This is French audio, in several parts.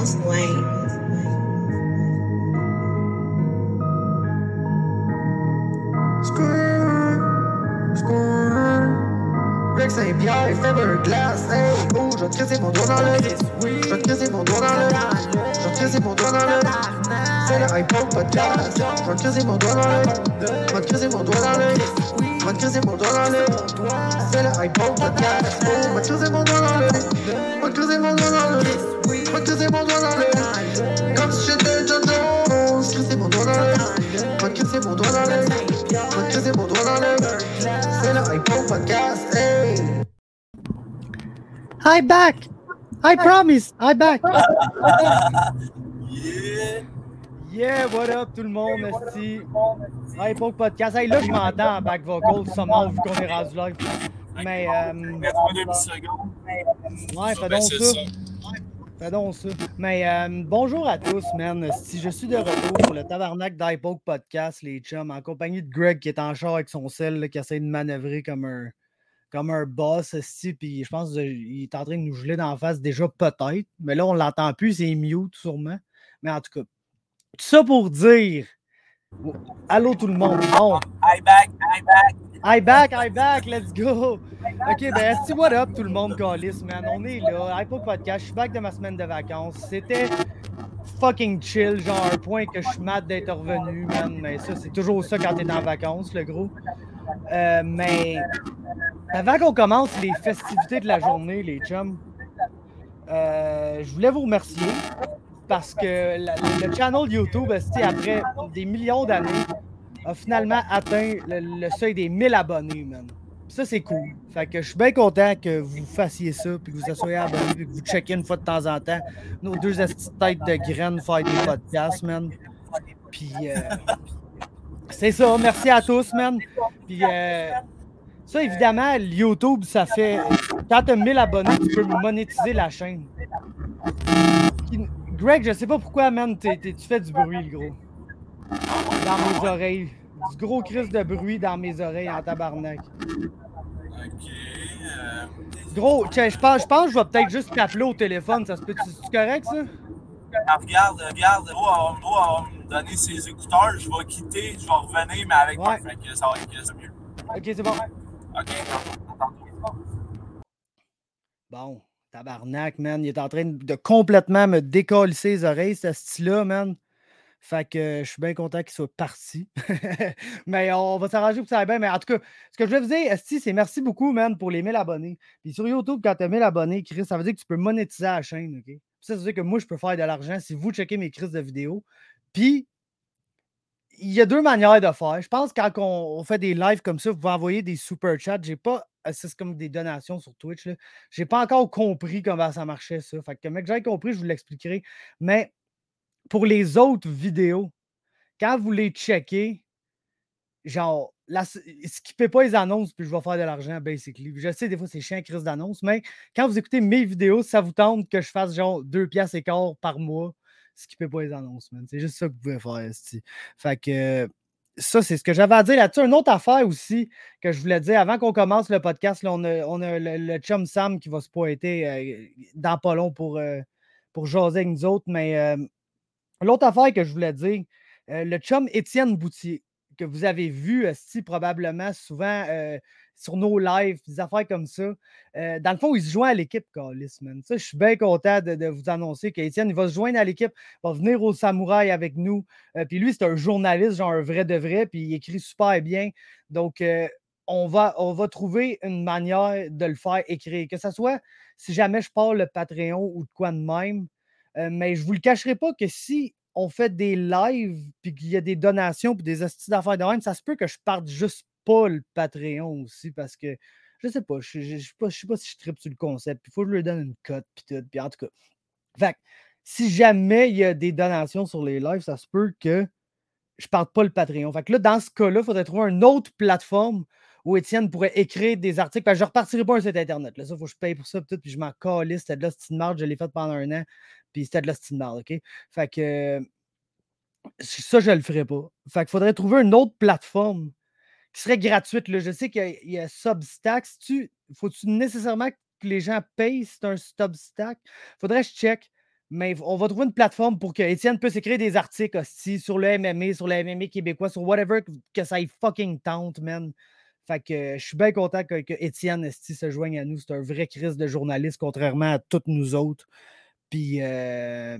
Ghost Wayne. Saint-Pierre, fait de glace, oh, je vais mon doigt dans le Je vais mon doigt dans le Je vais mon doigt dans le C'est le iPod podcast Je mon doigt dans Je mon doigt dans Je mon doigt dans C'est le iPod podcast Oh, je mon doigt dans Je mon doigt dans Je vais te crisser mon doigt dans le Comme si j'étais John Jones Crisser mon doigt dans le Je vais te crisser mon doigt dans le Je vais te crisser mon doigt dans le C'est le podcast, hey Hi back. I promise. I back. Yeah! Yeah, what up tout le monde, esti. Hi Poke Podcast. Hey, là, je m'entends en back vocal, somehow, vu qu'on est rendu live. Mais, euh, 82 secondes. ouais, fais Ben, donc c'est ça. Fais ça. Mais, euh, bonjour à tous, man. Si je suis de retour pour le tabarnak d'Hypoke Podcast, les chums, en compagnie de Greg qui est en char avec son sel, qui essaie de manœuvrer comme un, comme un boss, esti, puis je pense qu'il est en train de nous geler d'en face déjà, peut-être. Mais là, on l'entend plus, c'est mute sûrement. Mais en tout cas, tout ça pour dire. Allô tout le monde. Bon, I back, I back. I back, I back, let's go. Ok, ben, what up tout le monde, Calis, man? On est là, Hypo Podcast. Je suis back de ma semaine de vacances. C'était fucking chill, genre un point que je suis mad d'être revenu, man. Mais ça, c'est toujours ça quand t'es en vacances, le gros. Euh, mais avant qu'on commence les festivités de la journée, les chums, euh, je voulais vous remercier parce que le channel YouTube, après des millions d'années, a finalement atteint le, seuil des 1000 abonnés, man. Ça, c'est cool. Fait que je suis bien content que vous fassiez ça, puis que vous soyez abonnés, puis que vous checkez une fois de temps en temps nos deux têtes de graines faire des podcasts, man. Puis euh, c'est ça. Merci à tous, man. Puis euh, ça, évidemment, YouTube, ça fait. Quand tu as 1000 abonnés, tu peux monétiser la chaîne. Greg, je sais pas pourquoi, man, tu fais du bruit, gros. Dans mes oreilles. Du gros crise de bruit dans mes oreilles en tabarnak. Ok. euh, Gros, je pense, je pense que je vais peut-être juste t'appeler au téléphone. Ça se peut C'est correct, ça? ah, regarde, regarde, on, Ro, on va me donner ses écouteurs, je vais quitter, je vais revenir, mais avec moi, Ouais. fait que ça va être mieux. Ok, c'est bon. Ok. Bon, tabarnak, man. Il est en train de complètement me décoller les oreilles, ce style-là, man. Fait que je suis bien content qu'il soit parti. mais on va s'arranger pour que ça aille bien. Mais en tout cas, ce que je voulais vous dire, Esti, c'est merci beaucoup, man, pour les 1000 abonnés. Puis sur YouTube, quand tu as 1000 abonnés, Chris, ça veut dire que tu peux monétiser la chaîne, OK? Ça, ça veut dire que moi, je peux faire de l'argent si vous checkez mes crises de vidéos. Puis, il y a deux manières de faire. Je pense que quand on, fait des lives comme ça, vous pouvez envoyer des super chats. J'ai pas. euh, C'est comme des donations sur Twitch. J'ai pas encore compris comment ça marchait, ça. Fait que, mec, j'ai compris, je vous l'expliquerai. Mais pour les autres vidéos, quand vous les checkez, genre, là, skippez pas les annonces, puis je vais faire de l'argent, basically. Je sais, des fois, c'est chiant, crise d'annonce, mais quand vous écoutez mes vidéos, ça vous tente que je fasse genre deux piastres et quart par mois, skippez pas les annonces, man. C'est juste ça que vous pouvez faire, esti. Fait que ça, c'est ce que j'avais à dire là-dessus. Une autre affaire aussi que je voulais dire avant qu'on commence le podcast, là, on a, on a le, le chum Sam qui va se pointer euh, dans pas long pour, euh, pour jaser avec nous autres. Mais euh, l'autre affaire que je voulais dire, euh, le chum Étienne Boutier, que vous avez vu esti, probablement souvent euh, sur nos lives, des affaires comme ça. Euh, dans le fond, il se joint à l'équipe, Carlis, man. Ça, je suis bien content de, vous annoncer qu'Étienne, il va se joindre à l'équipe, va venir au Samouraï avec nous. Puis lui, c'est un journaliste, genre un vrai de vrai, puis il écrit super bien. Donc, on, va, on va trouver une manière de le faire écrire. Que ce soit si jamais je parle le Patreon ou de quoi de même. Euh, mais je ne vous le cacherai pas que si on fait des lives puis qu'il y a des donations puis des astuces d'affaires de même, ça se peut que je parte juste pas le Patreon aussi parce que je sais pas, je, je, sais pas, si je tripe sur le concept. Il faut que je lui donne une cote puis tout. Puis en tout cas. Fait si jamais il y a des donations sur les lives, ça se peut que je parte pas le Patreon. Fait que là, dans ce cas-là, il faudrait trouver une autre plateforme où Étienne pourrait écrire des articles. Je ne repartirai pas un site internet. Là, ça, il faut que je paye pour ça. Puis, tout, puis je m'en calisse. C'était de la style marde. Je l'ai fait pendant un an. Puis c'était de la style marde. OK? Fait que ça, je ne le ferai pas. Fait qu'il faudrait trouver une autre plateforme qui serait gratuite. Là. Je sais qu'il y a, il y a Substack. Tu, faut-tu nécessairement que les gens payent si c'est un Substack? Faudrait que je check. Mais on va trouver une plateforme pour que Étienne puisse écrire des articles aussi sur le MMA, sur le MMA québécois, sur whatever que ça y fucking tente, man. Fait que je suis bien content que, Étienne Esti se joigne à nous. C'est un vrai crise de journaliste, contrairement à toutes nous autres. Puis euh,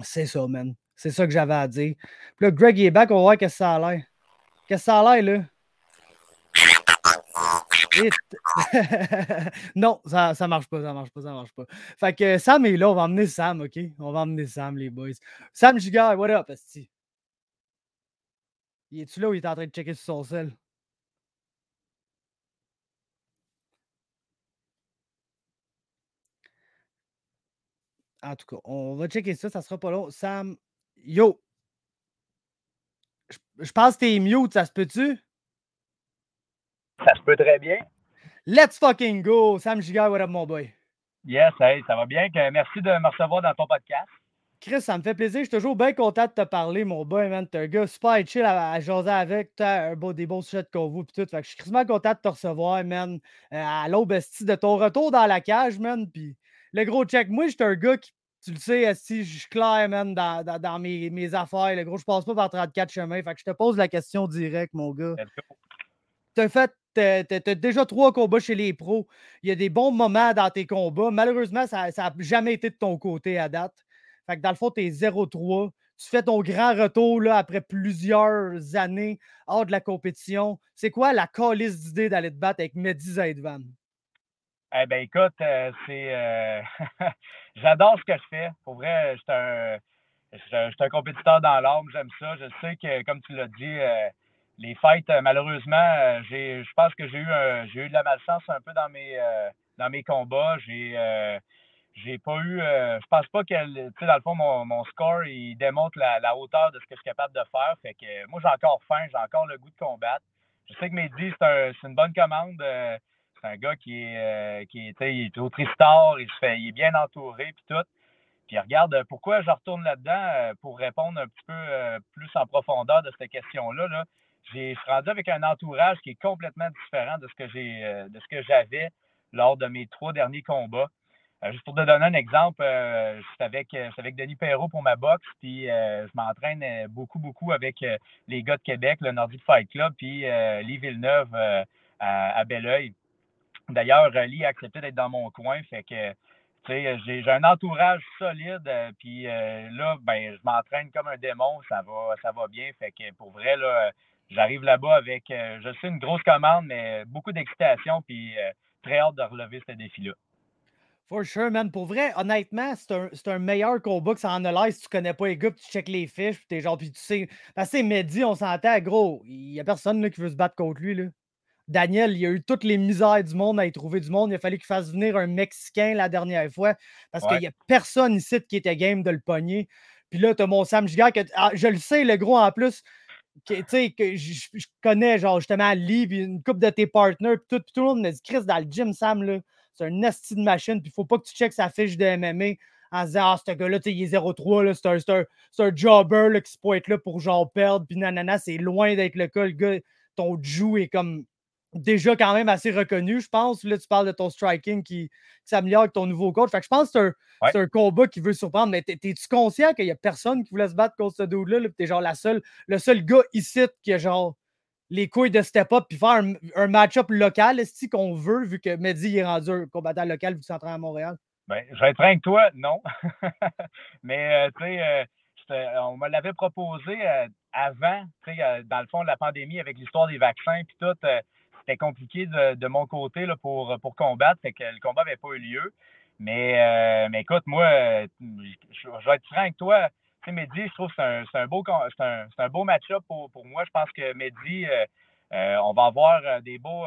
c'est ça, man. C'est ça que j'avais à dire. Puis là, Greg est back, on va voir qu'est-ce que ça a l'air. Qu'est-ce que ça a l'air, là? non, ça, ça marche pas, ça marche pas, ça marche pas. Fait que Sam est là, on va emmener Sam, OK? On va emmener Sam, les boys. Sam Giga, what up, Esti? Il est-tu là ou il est en train de checker sur son sel? En tout cas, on va checker ça, ça sera pas long. Sam, yo! Je, pense que t'es mute, ça se peut-tu? Ça se peut très bien. Let's fucking go! Sam Giga, what up, mon boy? Yes, hey, ça va bien. Merci de me recevoir dans ton podcast. Chris, ça me fait plaisir. Je suis toujours bien content de te parler, mon boy, man. T'es un gars super chill à, jaser avec. T'as un beau, des beaux sujets qu'on vous, puis tout. Fait que je suis vraiment content de te recevoir, man. Euh, à l'aube de ton retour dans la cage, man. Puis le gros check. Moi, j'étais un gars qui, tu le sais, si je suis clair, man, dans, dans, mes, mes, affaires. Le gros, je passe pas par 34 chemins. Fait que je te pose la question directe, mon gars. T'as fait tu déjà trois combats chez les pros. Il y a des bons moments dans tes combats. Malheureusement, ça n'a jamais été de ton côté à date. Fait que dans le fond, tu es 0-3. Tu fais ton grand retour là, après plusieurs années hors de la compétition. C'est quoi la calice d'idée d'aller te battre avec Mehdi Zaidvan? Eh bien, écoute, euh, c'est. Euh, j'adore ce que je fais. Pour vrai, je suis un, un, compétiteur dans l'âme. J'aime ça. Je sais que, comme tu l'as dit, euh, les euh, malheureusement, je pense que j'ai eu, eu de la malchance un peu dans mes, dans mes combats. J'ai, j'ai pas eu, je pense pas que, tu sais, dans le fond, mon, score, il démontre la, hauteur de ce que je suis capable de faire. Fait que moi, j'ai encore faim, j'ai encore le goût de combattre. Je sais que Mehdi, un, c'est une bonne commande. C'est un gars qui est, est, il est au Tristar, il, est bien entouré, puis tout. Puis regarde, pourquoi je retourne là-dedans pour répondre un petit peu plus en profondeur de cette question-là. Là? J'ai rendu avec un entourage qui est complètement différent de ce que j'ai euh, de ce que j'avais lors de mes trois derniers combats. Euh, juste pour te donner un exemple, euh, je avec, avec Denis Perrault pour ma boxe, puis je m'entraîne beaucoup, beaucoup avec les gars de Québec, le Nordic Fight Club, puis Lee Villeneuve à, à Belleuil. D'ailleurs, Lee a accepté d'être dans mon coin, fait que j'ai un entourage solide, puis là, ben, je m'entraîne comme un démon, ça va, ça va bien. Fait que pour vrai, là, j'arrive là-bas avec, euh, je sais, une grosse commande, mais beaucoup d'excitation, puis euh, très hâte de relever ce défi-là. For sure, man. Pour vrai, honnêtement, c'est un, meilleur combat que ça en a l'air si tu connais pas les gars, puis tu check les fiches, puis t'es genre, puis tu sais. Parce que Mehdi, on s'entend, gros, il y a personne là, qui veut se battre contre lui, là. Daniel, il a eu toutes les misères du monde à y trouver du monde. Il a fallu qu'il fasse venir un Mexicain la dernière fois parce qu'il n'y a personne ici qui était game de le pogner. Puis là, tu as mon Sam Giga, que ah, je le sais, le gros en plus, tu sais, que je, connais, genre, justement, Lee, puis une couple de tes partners, puis tout, tout le monde me dit, Chris, dans le gym, Sam, là, c'est un esti de machine, puis il faut pas que tu checkes sa fiche de MMA en disant, ah, ce gars-là, il est 0-3, c'est un, un, un, jobber là, qui se peut être là pour, genre, perdre, puis nanana, c'est loin d'être le cas, le gars, ton jou est comme déjà quand même assez reconnu, je pense. Là, tu parles de ton striking qui, s'améliore avec ton nouveau coach. Fait que je pense que c'est un, combat qui veut surprendre. Mais t'es-tu conscient qu'il n'y a personne qui voulait se battre contre ce dude-là? -là, t'es genre la seule, le seul gars ici qui a genre les couilles de step up puis faire un, match-up local, est-ce qu'on veut, vu que Mehdi est rendu un combattant local vu qu'il s'entraîne à Montréal? Ben, je vais être avec toi, non. Mais euh, tu sais, euh, on me l'avait proposé euh, avant, tu sais, dans le fond de la pandémie avec l'histoire des vaccins puis tout c'était compliqué de, mon côté là, pour, pour combattre, fait que le combat n'avait pas eu lieu. Mais, euh, mais écoute, moi, je, vais être franc avec toi. Mehdi, je trouve que c'est un, beau, un, un beau match-up pour, pour, moi. Je pense que Mehdi, euh, euh, on va avoir des beaux,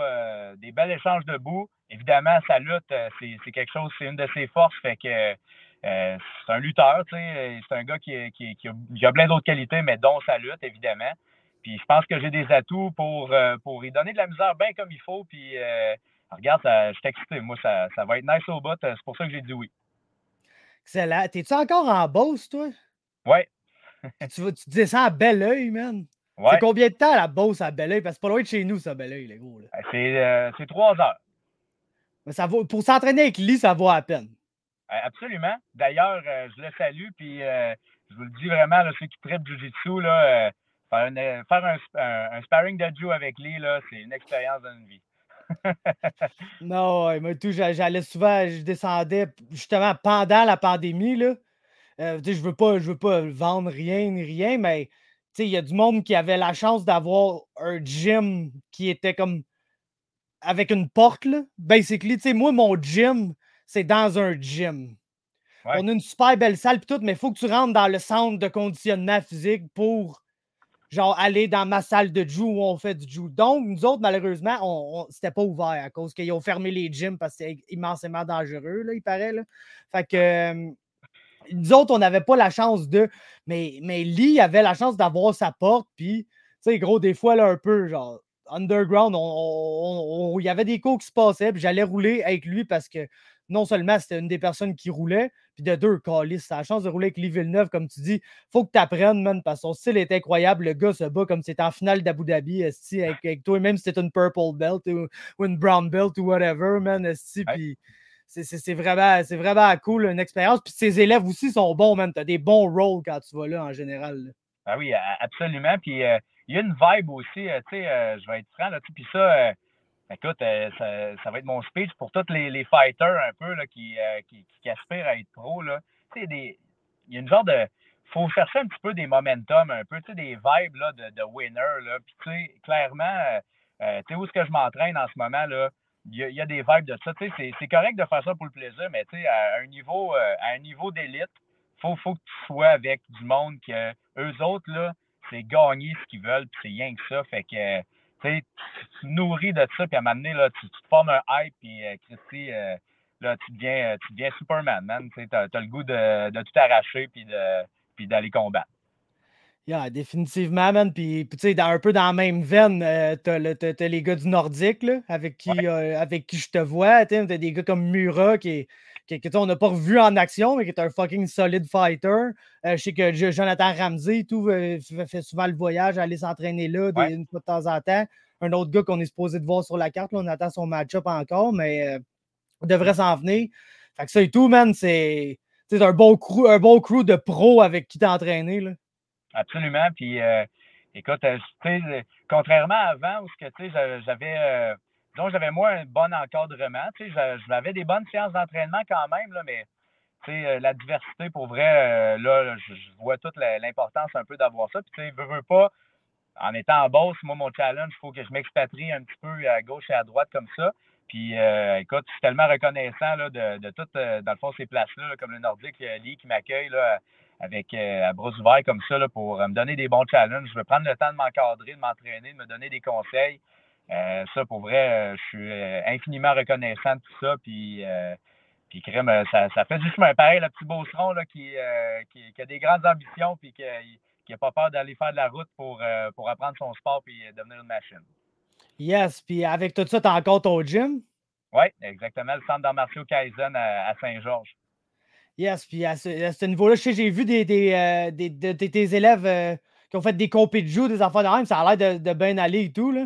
des bels échanges de bout. Évidemment, sa lutte, c'est quelque chose, c'est une de ses forces. Fait que c'est un lutteur, tu sais. C'est un gars qui, qui, qui, a, qui a plein d'autres qualités, mais dont sa lutte, évidemment. Puis je pense que j'ai des atouts pour, euh, pour y donner de la misère bien comme il faut. Puis euh, regarde, je suis excité. Moi, ça, ça, va être nice au bout. C'est pour ça que j'ai dit oui. Excellent. T'es-tu encore en Beauce, toi? Oui. tu, tu descends à Belleuil, man. Ouais. C'est combien de temps la Beauce à Belleuil? Parce que c'est pas loin de chez nous, ça, Belleuil, les gros. Euh, c'est trois heures. Mais ça vaut, pour s'entraîner avec Lee, ça vaut à peine. absolument. D'ailleurs, je le salue, puis je vous le dis vraiment, là, ceux qui traitent Jiu-Jitsu, là, faire, faire un, sparring de Jiu avec lui, c'est une expérience d'une vie. non, moi tout, j'allais souvent, je descendais justement pendant la pandémie. Là. Euh, je veux pas, je veux pas vendre rien ni rien, mais il y a du monde qui avait la chance d'avoir un gym qui était comme avec une porte. Là. Basically, moi, mon gym, c'est dans un gym. On a une super belle salle, tout, mais il faut que tu rentres dans le centre de conditionnement physique pour genre aller dans ma salle de jiu où on fait du jiu. Donc, nous autres, malheureusement, on, c'était pas ouvert à cause qu'ils ont fermé les gyms parce que c'est immensément dangereux, là, il paraît. Là. Fait que nous autres, on n'avait pas la chance de. Mais, mais Lee avait la chance d'avoir sa porte, puis, tu sais, gros, des fois, là, un peu, genre, underground, il y avait des cours qui se passaient, puis j'allais rouler avec lui parce que non seulement c'était une des personnes qui roulait, puis de deux, Calis, ça a la chance de rouler avec Lee Villeneuve, comme tu dis. Faut que tu apprennes, man, parce que son style est incroyable. Le gars se bat comme si c'était en finale d'Abu Dhabi, avec, avec toi, même si c'était une purple belt ou, une brown belt ou whatever, man, puis c'est vraiment, vraiment cool, une expérience. Puis ses élèves aussi sont bons, man. Tu as des bons rôles quand tu vas là, en général. Ah oui, absolument. Puis euh, il y a une vibe aussi, euh, tu sais, euh, je vais être franc, là, puis ça Écoute, euh, ça, va être mon speech pour tous les, fighters un peu là, qui, euh, qui, aspirent à être pro. Là. Des, il y a une genre de. faut chercher un petit peu des momentum, un peu, des vibes là, de, de winner. Là. Puis, clairement, euh, sais, où est-ce que je m'entraîne en ce moment? là il y, a, des vibes de ça. C'est correct de faire ça pour le plaisir, mais à un niveau, niveau d'élite, il faut, faut que tu sois avec du monde que eux autres, c'est gagner ce qu'ils veulent, puis c'est rien que ça. Fait que tu te nourris de ça, puis à un moment donné, là, tu, te formes un hype, puis euh, Christy, euh, là, tu deviens, euh, tu deviens Superman, man. Tu as, le goût de, de tout arracher, puis puis d'aller combattre. Yeah, définitivement, man. Puis, tu sais, un peu dans la même veine, t'as, as, les gars du Nordique, là, avec qui, avec qui je te vois. T'as des gars comme Mura qui que, on n'a pas revu en action, mais qui est un fucking solid fighter. je sais que Jonathan Ramsey tout, fait souvent le voyage, aller s'entraîner là une fois de temps en temps. Un autre gars qu'on est supposé de voir sur la carte, on attend son match-up encore, mais on devrait s'en venir. Fait que ça et tout, man, c'est un bon crew, un bon crew de pros avec qui. Là. Absolument. Puis écoute, contrairement à avant où j'avais donc, j'avais moi un bon encadrement. Tu sais, j'avais des bonnes séances d'entraînement quand même, là, mais tu sais, euh, la diversité, pour vrai, euh, là, je, vois toute l'importance un peu d'avoir ça. Puis, tu sais, veux, veux pas, en étant en boss, moi, mon challenge, il faut que je m'expatrie un petit peu à gauche et à droite comme ça. Puis, euh, écoute, je suis tellement reconnaissant là, de, toutes, dans le fond, ces places-là, comme le Nordique Lee qui m'accueille avec à bras comme ça là, pour me donner des bons challenges. Je veux prendre le temps de m'encadrer, de m'entraîner, de me donner des conseils. Euh, ça, pour vrai, euh, je suis euh, infiniment reconnaissant de tout ça. Puis, puis crème, ça, ça, fait juste un pareil, le petit Beauceron là, qui, qui, a des grandes ambitions puis qui n'a pas peur d'aller faire de la route pour, pour apprendre son sport puis devenir une machine. Yes, puis avec tout ça, tu as encore ton gym? Oui, exactement, le centre d'arts martiaux Kaizen à, Saint-Georges. Yes, puis à ce, niveau-là, je sais, j'ai vu des, des, des, tes élèves qui ont fait des compétitions de des enfants de même, ça a l'air de, de bien aller et tout, là.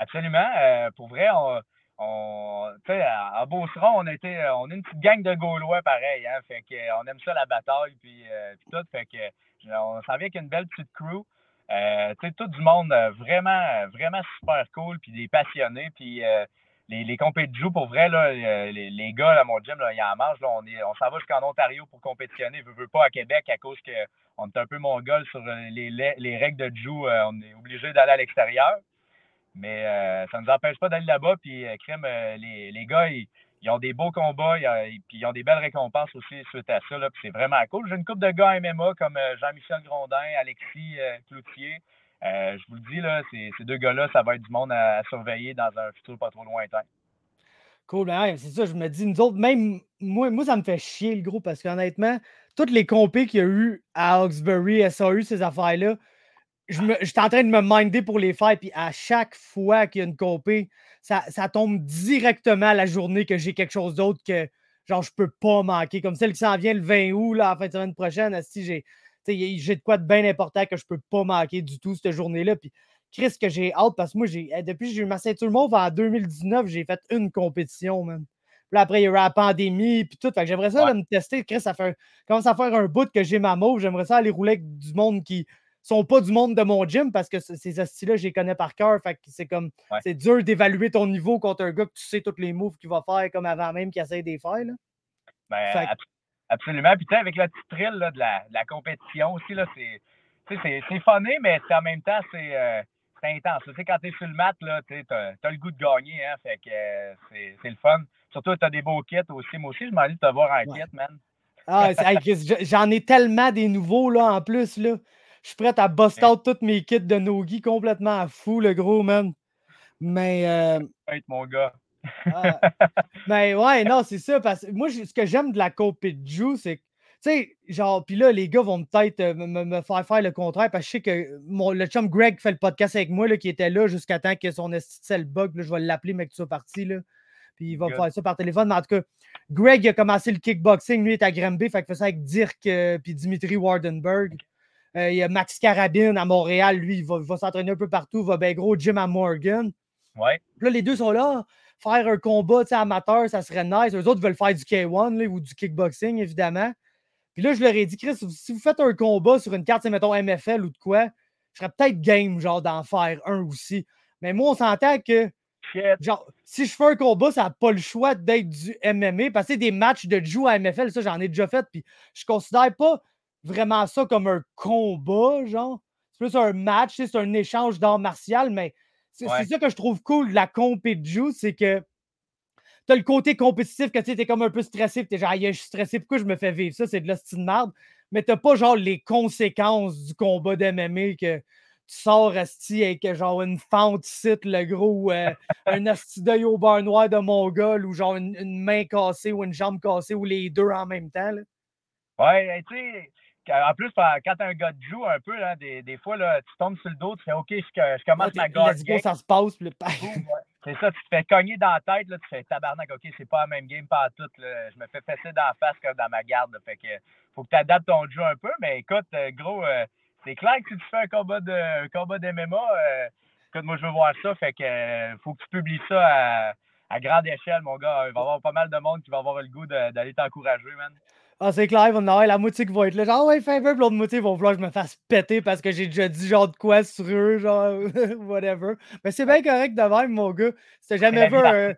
Absolument. Euh, pour vrai, on, on à, Beauceron, on était, on est une petite gang de Gaulois pareil, hein, fait que, on aime ça la bataille puis, euh, puis tout, fait que on s'en vient avec une belle petite crew. Euh, tout du monde vraiment, vraiment super cool, puis des passionnés, puis les, les de joue, pour vrai, les, les, gars à mon gym, là, ils en mangent. Là, on on s'en va jusqu'en Ontario pour compétitionner. Je veux pas à Québec à cause qu'on est un peu mongol sur les, les, règles de joue. on est obligé d'aller à l'extérieur. Mais euh, ça ne nous empêche pas d'aller là-bas. Puis, euh, crème, euh, les, les, gars, ils, ont des beaux combats. Ils, puis, ils ont des belles récompenses aussi suite à ça. Là, puis c'est vraiment cool. J'ai une couple de gars MMA comme Jean-Michel Grondin, Alexis Cloutier. je vous le dis, là, ces, ces deux gars-là, ça va être du monde à, surveiller dans un futur pas trop lointain. Cool, ben c'est ça, je me dis, nous autres, même moi, moi, ça me fait chier le groupe parce qu'honnêtement, toutes les compés qu'il y a eu à Hawkesbury, SAU, ces affaires-là, je, me, suis en train de me minder pour les faire, puis à chaque fois qu'il y a une copée, ça, ça, tombe directement la journée que j'ai quelque chose d'autre que genre je peux pas manquer. Comme celle qui s'en vient le 20 août, là, en fin de semaine prochaine, si j'ai, j'ai de quoi de bien important que je peux pas manquer du tout cette journée-là. Puis Chris, que j'ai hâte parce que moi, j'ai, eh, depuis que j'ai eu ma ceinture mauve en 2019, j'ai fait une compétition, man. Puis après, il y aura la pandémie, puis tout. Fait que j'aimerais ça me tester. Chris, ça fait, commence à faire un bout que j'ai ma mauve. J'aimerais ça aller rouler avec du monde qui sont pas du monde de mon gym parce que ces astuces-là, je les connais par cœur. Fait que c'est comme, c'est dur d'évaluer ton niveau contre un gars que tu sais tous les moves qu'il va faire comme avant même qu'il essaie de les faire. Là. Ben, absolument. Puis tu sais, avec la petite thrill de, la, compétition aussi, là, c'est, c'est, funné, mais en même temps, c'est, euh, intense. Tu sais, quand t'es sur le mat, là, tu as, le goût de gagner, hein, fait que euh, c'est, le fun. Surtout, tu as des beaux kits aussi. Moi aussi, je m'en de te voir en kit, man. Ah, j'en ai tellement des nouveaux, là, en plus, là. Je suis prêt à bust out toutes mes kits de Nogi complètement fou, le gros, man. Mais. Euh... Être mon gars. Ah, mais ouais, non, c'est ça. Parce que moi, ce que j'aime de la Ju, c'est que, tu sais, genre, puis là, les gars vont peut-être euh, me, faire faire le contraire parce que je sais que mon, le chum Greg fait le podcast avec moi, là, qui était là jusqu'à temps que son le bug, là, je vais l'appeler, mais que tu sois parti, là. Puis il va faire ça par téléphone. Mais en tout cas, Greg, il a commencé le kickboxing. Lui, il est à Granby. Fait qu'il fait ça avec Dirk euh, puis Dimitri Wardenberg. Euh, il y a Max Carabine à Montréal. Lui, il va, s'entraîner un peu partout. Il va bien gros Jim à Morgan. Ouais. Là, les deux sont là. Faire un combat amateur, ça serait nice. Eux autres veulent faire du K1 ou du kickboxing, évidemment. Puis là, je leur ai dit, Chris, si vous faites un combat sur une carte, mettons MFL ou de quoi, je serais peut-être game, genre, d'en faire un aussi. Mais moi, on s'entend que Genre, si je fais un combat, ça n'a pas le choix d'être du MMA. Parce que des matchs de Jiu à MFL, ça, j'en ai déjà fait. Puis je considère pas vraiment ça comme un combat, genre. C'est plus un match, c'est un échange d'art martial, mais c'est ça que je trouve cool de la comp et de Jiu, c'est que tu as le côté compétitif que tu es comme un peu stressé, tu es genre, je suis stressé, pourquoi je me fais vivre ça? C'est de la de merde. Mais tu pas genre les conséquences du combat d'MMA que tu sors asti avec genre une fente site, le gros, euh, un asti d'œil au beurre noir de Mongol ou genre une, main cassée ou une jambe cassée ou les deux en même temps. Là. Ouais, tu sais, en plus, quand un gars joue un peu, là, des, des, fois, là, tu tombes sur le dos, tu fais OK, je, je commence ma garde. ça se passe. Puis C'est ça, tu te fais cogner dans la tête, là, tu fais tabarnak, OK, c'est pas la même game, pas à tout. Je me fais fesser dans la face comme dans ma garde. fait que faut que tu adaptes ton jeu un peu, mais écoute, euh, gros, euh, c'est clair que si tu fais un combat de combat d'MMA, euh, écoute, moi je veux voir ça, fait que euh, faut que tu publies ça à, grande échelle, mon gars. Il va y avoir pas mal de monde qui va avoir le goût d'aller t'encourager, man. Ah, c'est clair, il va en avoir la moitié qui va être là. Genre, ouais, fais un peu, l'autre moitié vont vouloir que je me fasse péter parce que j'ai déjà dit genre de quoi sur eux, genre, whatever. Mais c'est bien correct de même, mon gars. C'était jamais vu un.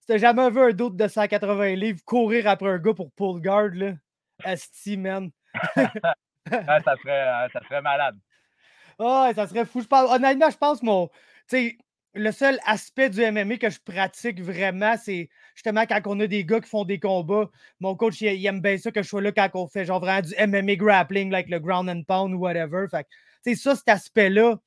C'était jamais vu un doute de 180 livres courir après un gars pour pull guard, là. Asti, man. ça, serait, euh, ça serait malade. Oh, ça serait fou. Je pense, honnêtement, je pense mon. Le seul aspect du MMA que je pratique vraiment, c'est justement quand on a des gars qui font des combats. Mon coach, il, aime bien ça que je sois là quand on fait genre vraiment du MMA grappling, like le ground and pound ou whatever. Fait que, ça, cet aspect-là,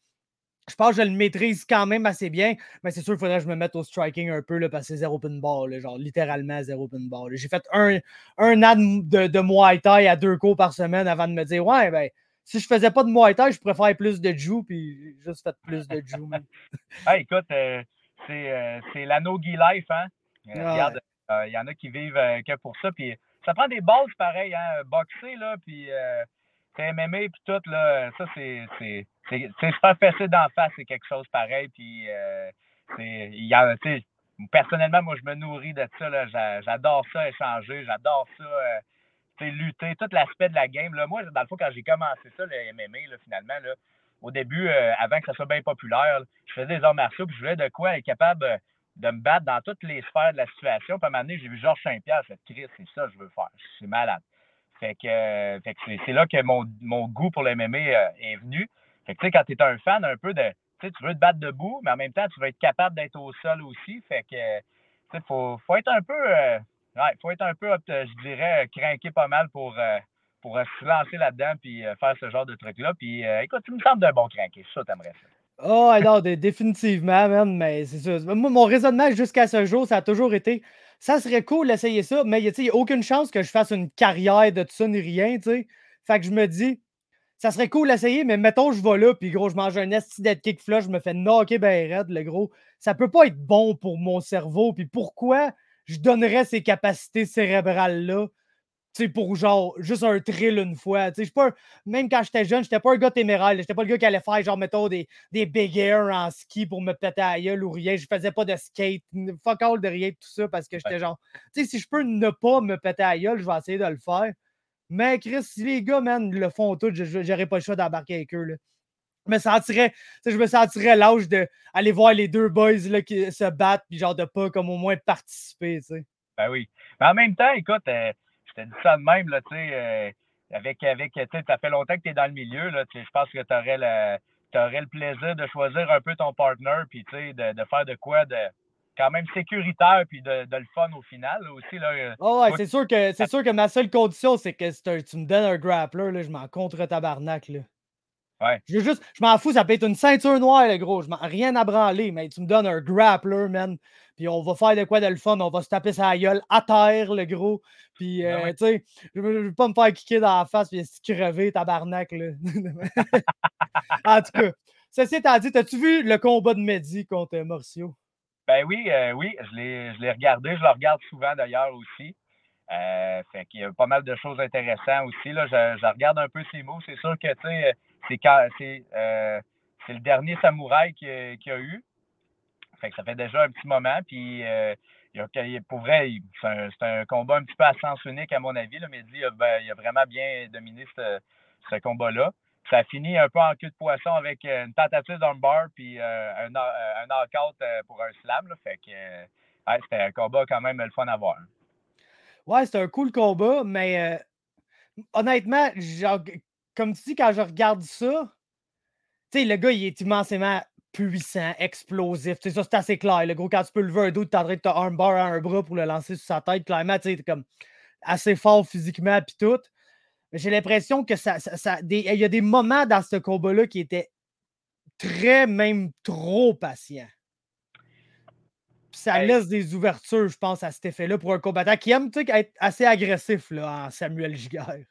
je pense que je le maîtrise quand même assez bien, mais c'est sûr qu'il faudrait que je me mette au striking un peu là, parce que c'est zéro open bar, genre littéralement zéro open bar. J'ai fait un, un an de, de, Muay Thai à deux cours par semaine avant de me dire Ouais, ben, si je faisais pas de Muay Thai, je préfère plus de Jiu, puis juste fait plus de Jiu. hey, écoute, euh, euh, c'est la no-gi life, hein? Euh, regarde, il y en a qui vivent que pour ça, puis ça prend des bases pareilles, hein? Boxer, là, puis MMA, puis tout, là, ça, c'est c'est se faire fesser d'en face, c'est quelque chose pareil. Puis, euh, y a, personnellement, moi, je me nourris de ça. J'adore ça, échanger. J'adore ça, euh, lutter. Tout l'aspect de la game. Là. Moi, dans le fond, quand j'ai commencé ça, le MMA, finalement, là, au début, euh, avant que ça soit bien populaire, je faisais des arts martiaux, puis je voulais de quoi être capable de me battre dans toutes les sphères de la situation. Puis à un moment donné, j'ai vu Georges Saint-Pierre, je Chris, c'est ça que je veux faire. Suis malade. Fait que, fait que c'est là que mon, mon goût pour le MMA est venu. Fait que, tu sais, quand tu es un fan un peu de, tu veux te battre debout, mais en même temps, tu veux être capable d'être au sol aussi. Fait que, tu sais, faut, faut être un peu, euh, ouais, faut être un peu, je dirais, craqué pas mal pour, euh, pour euh, se lancer là-dedans puis faire ce genre de truc-là. Puis, écoute, tu me sembles d'un bon craqué. Ça, t'aimerais ça. Oh, non, définitivement, man, mais c'est ça. Moi, mon raisonnement jusqu'à ce jour, ça a toujours été ça serait cool d'essayer ça, mais il n'y a aucune chance que je fasse une carrière de tout ça ni rien, tu sais. Fait que je me dis, ça serait cool d'essayer, mais mettons, je vais là, puis gros, je mange un esti d'être kick flush, je me fais knocker ben raide, le gros. Ça peut pas être bon pour mon cerveau. Puis pourquoi je donnerais ces capacités cérébrales-là pour genre juste un thrill une fois. Tu sais, pas, même quand j'étais jeune, j'étais pas un gars téméraire. J'étais pas le gars qui allait faire, genre, mettons, des, des big air en ski pour me péter à la gueule ou rien. Je faisais pas de skate, fuck all de rien, tout ça, parce que j'étais genre, tu sais, si je peux ne pas me péter à la gueule, je vais essayer de le faire. Mais Chris, si les gars, man, le font tout, j'aurais pas le choix d'embarquer avec eux, là. Je me sentirais, je me sentirais l'âge d'aller voir les deux boys là, qui se battent, puis genre de pas comme au moins participer. Ben oui. Mais en même temps, écoute, euh, je te dis ça de même, là, tu sais, euh, avec, avec, tu sais, ça fait longtemps que tu es dans le milieu, là, je pense que tu aurais le, aurais le plaisir de choisir un peu ton partner, puis tu sais, de, de, faire de quoi de quand même sécuritaire, puis de, de le fun au final aussi. Là, oh ouais, c'est sûr, que, c'est sûr que ma seule condition, c'est que tu me donnes un grappler, là, je m'en contre tabarnak, là. Ouais. Je juste, je m'en fous, ça peut être une ceinture noire, le gros. Je m'en rien à branler, mais tu me donnes un grappler, man. Puis on va faire de quoi de le fun. On va se taper sa gueule à terre, le gros. Puis, ben euh, tu sais, je veux pas me faire kicker dans la face puis se crever, tabarnak, là. en tout cas, ceci étant dit, as-tu vu le combat de Mehdi contre Morcio? Ben oui, euh, oui, je l'ai regardé. Je le regarde souvent d'ailleurs aussi. Euh, fait qu'il y a pas mal de choses intéressantes aussi. Là. Je, regarde un peu ses mots. C'est sûr que c'est euh, c'est le dernier samouraï qu'il a eu. Fait que ça fait déjà un petit moment. Puis euh, pour vrai, c'est un, combat un petit peu à sens unique à mon avis. Là, mais il a, ben, a vraiment bien dominé ce, combat-là. Ça a fini un peu en queue de poisson avec une tentative bar puis un, un knockout pour un slam. Là. Fait que c'était un combat quand même le fun à voir. Ouais, c'est un cool combat, mais euh, honnêtement, comme tu dis, quand je regarde ça, tu sais, le gars, il est immensément puissant, explosif. C'est ça, c'est assez clair. Le gros, quand tu peux lever un dos, tu es en train de te armbar à un bras pour le lancer sur sa tête. Clairement, tu sais, comme assez fort physiquement, puis tout. Mais j'ai l'impression que ça, ça, il y a des moments dans ce combat-là qui étaient très, même trop patients ça laisse des ouvertures, je pense, à cet effet-là pour un combattant qui aime être assez agressif là, en Samuel Giguère.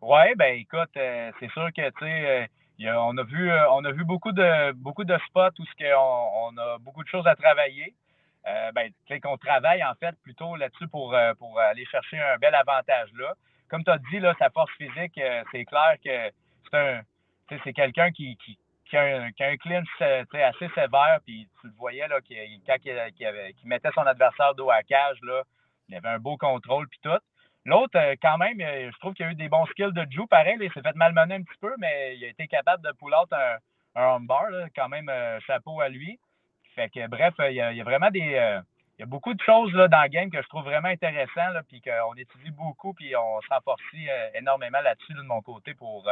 Oui, ben écoute, euh, c'est sûr que tu sais, euh, on a vu euh, on a vu beaucoup de beaucoup de spots où on, on, a beaucoup de choses à travailler. ben, tu sais, qu'on travaille en fait plutôt là-dessus pour, pour aller chercher un bel avantage là. Comme tu as dit, là, sa force physique, c'est clair que c'est un c'est quelqu'un qui, qui, qui a un, qui a euh, assez sévère, puis tu le voyais là, quand il, mettait son adversaire dos à cage, là, il avait un beau contrôle, puis tout. L'autre, euh, quand même, euh, je trouve qu'il a eu des bons skills de Joe, pareil. il s'est fait malmener un petit peu, mais il a été capable de pull out un, un armbar, quand même, chapeau à lui. Fait que, bref, il y a, vraiment des. il y a beaucoup de choses là, dans le game que je trouve vraiment intéressant, puis qu'on étudie beaucoup, puis on se renforce énormément là-dessus de mon côté pour,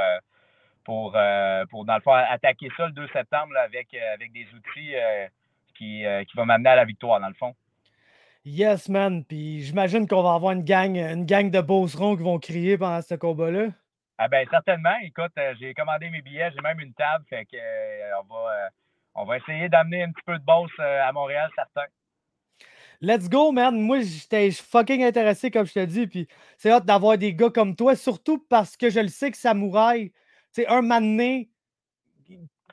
pour, euh, pour, dans attaquer ça le 2 septembre avec, euh, des outils euh, qui, qui vont m'amener à la victoire, dans le fond. Yes, man. Puis j'imagine qu'on va avoir une gang, une gang de beaucerons qui vont crier pendant ce combat-là. Ah ben certainement. Écoute, j'ai commandé mes billets, j'ai même une table, fait que on va on va essayer d'amener un petit peu de boss à Montréal, certains. Let's go, man. Moi, j'étais fucking intéressé, comme je te dis. Puis c'est hâte d'avoir des gars comme toi, surtout parce que je le sais que Samouraï, c'est un moment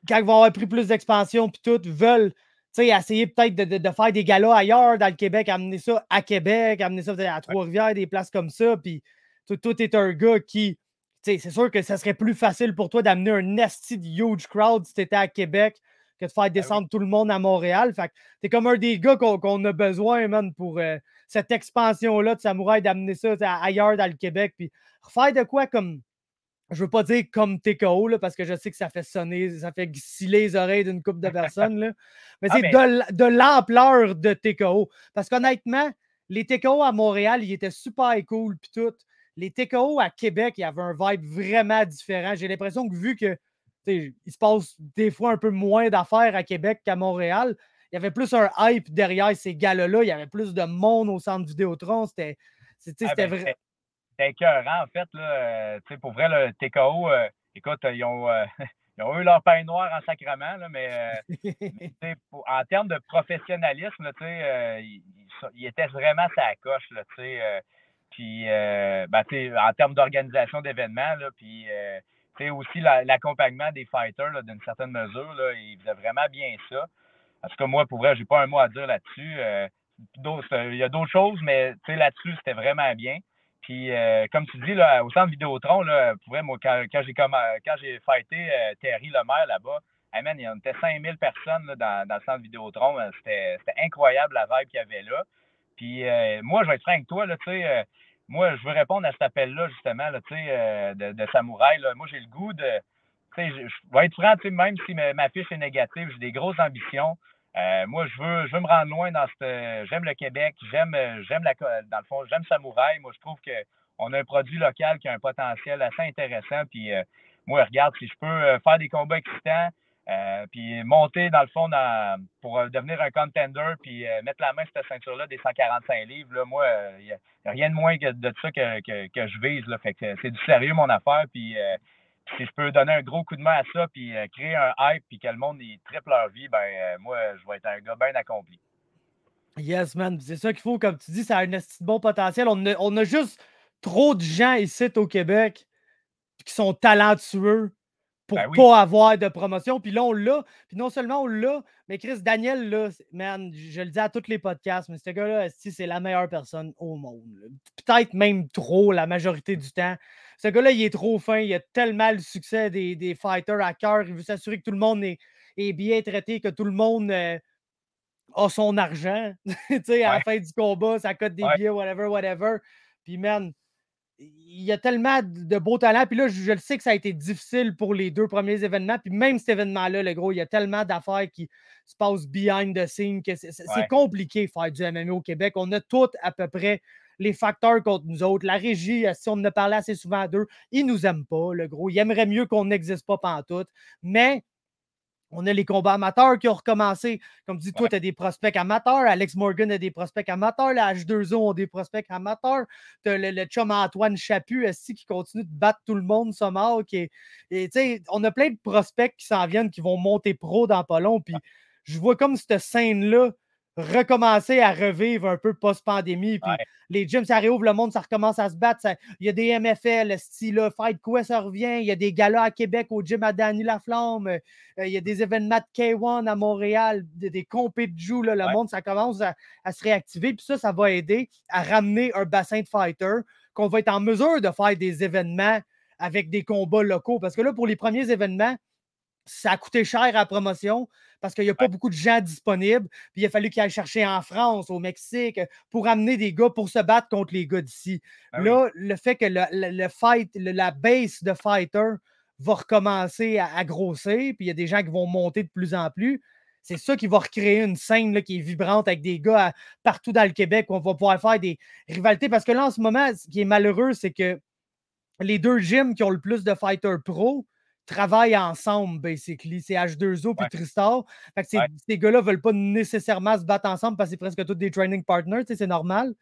quand ils vont avoir pris plus d'expansion, puis tout, veulent essayer peut-être de, faire des galas ailleurs dans le Québec, amener ça à Québec, amener ça à Trois-Rivières, des places comme ça. Puis tout, est un gars qui. C'est sûr que ça serait plus facile pour toi d'amener un nasty huge crowd si tu étais à Québec que de faire ben descendre tout le monde à Montréal. Fait que t'es comme un des gars qu'on a besoin, man, pour euh, cette expansion-là de Samouraï, d'amener ça ailleurs dans le Québec. Puis refaire de quoi comme je veux pas dire comme TKO, là, parce que je sais que ça fait sonner, ça fait sciller les oreilles d'une couple de personnes. Là. Mais ah, c'est de, l'ampleur de TKO. Parce qu'honnêtement, les TKO à Montréal, ils étaient super cool, puis tout. Les TKO à Québec, il y avait un vibe vraiment différent. J'ai l'impression que vu que il se passe des fois un peu moins d'affaires à Québec qu'à Montréal, il y avait plus un hype derrière ces gars-là. Il y avait plus de monde au centre Vidéotron. C'était ah, ben, vrai c'était écœurant, en fait. Là, euh, pour vrai, le TKO, euh, écoute, ils ont, euh, ils ont eu leur pain noir en sacrement, là, mais, en termes de professionnalisme, ils, ils, étaient vraiment sa coche. Là, puis, ben, en termes d'organisation d'événements, puis aussi l'accompagnement des fighters d'une certaine mesure, là, ils faisaient vraiment bien ça. En tout cas, moi, pour vrai, j'ai pas un mot à dire là-dessus. il y a d'autres choses, mais là-dessus, c'était vraiment bien. Puis, comme tu dis, là, au centre Vidéotron, là, pour moi, quand, j'ai quand j'ai fighté Terry Lemaire là-bas, hey il y en était 5000 personnes dans, dans, le centre Vidéotron. C'était incroyable la vibe qu'il y avait là. Puis, moi, je vais être franc avec toi, là, tu sais, moi, je veux répondre à cet appel-là, justement, là, euh, de, de samouraï. Là. Moi, j'ai le goût de. Je, vais être franc, même si ma fiche est négative, j'ai des grosses ambitions. Euh, moi, je veux, je veux me rendre loin dans cette. J'aime le Québec, j'aime, j'aime la, dans le fond, j'aime Samouraï. Moi, je trouve qu'on a un produit local qui a un potentiel assez intéressant. Puis, euh, moi, regarde, si je peux faire des combats excitants, euh, puis monter dans le fond pour euh, devenir un contender, puis euh, mettre la main sur cette ceinture-là des 145 livres, là, moi, il n'y a, rien de moins que de ça que, je vise. Là. Fait que c'est du sérieux mon affaire. Puis si je peux donner un gros coup de main à ça, puis créer un hype, puis que le monde y triple leur vie, ben moi, je vais être un gars bien accompli. Yes, man. C'est ça qu'il faut, comme tu dis, ça a un bon potentiel. On a, on a juste trop de gens ici au Québec qui sont talentueux pour ben pas avoir de promotion. Puis là, on l'a. Puis non seulement on l'a, mais Chris Daniel, là, man, je le dis à tous les podcasts, mais ce gars-là, c'est la meilleure personne au monde. Peut-être même trop la majorité du temps. Ce gars-là, il est trop fin. Il a tellement le succès des, fighters à cœur. Il veut s'assurer que tout le monde est, bien traité, que tout le monde euh, a son argent. tu sais, à la fin du combat, ça cote des billets, whatever, whatever. Puis, man, il y a tellement de beaux talents. Puis là, je, le sais que ça a été difficile pour les deux premiers événements. Puis même cet événement-là, le gros, il y a tellement d'affaires qui se passent behind the scene que c'est compliqué faire du MMA au Québec. On a tous à peu près les facteurs contre nous autres. La régie, si on en a parlé assez souvent d'eux, ils nous aiment pas, le gros. Ils aimeraient mieux qu'on n'existe pas pantoute. Mais on a les combats amateurs qui ont recommencé. Comme dis, toi, tu as des prospects amateurs. Alex Morgan a des prospects amateurs. La H2O ont des prospects amateurs. Tu as le, chum Antoine Chaput aussi qui continue de battre tout le monde, somehow. et, on a plein de prospects qui s'en viennent, qui vont monter pro dans pas long. Puis je vois comme cette scène-là recommencer à revivre un peu post-pandémie. Puis les gyms, ça réouvre le monde, ça recommence à se battre. il y a des MFL, style Fight Quest, ça revient. Il y a des galas à Québec au gym à Danny Laflamme. Euh, il y a des événements de K1 à Montréal, des, des compés de joue. le monde, ça commence à, se réactiver. Puis ça, ça va aider à ramener un bassin de fighters qu'on va être en mesure de faire des événements avec des combats locaux. Parce que là, pour les premiers événements, ça a coûté cher à la promotion parce qu'il n'y a pas beaucoup de gens disponibles. Puis il a fallu qu'il aille chercher en France, au Mexique, pour amener des gars pour se battre contre les gars d'ici. Ben là, le fait que le, fight, la base de fighter va recommencer à, grossir, puis il y a des gens qui vont monter de plus en plus. C'est ça qui va recréer une scène là, qui est vibrante avec des gars partout dans le Québec où on va pouvoir faire des rivalités. Parce que là, en ce moment, ce qui est malheureux, c'est que les deux gyms qui ont le plus de fighters pro, travaillent ensemble, basically. C'est H2O puis Tristar. Fait que ces gars-là ne veulent pas nécessairement se battre ensemble parce que c'est presque tous des training partners, c'est normal.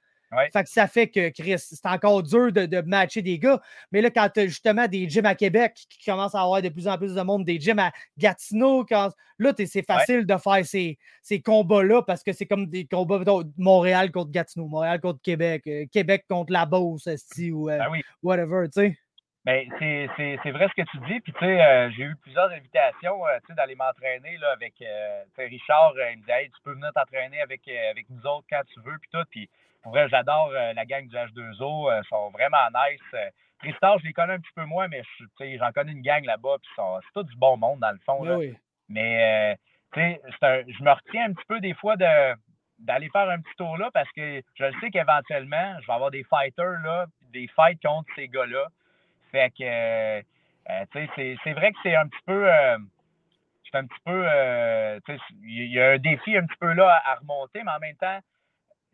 Fait que ça fait que, Chris, c'est encore dur de, matcher des gars. Mais là, quand tu as justement des gyms à Québec qui commencent à avoir de plus en plus de monde, des gyms à Gatineau, quand, là, c'est facile de faire ces, ces combats-là parce que c'est comme des combats de Montréal contre Gatineau, Montréal contre Québec, euh, Québec contre la Beauce, ou euh, ben whatever, tu sais. Ben, c'est vrai ce que tu dis. Puis, tu sais, euh, j'ai eu plusieurs invitations, euh, tu sais, d'aller m'entraîner, là, avec, euh, Richard, il me disait, tu peux venir t'entraîner avec, avec nous autres quand tu veux, puis tout. Puis, pour vrai, j'adore la gang du H2O, ils sont vraiment nice. Tristar, je les connais un petit peu moins, mais, tu sais, j'en connais une gang là-bas, puis c'est tout du bon monde, dans le fond, là. Oui. Mais, tu sais, je me retiens un petit peu des fois de d'aller faire un petit tour là parce que je sais qu'éventuellement, je vais avoir des fighters là, des fights contre ces gars-là. Fait que, euh, euh, tu sais, c'est vrai que c'est un petit peu. Euh, c'est un petit peu. il y a un défi un petit peu là à, remonter, mais en même temps,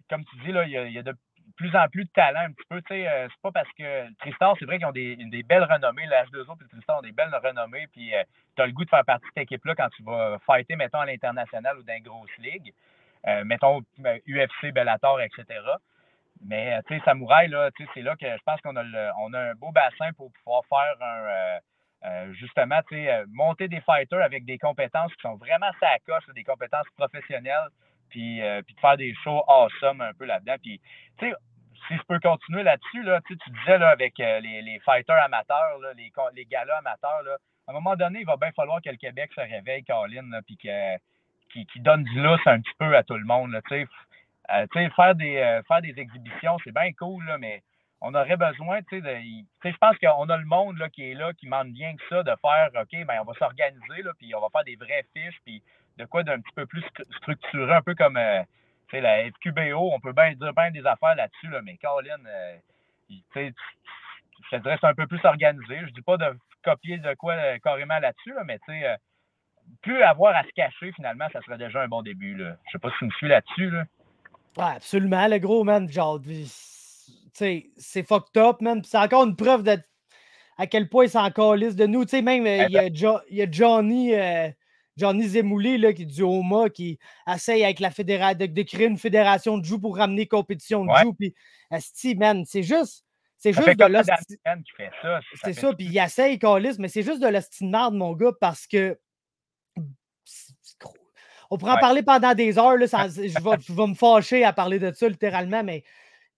comme tu dis, là, il y a, de plus en plus de talent un petit peu. Tu sais, c'est pas parce que Tristar, c'est vrai qu'ils ont des, des, belles renommées. Le H2O et Tristar ont des belles renommées. Puis tu as le goût de faire partie de cette équipe-là quand tu vas fighter, mettons, à l'international ou dans une grosse ligue. mettons UFC, Bellator, etc. Mais, euh, tu sais, Samouraï, là, c'est là que je pense qu'on a, on a un beau bassin pour pouvoir faire un. Euh, euh, justement, tu sais, monter des fighters avec des compétences qui sont vraiment coche, des compétences professionnelles, puis, puis de faire des shows awesome un peu là-dedans. Puis, tu sais, si je peux continuer là-dessus, là, tu disais là, avec les, les, fighters amateurs, là, les, les galas amateurs, là, à un moment donné, il va bien falloir que le Québec se réveille, Caroline, puis que, qui, qui, donne du lousse un petit peu à tout le monde. Là, faire, des, euh, faire des exhibitions, c'est bien cool, là, mais on aurait besoin, tu sais, je pense qu'on a le monde là, qui est là, qui demande bien que ça, de faire, OK, ben, on va s'organiser, puis on va faire des vraies fiches, puis de quoi d'un petit peu plus structuré, un peu comme, euh, la FQBO, on peut bien dire bien des affaires là-dessus, là, mais Caroline, euh, je te dirais c'est un peu plus organisé. Je dis pas de copier de quoi euh, carrément là-dessus, là, mais tu sais, plus avoir à se cacher, finalement, ça serait déjà un bon début. Je sais pas si tu me suis là-dessus, là. Ouais, absolument, le gros, man, genre, c'est fucked up, man. C'est encore une preuve de à quel point ils s'en calissent de nous. Tu sais, même, euh, il y, a il y, a Johnny, euh, Johnny Zemouli, là, qui est du HOMA, qui essaye avec la fédération de, créer une fédération de joue pour ramener compétition de joue. Puis, man, c'est juste. C'est juste de l'hostie. C'est ça, puis il essaye, calisse, mais c'est juste de l'hostie de mon gars, parce que. On pourrait en parler pendant des heures. Là, je, vais, je vais me fâcher à parler de ça littéralement, mais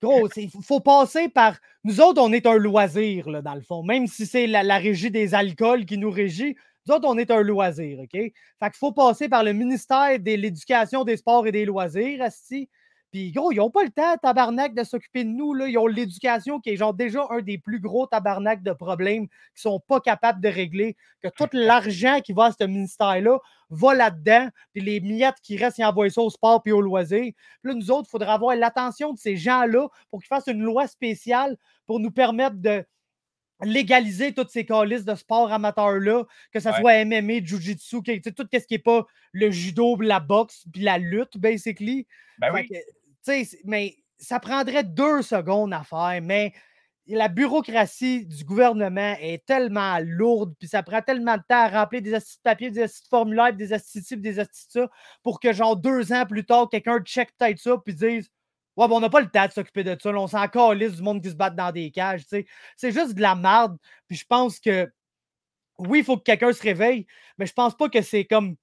Gros, il faut passer par. Nous autres, on est un loisir, là, dans le fond. Même si c'est la, régie des alcools qui nous régit, nous autres, on est un loisir, OK? Fait qu'il faut passer par le ministère de l'Éducation, des Sports et des Loisirs, Asti. Puis, gros, ils n'ont pas le temps, tabarnak, de s'occuper de nous. Là. Ils ont l'éducation qui est genre déjà un des plus gros tabarnak de problèmes qu'ils ne sont pas capables de régler. Que tout l'argent qui va à ce ministère-là va là-dedans. Puis les miettes qui restent, ils envoient ça au sport puis au loisir. Puis là, nous autres, il faudra avoir l'attention de ces gens-là pour qu'ils fassent une loi spéciale pour nous permettre de légaliser toutes ces calices de sport amateurs-là, que ce soit MMA, Jiu-Jitsu, tout ce qui n'est pas le judo, la boxe, puis la lutte, basically. Ben oui mais ça prendrait deux secondes à faire, mais la bureaucratie du gouvernement est tellement lourde, puis ça prend tellement de temps à remplir des astuces de papier, des astuces de formulaire, des astuces des astuces ça, pour que, genre, deux ans plus tard, quelqu'un check peut-être ça, puis dise Ouais, bon, on n'a pas le temps de s'occuper de ça. on s'en calisse du monde qui se bat dans des cages. C'est juste de la merde. Puis je pense que oui, il faut que quelqu'un se réveille, mais je pense pas que c'est comme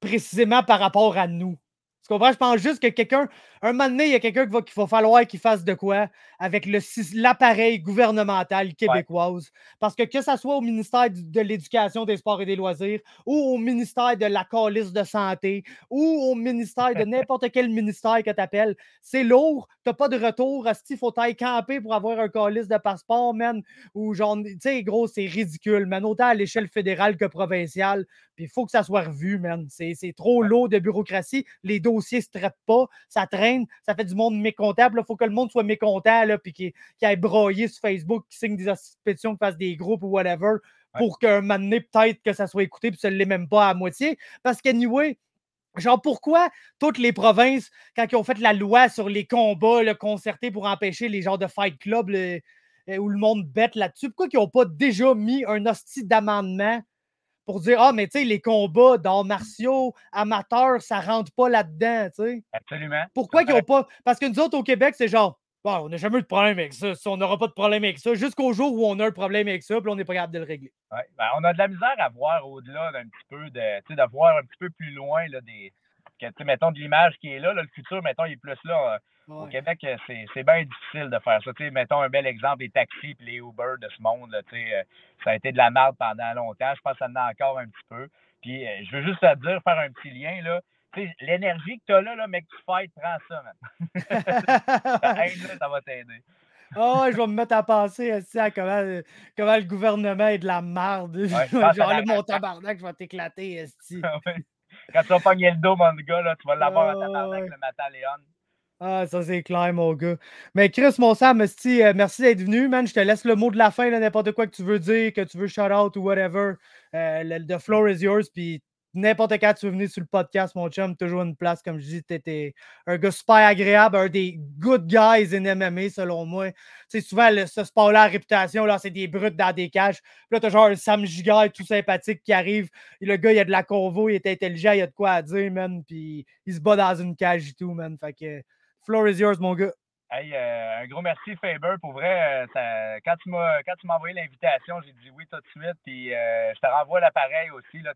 précisément par rapport à nous. Tu comprends? Je pense juste que quelqu'un, un moment donné, il y a quelqu'un qu'il va, falloir qu'il fasse de quoi avec l'appareil gouvernemental québécoise. Parce que que ce soit au ministère de l'Éducation, des Sports et des Loisirs, ou au ministère de la Calice de Santé, ou au ministère de n'importe quel ministère que tu appelles, c'est lourd. Tu n'as pas de retour. Il faut aller camper pour avoir un calice de passeport, man. Ou genre, tu sais, gros, c'est ridicule, man. Autant à l'échelle fédérale que provinciale. Puis il faut que ça soit revu, man. C'est trop lourd de bureaucratie. Les dossiers ne se traitent pas. Ça traîne. Ça fait du monde mécontent. Il faut que le monde soit mécontent, là, puis qu'il qu aille broyer sur Facebook, qu'il signe des pétitions, qu'il fasse des groupes ou whatever, pour qu'un moment donné, peut-être que ça soit écouté, puis ça ne l'est même pas à moitié. Parce qu'anyway, Genre, pourquoi toutes les provinces, quand ils ont fait la loi sur les combats le concertés pour empêcher les genres de fight club euh, où le monde bête là-dessus, pourquoi ils n'ont pas déjà mis un hostie d'amendement pour dire Ah, mais tu sais, les combats d'arts martiaux amateurs, ça rentre pas là-dedans, tu sais. Absolument. Pourquoi qu'ils n'ont pas. Parce que nous autres, au Québec, c'est genre bon, on n'a jamais eu de problème avec ça. On n'aura pas de problème avec ça jusqu'au jour où on a un problème avec ça, puis on n'est pas capable de le régler. Ouais, ben, on a de la misère à voir au-delà d'un petit peu de. Tu sais, de voir un petit peu plus loin là, des. Que, mettons, de l'image qui est là, le futur, mettons, il est plus là. Euh, au Québec, euh, c'est bien difficile de faire ça. mettons un bel exemple, les taxis et les Uber de ce monde. Là, euh, ça a été de la merde pendant longtemps. Je pense que ça en a encore un petit peu. Puis je veux juste te dire, faire un petit lien. là. L'énergie que tu as là, là, mec, tu fais, prends ça, man. ça va t'aider. Oh, je vais me mettre à penser à comment, comment, le gouvernement est de la merde. Genre, le mon tabarnak, je vais t'éclater. Quand tu vas pogner le dos, mon gars, là, tu vas l'avoir à tabarnak le matin, Léon. Ah, ça c'est clair, mon gars. Mais Chris, mon Sam, euh, merci d'être venu, man. Je te laisse le mot de la fin, n'importe quoi que tu veux dire, que tu veux shout out ou whatever. Euh, the floor is yours. Puis n'importe quand tu veux venir sur le podcast, mon chum, toujours une place. Comme je dis, tu étais un gars super agréable, un des good guys in MMA, selon moi. Sais, souvent, ce sport-là, la réputation, là, c'est des brutes dans des cages. Puis là, t'as genre Sam Giga tout sympathique qui arrive. Le gars, il a de la convo, il est intelligent, il a de quoi à dire, man. Puis il se bat dans une cage et tout, man. Fait que floor is yours, mon gars. Hey, euh, un gros merci, Faber. Pour vrai, euh, quand tu m'as envoyé l'invitation, j'ai dit oui tout de suite. Puis euh, je te renvoie l'appareil aussi. Là,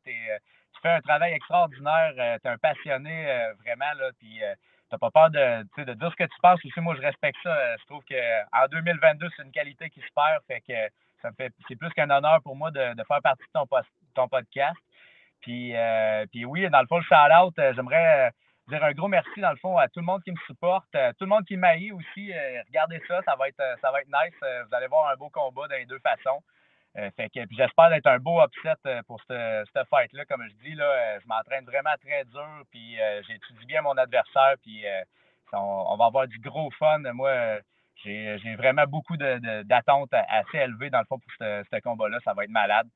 tu fais un travail extraordinaire. tu es un passionné, vraiment. Là, puis tu n'as pas peur de, dire ce que tu penses aussi. Moi, je respecte ça. Je trouve qu'en 2022, c'est une qualité qui se perd. Fait que c'est plus qu'un honneur pour moi de, faire partie de ton, podcast. Puis, oui, dans le fond, le shout-out, j'aimerais dire un gros merci, dans le fond, à tout le monde qui me supporte, tout le monde qui m'aille aussi. regardez ça, ça va être, ça va être nice. vous allez voir un beau combat dans les deux façons. Fait que, j'espère d'être un beau upset pour cette, fight-là. Comme je dis, là, je m'entraîne vraiment très dur, puis j'étudie bien mon adversaire, puis on, va avoir du gros fun. Moi, j'ai vraiment beaucoup d'attentes assez élevées, dans le fond, pour ce combat-là. Ça va être malade.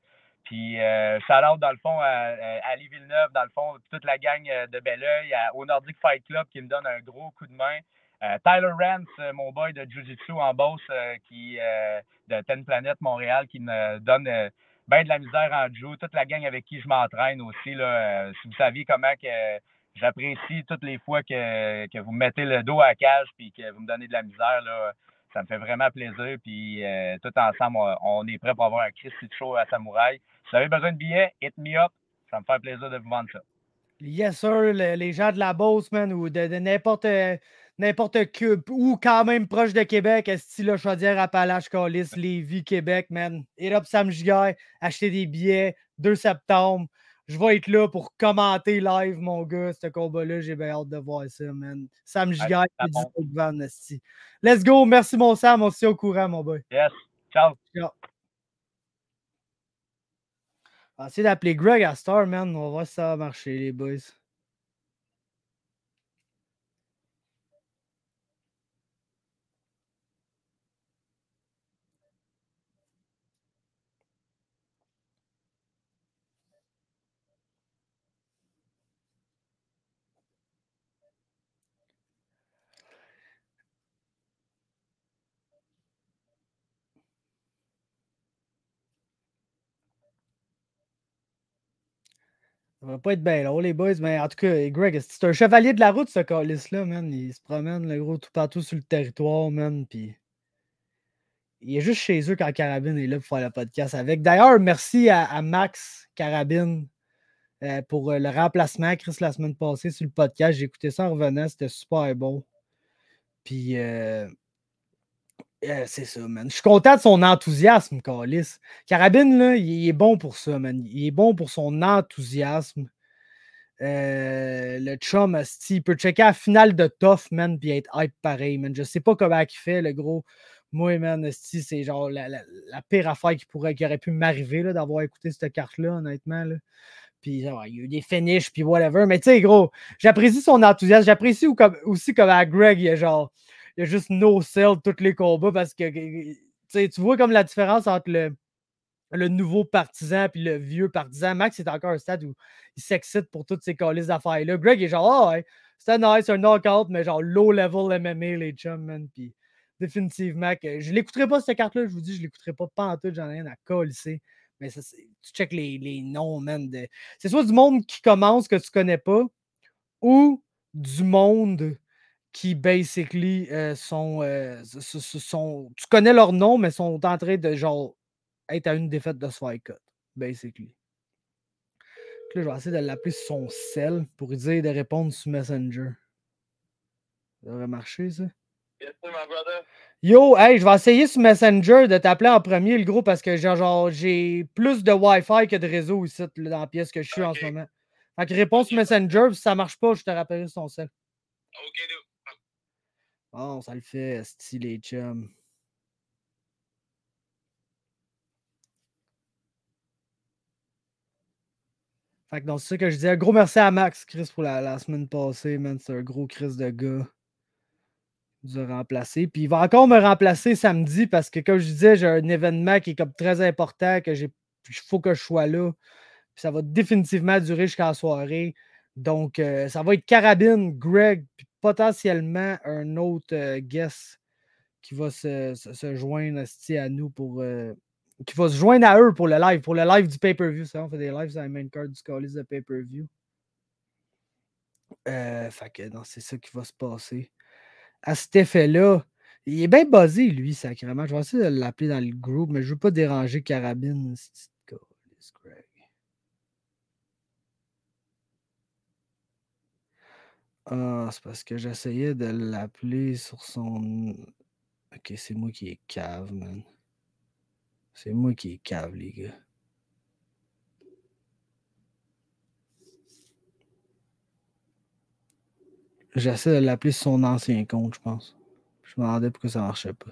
Puis, euh, dans le fond, à, Ali Villeneuve, dans le fond, toute la gang euh, de Belleuil, au Nordic Fight Club qui me donne un gros coup de main. Euh, Tyler Rance, euh, mon boy de Jiu-Jitsu en Beauce, qui, de Ten Planet Montréal, qui me donne bien de la misère en Jiu. Toute la gang avec qui je m'entraîne aussi. Là, si vous saviez comment j'apprécie toutes les fois que, que, vous mettez le dos à la cage puis que vous me donnez de la misère, ça me fait vraiment plaisir. Puis tout ensemble, on, est prêt pour avoir un Christy Show à Samouraï. Si vous avez besoin de billets, hit me up. Ça me fait plaisir de vous vendre ça. Yes, sir. les gens de la Beauce, man, ou de, n'importe n'importe ou quand même proche de Québec, style Chaudière, Appalaches, Calis, Lévis, Québec, man. Hit up Sam Gigaire, acheter des billets 2 septembre. Je vais être là pour commenter live, mon gars, ce combat-là. J'ai bien hâte de voir ça, man. Sam Gigaire, du Let's go. Merci, mon Sam. On se tient au courant, mon boy. Yes. Ciao. Ciao. Essayer d'appeler Greg à Star, man. On va voir si ça va marcher, les boys. Ça va pas être bien long, les boys, mais en tout cas, Greg, c'est un chevalier de la route, ce calice-là, man? Il se promène, le gros, tout partout sur le territoire, man. Puis il est juste chez eux quand Carabine est là pour faire le podcast avec. D'ailleurs, merci à, Max Carabine euh, pour euh, le remplacement, Chris, la semaine passée sur le podcast. J'ai écouté ça en revenant, c'était super bon. Puis euh, euh, c'est ça, man. Je suis content de son enthousiasme, Calis. Carabine, là, il est bon pour ça, man. Il est bon pour son enthousiasme. Euh, le chum, il peut checker la finale de Tough, man, puis être hype pareil, man. Je sais pas comment il fait, le gros. Moi, man, c'est genre la, pire affaire qui, pourrait, qui aurait pu m'arriver d'avoir écouté cette carte-là, honnêtement. Là. Puis il y a eu des finishes, puis whatever. Mais tu sais, gros, j'apprécie son enthousiasme. J'apprécie aussi comme à Greg, il est genre il y a juste no sell tous les combats parce que tu vois comme la différence entre le, le nouveau partisan et le vieux partisan. Max est encore un stade où il s'excite pour toutes ces calices d'affaires-là. Greg est genre, ah ouais, c'était nice, un knockout, mais genre low level MMA, les chums, man. Puis définitivement, que je l'écouterai pas cette carte-là, je vous dis, je l'écouterai pas tout, j'en ai rien à coller. Mais ça, tu check les, les noms, man. De... C'est soit du monde qui commence que tu connais pas ou du monde qui basically euh, euh, sont, Tu connais leur nom, mais sont en train de genre être à une défaite de ce cut, basically. Là, je vais essayer de l'appeler sur son cell pour lui dire de répondre sur Messenger. Ça devrait marcher, ça. Yo, hey, je vais essayer sur Messenger de t'appeler en premier, le gros, parce que genre, j'ai plus de Wi-Fi que de réseau ici, dans la pièce que je suis en ce moment. Fait que réponse Messenger, si ça marche pas, je te rappellerai sur son cell. Ok, Oh, ça le fait, stylé chum. Fait que donc, c'est ça que je disais. Gros merci à Max, Chris, pour la, semaine passée, man. C'est un gros Chris de gars. A remplacé. Puis il va encore me remplacer samedi parce que, comme je disais, j'ai un événement qui est comme très important, que j'ai. Il faut que je sois là. Puis ça va définitivement durer jusqu'à la soirée. Donc, euh, ça va être Carabine, Greg, potentiellement un autre guest qui va se, joindre à nous pour. Qui va se joindre à eux pour le live, pour le live du pay-per-view. Ça, on fait des lives sur la main card du Callis de pay-per-view. Fait que c'est ça qui va se passer. À cet effet-là, il est bien basé, lui, sacrément. Je vais essayer de l'appeler dans le groupe, mais je ne veux pas déranger Carabine. Ah, c'est parce que j'essayais de l'appeler sur son. Ok, c'est moi qui est cave, man. C'est moi qui est cave, les gars. J'essaie de l'appeler sur son ancien compte, je pense. Je me demandais pourquoi ça marchait pas.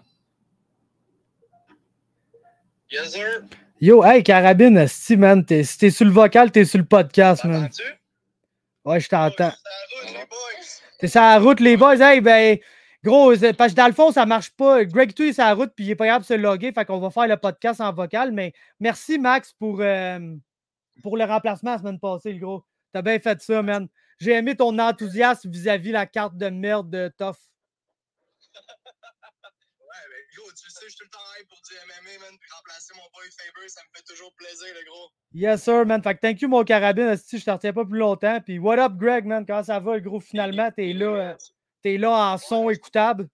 Yes, sir. Yo, hey, Carabine, esti, man, t'es, si t'es sur le vocal, t'es sur le podcast, man. Ouais, je t'entends. T'es sur la route, les boys. Hey, ben, gros, c'est- parce que dans le fond, ça marche pas. Greg, tu est sur la route, puis il est pas capable de se loguer. Fait qu'on va faire le podcast en vocal. Mais merci, Max, pour, euh, pour le remplacement la semaine passée, le gros. T'as bien fait ça, man. J'ai aimé ton enthousiasme vis-à-vis la carte de merde de Tough. Ouais, ben, gros, tu sais, je suis tout le temps du MMA, man. Puis remplacer mon boy Faber, ça me fait toujours plaisir, le gros. Yes, sir, man. Fait que thank you, mon carabine. esti, je te retiens pas plus longtemps. Puis what up, Greg, man? Comment ça va, le gros? Finalement, t'es là, euh, t'es là en son écoutable?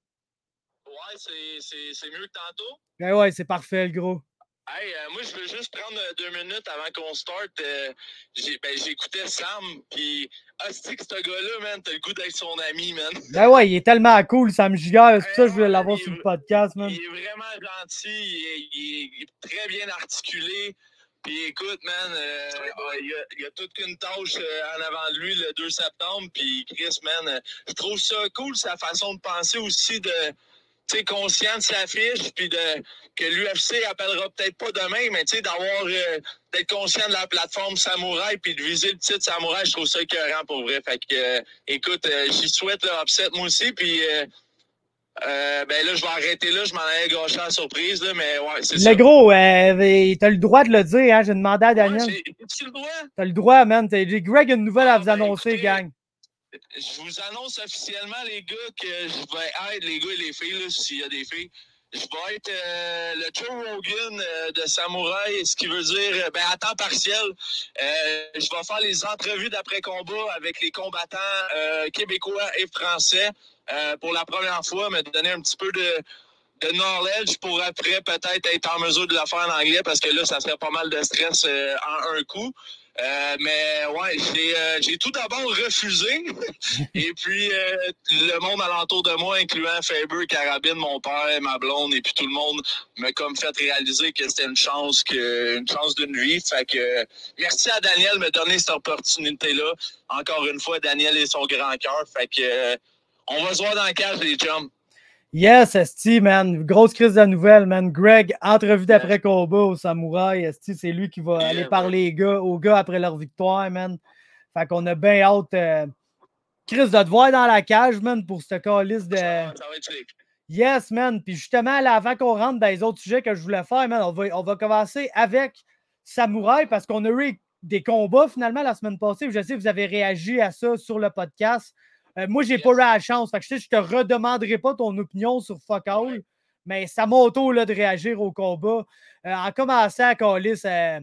Ouais, c'est- mieux que tantôt. Ben ouais, c'est parfait, le gros. Hey, euh, moi, je veux juste prendre euh, deux minutes avant qu'on start. euh, j'ai- ben, J'écoutais Sam, puis hostie que ce gars-là, man, t'as le goût d'être son ami, man. Ben ouais, il est tellement cool, ça me giga. C'est pour ça que je voulais l'avoir sur le podcast, man. Il est vraiment gentil, il est, il est très bien articulé. Puis écoute, man, euh, ah, il, y a, il y a toute qu'une tâche euh, en avant de lui le 2 septembre. Puis Chris, man, euh, je trouve ça cool, sa façon de penser aussi de, tu sais, conscient de sa fiche, puis de que l'UFC appellera peut-être pas demain, mais tu sais, d'avoir, euh, d'être conscient de la plateforme Samouraï, puis de viser le titre Samouraï, je trouve ça écœurant pour vrai. Fait que, euh, écoute, euh, j'y souhaite le upset moi aussi, puis euh, euh, ben là, je vais arrêter là, je m'en allais gâcher la surprise, là, mais ouais, c'est ça. Le gros, euh, t'as le droit de le dire, hein? J'ai demandé à Daniel. Ouais, J'ai-tu le droit? T'as le droit, man. T'as- J'ai Greg a une nouvelle à Ah, vous ben, annoncer, écoutez, gang. Je vous annonce officiellement, les gars, que je vais être, les gars et les filles, s'il y a des filles, je vais être euh, le Joe Rogan euh, de Samouraï, ce qui veut dire, euh, ben, à temps partiel, je vais faire les entrevues d'après-combat avec les combattants québécois et français pour la première fois, me donner un petit peu de, de knowledge pour après peut-être être en mesure de la faire en anglais parce que là, ça serait pas mal de stress en un coup. Euh, mais ouais, j'ai euh, j'ai tout d'abord refusé. et puis euh, le monde alentour de moi, incluant Faber, Carabine, mon père, ma blonde et puis tout le monde, m'a comme fait réaliser que c'était une chance que une chance d'une vie. Fait que merci à Daniel de me donner cette opportunité-là. Encore une fois, Daniel et son grand cœur. Fait que euh, on va se voir dans le cage, les chums. Yes, Esti, man. Grosse crise de nouvelles, man. Greg, entrevue d'après-combat au Samouraï. Esti, c'est lui qui va aller parler aux gars, aux gars après leur victoire, man. Fait qu'on a bien hâte, euh, Chris, de te voir dans la cage, man, pour ce calice de. Ça, va- ça va être slick. Yes, man. Puis justement, là, avant qu'on rentre dans les autres sujets que je voulais faire, man, on va, on va commencer avec Samouraï parce qu'on a eu des combats finalement la semaine passée. Je sais que vous avez réagi à ça sur le podcast. Euh, moi, j'ai pas eu la chance. Fait que je sais, je te redemanderai pas ton opinion sur Fuck All, mais ça mon tour là, de réagir au combat. Euh, en commençant à Calis euh,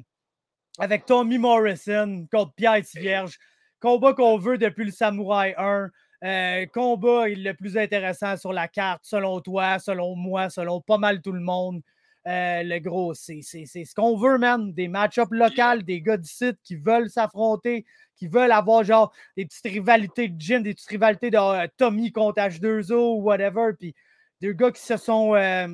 avec Tommy Morrison contre Pierre Vierge. Combat qu'on veut depuis le Samouraï 1. Euh, combat le plus intéressant sur la carte, selon toi, selon moi, selon pas mal tout le monde. Euh, le gros, c'est ce qu'on veut, man. Des match-ups locales, des gars d'ici qui veulent s'affronter, qui veulent avoir genre des petites rivalités de gym, des petites rivalités de euh, Tommy contre H2O ou whatever. Puis deux gars qui se sont euh,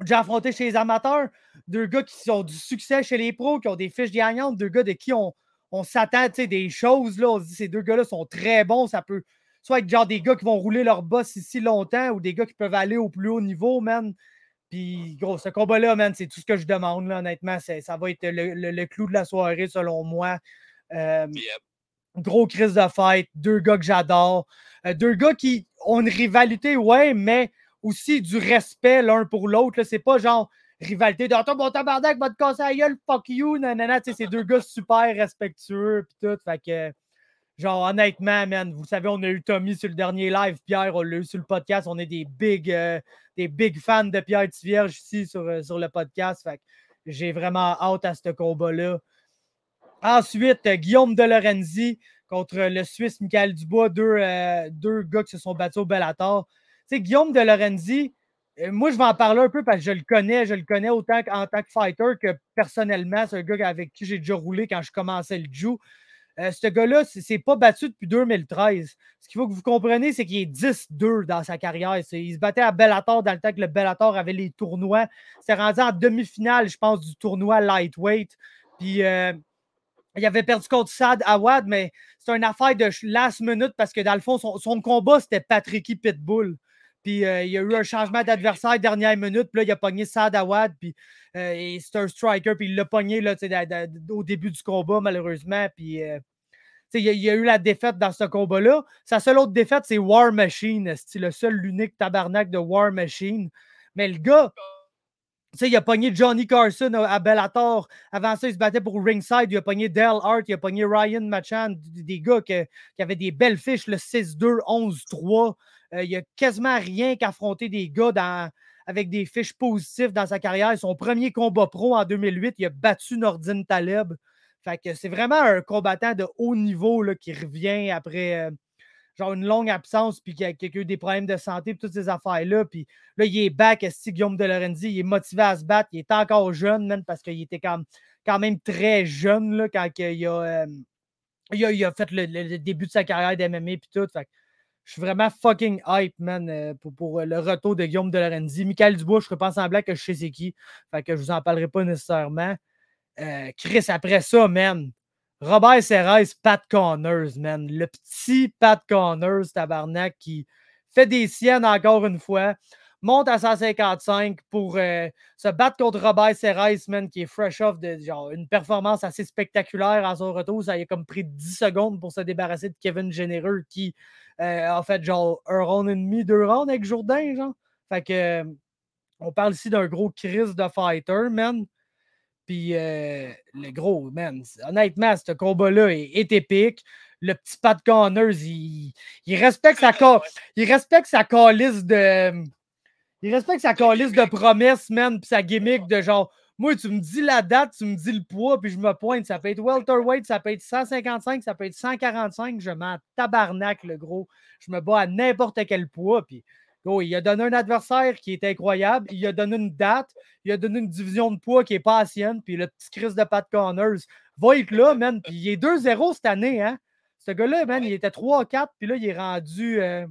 déjà affrontés chez les amateurs, deux gars qui ont du succès chez les pros, qui ont des fiches gagnantes, deux gars de qui on, on s'attend des choses. Là, on se dit ces deux gars-là sont très bons. Ça peut soit être genre des gars qui vont rouler leur boss ici longtemps ou des gars qui peuvent aller au plus haut niveau, man. Puis, gros, ce combat-là, man, c'est tout ce que je demande, là, honnêtement. c'est- Ça va être le, le- le clou de la soirée, selon moi. Euh, Yep. gros crise de fête, deux gars que j'adore. Euh, deux gars qui ont une rivalité, ouais, mais aussi du respect l'un pour l'autre. là. C'est pas genre rivalité de Attends, mon tabarnak va te casser la gueule, fuck you, nanana. Tu sais, c'est deux gars super respectueux, pis tout. Fait que, genre, honnêtement, man, vous savez, on a eu Tommy sur le dernier live, Pierre, on l'a eu sur le podcast. On est des big, euh, fans de Pierre Tivierge ici sur, euh, sur le podcast. Fait j'ai vraiment hâte à ce combat-là. Ensuite, euh, Guillaume De Lorenzi contre le Suisse Michael Dubois, deux, gars qui se sont battus au Bellator. Tu sais, Guillaume De Lorenzi, moi, je vais en parler un peu parce que je le connais. Je le connais autant en tant que fighter que personnellement. C'est un gars avec qui j'ai déjà roulé quand je commençais le Jiu. Euh, ce gars-là, c'est c'est pas battu depuis 2013. Ce qu'il faut que vous compreniez, c'est qu'il est 10-2 dans sa carrière. Il se battait à Bellator dans le temps que le Bellator avait les tournois. C'est rendu en demi-finale, je pense, du tournoi lightweight. Puis euh, il avait perdu contre Sad Awad, mais c'est une affaire de last minute parce que dans le fond, son, combat, c'était Patricky Pitbull. Puis euh, il y a eu un changement d'adversaire dernière minute. Puis là, il a pogné Sad Awad. Puis euh, c'est un striker. Puis il l'a pogné là, au début du combat, malheureusement. Puis euh, il y, a eu la défaite dans ce combat-là. Sa seule autre défaite, c'est War Machine. C'est le seul, l'unique tabarnak de War Machine. Mais le gars, il a pogné Johnny Carson à Bellator. Avant ça, il se battait pour Ringside. Il a pogné Dale Hart. Il a pogné Ryan Machan. Des gars qui, avaient des belles fiches, le 6-2, 11-3. Euh, il a quasiment rien qu'affronter des gars avec des fiches positives dans sa carrière. Son premier combat pro en 2008, il a battu Nordine Taleb. Fait que c'est vraiment un combattant de haut niveau là, qui revient après, euh, genre une longue absence, puis qu'il a, eu des problèmes de santé, puis toutes ces affaires-là. Puis là, il est back, est Guillaume de Lorenzi, il est motivé à se battre, il est encore jeune, même, parce qu'il était quand, quand, même très jeune là, quand il a, euh, il, a, fait le, début de sa carrière d'MMA, puis tout. Je suis vraiment fucking hype, man, euh, pour, pour, le retour de Guillaume de Lorenzi. Michael Dubois, je ne pas semblant que je sais c'est qui. Fait que je vous en parlerai pas nécessairement. Euh, Chris, après ça, man, Robert Serres, Pat Connors, man. Le petit Pat Connors, tabarnak, qui fait des siennes encore une fois, monte à 155 pour euh, se battre contre Robert Serres, man, qui est fresh off de genre une performance assez spectaculaire à son retour. Ça a comme pris 10 secondes pour se débarrasser de Kevin Généreux qui euh, a fait genre un round et demi, deux rounds avec Jourdain, genre. Fait que on parle ici d'un gros crise de fighter, man. Puis euh, le gros, man, honnêtement, ce combat-là est, épique. Le petit Pat Connors, il, il respecte sa il respecte sa calice de. Il respecte sa calice de promesses, man, puis sa gimmick de genre. Moi, tu me dis la date, tu me dis le poids, puis je me pointe. Ça peut être welterweight, ça peut être 155, ça peut être 145. Je m'en tabarnak, le gros. Je me bats à n'importe quel poids, puis il a donné un adversaire qui est incroyable. Il a donné une date. Il a donné une division de poids qui est pas ancienne. Puis le petit Chris de Pat Connors va être là, man. Puis il est 2-0 cette année, hein. Ce gars-là, man, il était 3-4. Puis là, il est rendu, euh,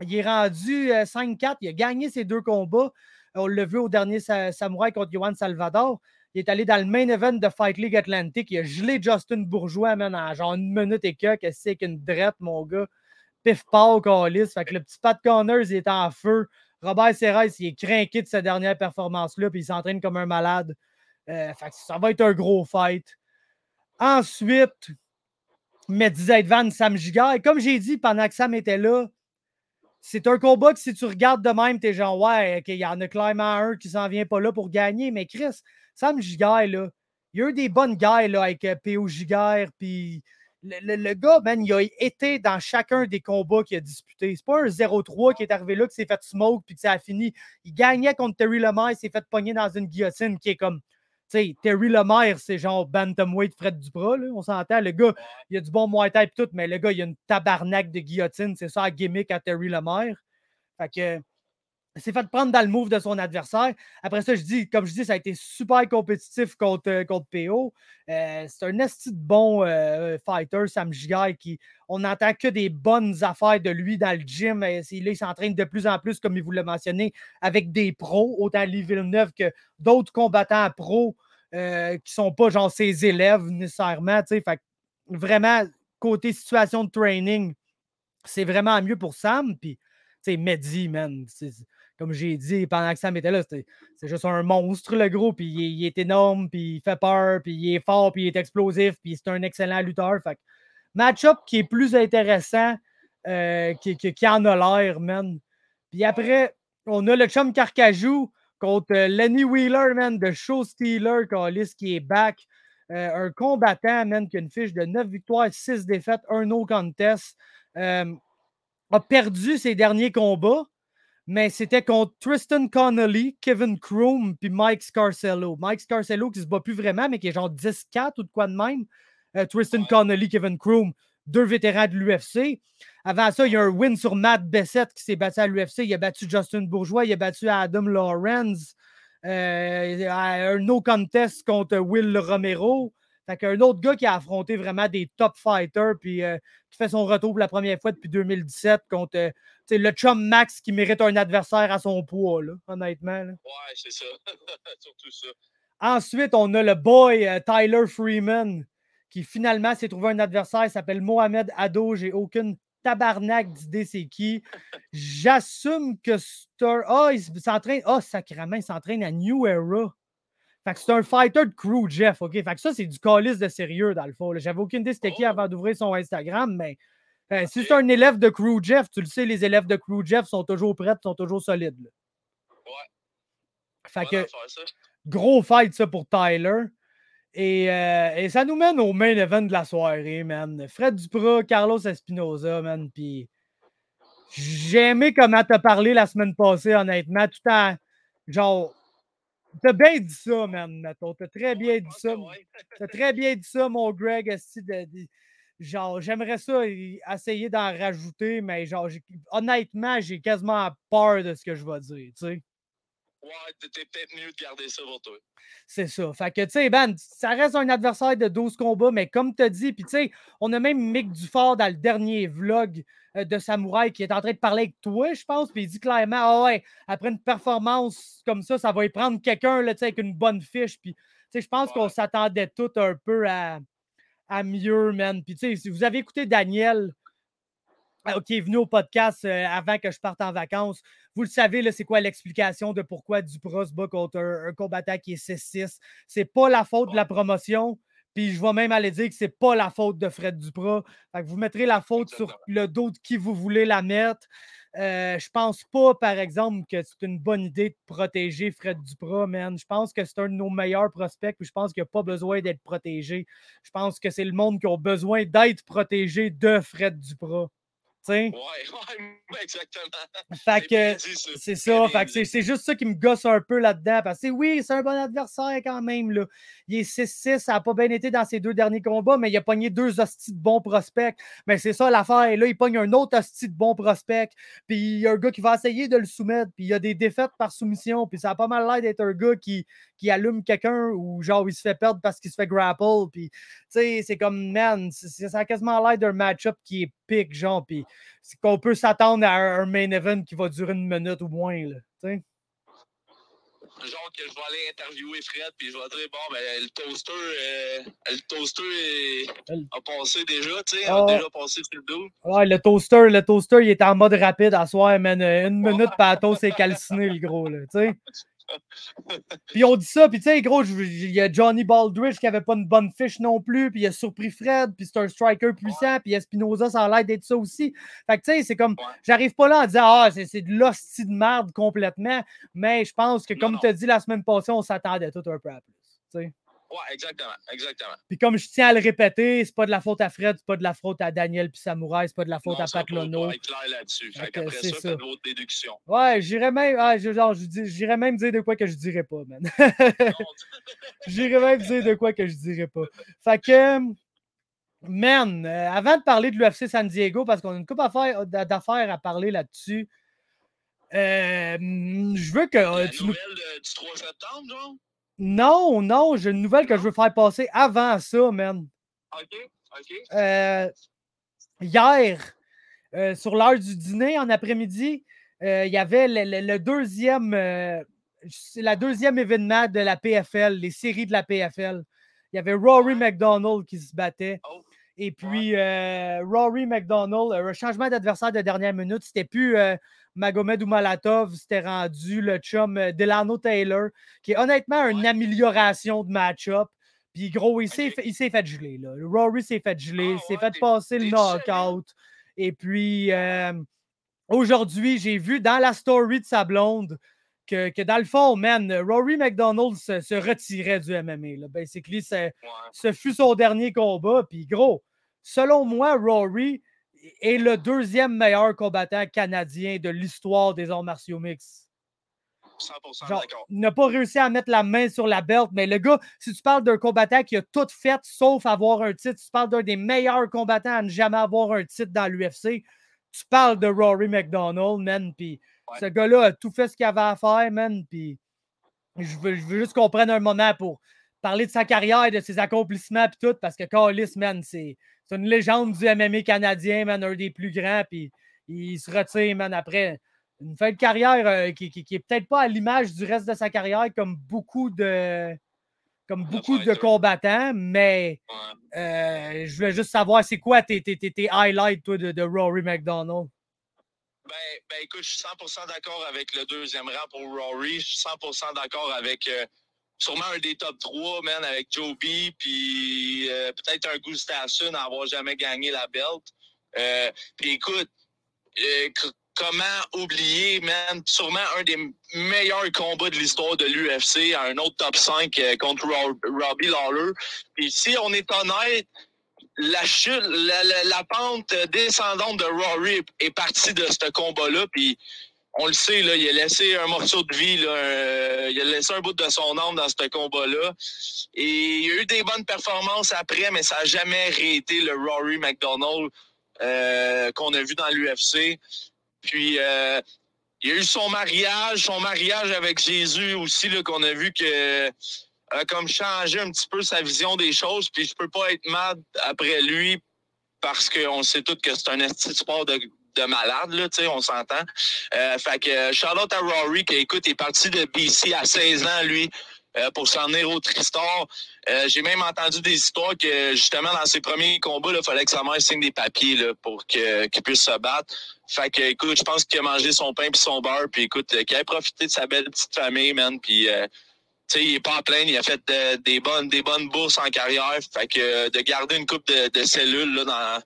il est rendu 5-4. Euh, il a gagné ses deux combats. On l'a vu au dernier Samouraï contre Johan Salvador. Il est allé dans le main event de Fight League Atlantic. Il a gelé Justin Bourgeois, man, en genre une minute et quelques. C'est qu'une drette, mon gars pif pau Calis. Fait que le petit Pat Connors, il est en feu. Robert Serres, il est craqué de sa dernière performance-là, puis il s'entraîne comme un malade. Euh, fait que ça va être un gros fight. Ensuite, Medizet Van, Sam Giga. Et comme j'ai dit pendant que Sam était là, c'est un combat que si tu regardes de même, t'es genre, ouais, il y en a clairement un qui s'en vient pas là pour gagner. Mais Chris, Sam Giga, là, il y a eu des bonnes guys là, avec euh, P.O. Giga, puis le, gars, man, il a été dans chacun des combats qu'il a disputés. C'est pas un 0-3 qui est arrivé là, qui s'est fait smoke puis que ça a fini. Il gagnait contre Terry Lemire, il s'est fait pogner dans une guillotine qui est comme. Tu sais, Terry Lemire, c'est genre Bantamweight Fred Dubras, là, on s'entend. Le gars, il a du bon Muay Thai tout, mais le gars, il a une tabarnak de guillotine. C'est ça, la gimmick à Terry Lemire. Fait que s'est fait prendre dans le move de son adversaire. Après ça, je dis, comme je dis, ça a été super compétitif contre, euh, contre PO. Euh, c'est un esti de bon euh, fighter, Sam Gigai, qui on n'entend que des bonnes affaires de lui dans le gym. là, il s'entraîne de plus en plus, comme il vous l'a mentionné, avec des pros, autant Lee Villeneuve que d'autres combattants pros qui ne sont pas genre ses élèves nécessairement. Fait, vraiment, côté situation de training, c'est vraiment mieux pour Sam. Puis, Mehdi, man, comme j'ai dit pendant que Sam était là, c'est juste un monstre, le gros, puis il, est énorme, puis il fait peur, puis il est fort, puis il est explosif, puis c'est un excellent lutteur. Fait match-up qui est plus intéressant, euh, qui, en a l'air, man. Puis après, on a le chum Carcajou contre euh, Lenny Wheeler, man, de Show Stealer, qui est back. Euh, un combattant, man, qui a une fiche de 9 victoires, 6 défaites, un no contest. a perdu ses derniers combats mais c'était contre Tristan Connolly, Kevin Kroom puis Mike Scarcello. Mike Scarcello qui se bat plus vraiment, mais qui est genre 10-4 ou de quoi de même. Euh, Tristan Connolly, Kevin Kroom, deux vétérans de l'UFC. Avant ça, il y a un win sur Matt Bessette qui s'est battu à l'UFC. Il a battu Justin Bourgeois, il a battu Adam Lawrence. Euh, un no contest contre Will Romero. Fait qu'un autre gars qui a affronté vraiment des top fighters, puis euh, qui fait son retour pour la première fois depuis 2017 contre euh, le chum Max qui mérite un adversaire à son poids, là, honnêtement. Ouais, c'est ça. Surtout ça. Ensuite, on a le boy euh, Tyler Freeman qui finalement s'est trouvé un adversaire. Il s'appelle Mohamed Ado. J'ai aucune tabarnak d'idée c'est qui. J'assume que Star. Ah, il s'entraîne. Ah, sacrément, il s'entraîne à New Era. Fait que c'est un fighter de crew, Jeff, OK? Fait que ça, c'est du calice de sérieux, dans le fond. J'avais aucune idée c'était qui Oh. avant d'ouvrir son Instagram, mais euh, si c'est un élève de crew, Jeff, tu le sais, les élèves de crew, Jeff, sont toujours prêts, sont toujours solides. là. Fait que gros fight, ça, pour Tyler. Et, euh, et ça nous mène au main event de la soirée, man. Fred Duprat, Carlos Espinoza, man. Puis j'ai aimé comment t'as parlé la semaine passée, honnêtement. Tout en. Genre. T'as bien dit ça, man, mettons. T'as très bien Ouais, dit ça. ouais. T'as très bien dit ça, mon Greg. Genre, j'aimerais ça essayer d'en rajouter, mais genre, honnêtement, j'ai quasiment peur de ce que je vais dire, tu sais. Ouais, t'es peut-être mieux de garder ça pour toi. C'est ça. Fait que, tu sais, Ben, ça reste un adversaire de 12 combats, mais comme tu as dit, puis tu sais, on a même Mick Dufort dans le dernier vlog euh, de Samouraï qui est en train de parler avec toi, je pense, puis il dit clairement, ah ouais, après une performance comme ça, ça va y prendre quelqu'un, tu sais, avec une bonne fiche, puis, tu sais, je pense qu'on s'attendait tous un peu à, à mieux, man. Puis, tu sais, si vous avez écouté Daniel, euh, qui est venu au podcast euh, avant que je parte en vacances. Vous le savez, là, c'est quoi l'explication de pourquoi Duprat se bat contre un, combattant qui est 6-6. C'est pas la faute de la promotion. Puis je vais même aller dire que c'est pas la faute de Fred Duprat. Fait que vous mettrez la faute sur le dos de qui vous voulez la mettre. Euh, je pense pas, par exemple, que c'est une bonne idée de protéger Fred Duprat, man. Je pense que c'est un de nos meilleurs prospects, puis je pense qu'il n'a pas besoin d'être protégé. Je pense que c'est le monde qui a besoin d'être protégé de Fred Duprat. Tu sais? Ouais, ouais, exactement. Fait que c'est ça. bien Fait que c'est juste ça qui me gosse un peu là-dedans. Parce que oui, c'est un bon adversaire quand même. Là. Il est 6-6, ça n'a pas bien été dans ses deux derniers combats, mais il a pogné deux hosties de bons prospects. Mais c'est ça l'affaire. Et là, il pogne un autre hostie de bons prospects. Puis il y a un gars qui va essayer de le soumettre. Puis il y a des défaites par soumission. Puis ça a pas mal l'air d'être un gars qui, qui allume quelqu'un ou genre il se fait perdre parce qu'il se fait grapple. Puis tu sais, c'est comme, man, ça a quasiment l'air d'un match-up qui est pique, genre. Puis c'est qu'on peut s'attendre à un, main event qui va durer une minute ou moins. Là, tu sais. Genre que je vais aller interviewer Fred, puis je vais dire, bon, ben, le toaster, euh, le toaster est- a passé déjà, tu sais, Ah. a déjà passé sur le dos. Ouais, le toaster, le toaster, il est en mode rapide à soir, man. Une minute, pas à toast, c'est calciné, le gros, là, tu sais. Puis on dit ça, puis tu sais, gros, il y a Johnny Baldridge qui avait pas une bonne fiche non plus, puis il a surpris Fred, puis c'est un striker puissant, puis Espinoza, ça a l'air d'être ça aussi. Fait que tu sais, c'est comme, j'arrive pas là en disant, ah, c'est c'est de l'hostie de merde complètement, mais je pense que, comme tu as dit la semaine passée, on s'attendait tout un peu à plus, tu sais. Ouais, exactement, exactement. Puis comme je tiens à le répéter, c'est pas de la faute à Fred, c'est pas de la faute à Daniel puis Samouraï, c'est pas de la faute Non, à Pat Lono. clair là-dessus. C'est ça, ça. faites votre déduction. Ouais, j'irais même, ah, j'irais même dire de quoi que je dirais pas, man. J'irais même dire de quoi que je dirais pas. Fait que, man, euh, avant de parler de l'UFC San Diego, parce qu'on a une coupe d'affaires d'affaires à parler là-dessus, euh, je veux que euh, La tu nous nouvelle de- du 3 septembre, genre? Non, non, j'ai une nouvelle que je veux faire passer avant ça, man. OK, OK. Euh, hier, euh, sur l'heure du dîner, en après-midi, euh, il y avait le, le- le deuxième, la deuxième événement de la PFL, les séries de la PFL. Il y avait Rory. McDonald qui se battait. Oh. Et puis, Rory McDonald, un changement d'adversaire de dernière minute, c'était plus Magomed ou Malatov, c'était rendu le chum euh, Delano Taylor, qui est honnêtement une Ouais. amélioration de match-up. Puis gros, il s'est fait, geler. Là. Rory s'est fait geler, il Ah s'est ouais, fait passer le knockout. Et puis, euh, aujourd'hui, j'ai vu dans la story de sa blonde que, que dans le fond, man, Rory McDonald se, se retirait du MMA. Là. Basically, c'est- Ouais. ce fut son dernier combat. Puis gros, selon moi, Rory est le deuxième meilleur combattant canadien de l'histoire des arts martiaux mixtes. 100% Genre, d'accord. il n'a pas réussi à mettre la main sur la belt, mais le gars, si tu parles d'un combattant qui a tout fait sauf avoir un titre, tu parles d'un des meilleurs combattants à ne jamais avoir un titre dans l'UFC, tu parles de Rory McDonald, man, puis Ouais. ce gars-là a tout fait ce qu'il avait à faire, man, puis je veux, je veux juste qu'on prenne un moment pour parler de sa carrière, de ses accomplissements, puis tout, parce que Carlis, man, c'est c'est une légende du MMA canadien, man, un des plus grands, puis il se retire, man, après une fin de carrière euh, qui, qui, qui est peut-être pas à l'image du reste de sa carrière, comme beaucoup de, comme beaucoup de combattants, mais euh, je voulais juste savoir, c'est quoi tes, tes, tes, tes highlights, toi, de, de Rory McDonald? Ben, ben écoute, je suis 100% d'accord avec le deuxième rang pour Rory. Je suis 100% d'accord avec euh, sûrement un des top 3, man, avec Joby, puis euh, peut-être un Gustafsson à avoir jamais gagné la belt. Euh, puis écoute, euh, comment oublier, man, sûrement un des meilleurs combats de l'histoire de l'UFC, un autre top 5 euh, contre Ro- Robbie Lawler. Puis si on est honnête, la chute, la pente descendante de Rory est partie de ce combat-là, puis on le sait, là, il a laissé un morceau de vie, là, un- il a laissé un bout de son âme dans ce combat-là. Et il a eu des bonnes performances après, mais ça n'a jamais réété le Rory McDonald euh, qu'on a vu dans l'UFC. Puis euh, il y a eu son mariage, son mariage avec Jésus aussi, qu'on a vu que a comme changé un petit peu sa vision des choses. Puis je peux pas être mad après lui parce qu'on sait tous que c'est un sport de, de malade, là, tu sais, on s'entend. Euh, fait que euh, Charlotte à Rory, qui écoute, est parti de BC à 16 ans, lui, euh, pour s'en venir au Tristar. Euh, J'ai même entendu des histoires que justement dans ses premiers combats, il fallait que sa mère signe des papiers là, pour qu'il puisse se battre. Fait que écoute, je pense qu'il a mangé son pain puis son beurre, puis écoute, qu'il a profité de sa belle petite famille, man, puis euh, tu sais, il est pas en plein, il a fait des bonnes des bonnes bourses en carrière. Fait que de garder une coupe de, de cellules là, dans,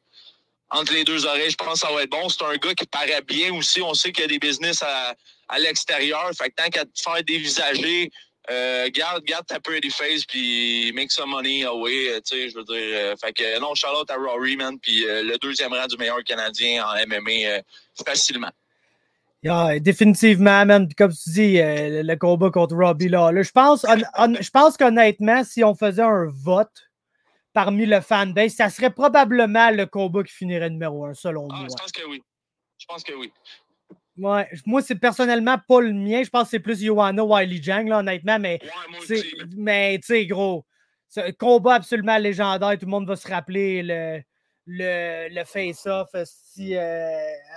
entre les deux oreilles, je pense que ça va être bon. C'est un gars qui paraît bien aussi. On sait qu'il y a des business à, à l'extérieur. Fait que tant qu'à te faire dévisager, euh, garde, garde ta pretty face puis make some money away. euh, Tu sais, je veux dire. euh, fait que non, Charlotte à Rory, man, puis euh, le deuxième rang du meilleur Canadien en MMA facilement. Yeah, définitivement, man. Comme tu dis, le, combat contre Robbie Lawler. Je pense, je pense qu'honnêtement, si on faisait un vote parmi le fanbase, ça serait probablement le combat qui finirait numéro un, selon Ah, moi. je pense que oui. Je pense que oui. Ouais, moi, c'est personnellement pas le mien. Je pense que c'est plus Johanna Wiley Jang, là, honnêtement, mais Ouais, tu sais, gros, combat absolument légendaire. Tout le monde va se rappeler le, le, le face-off si, euh,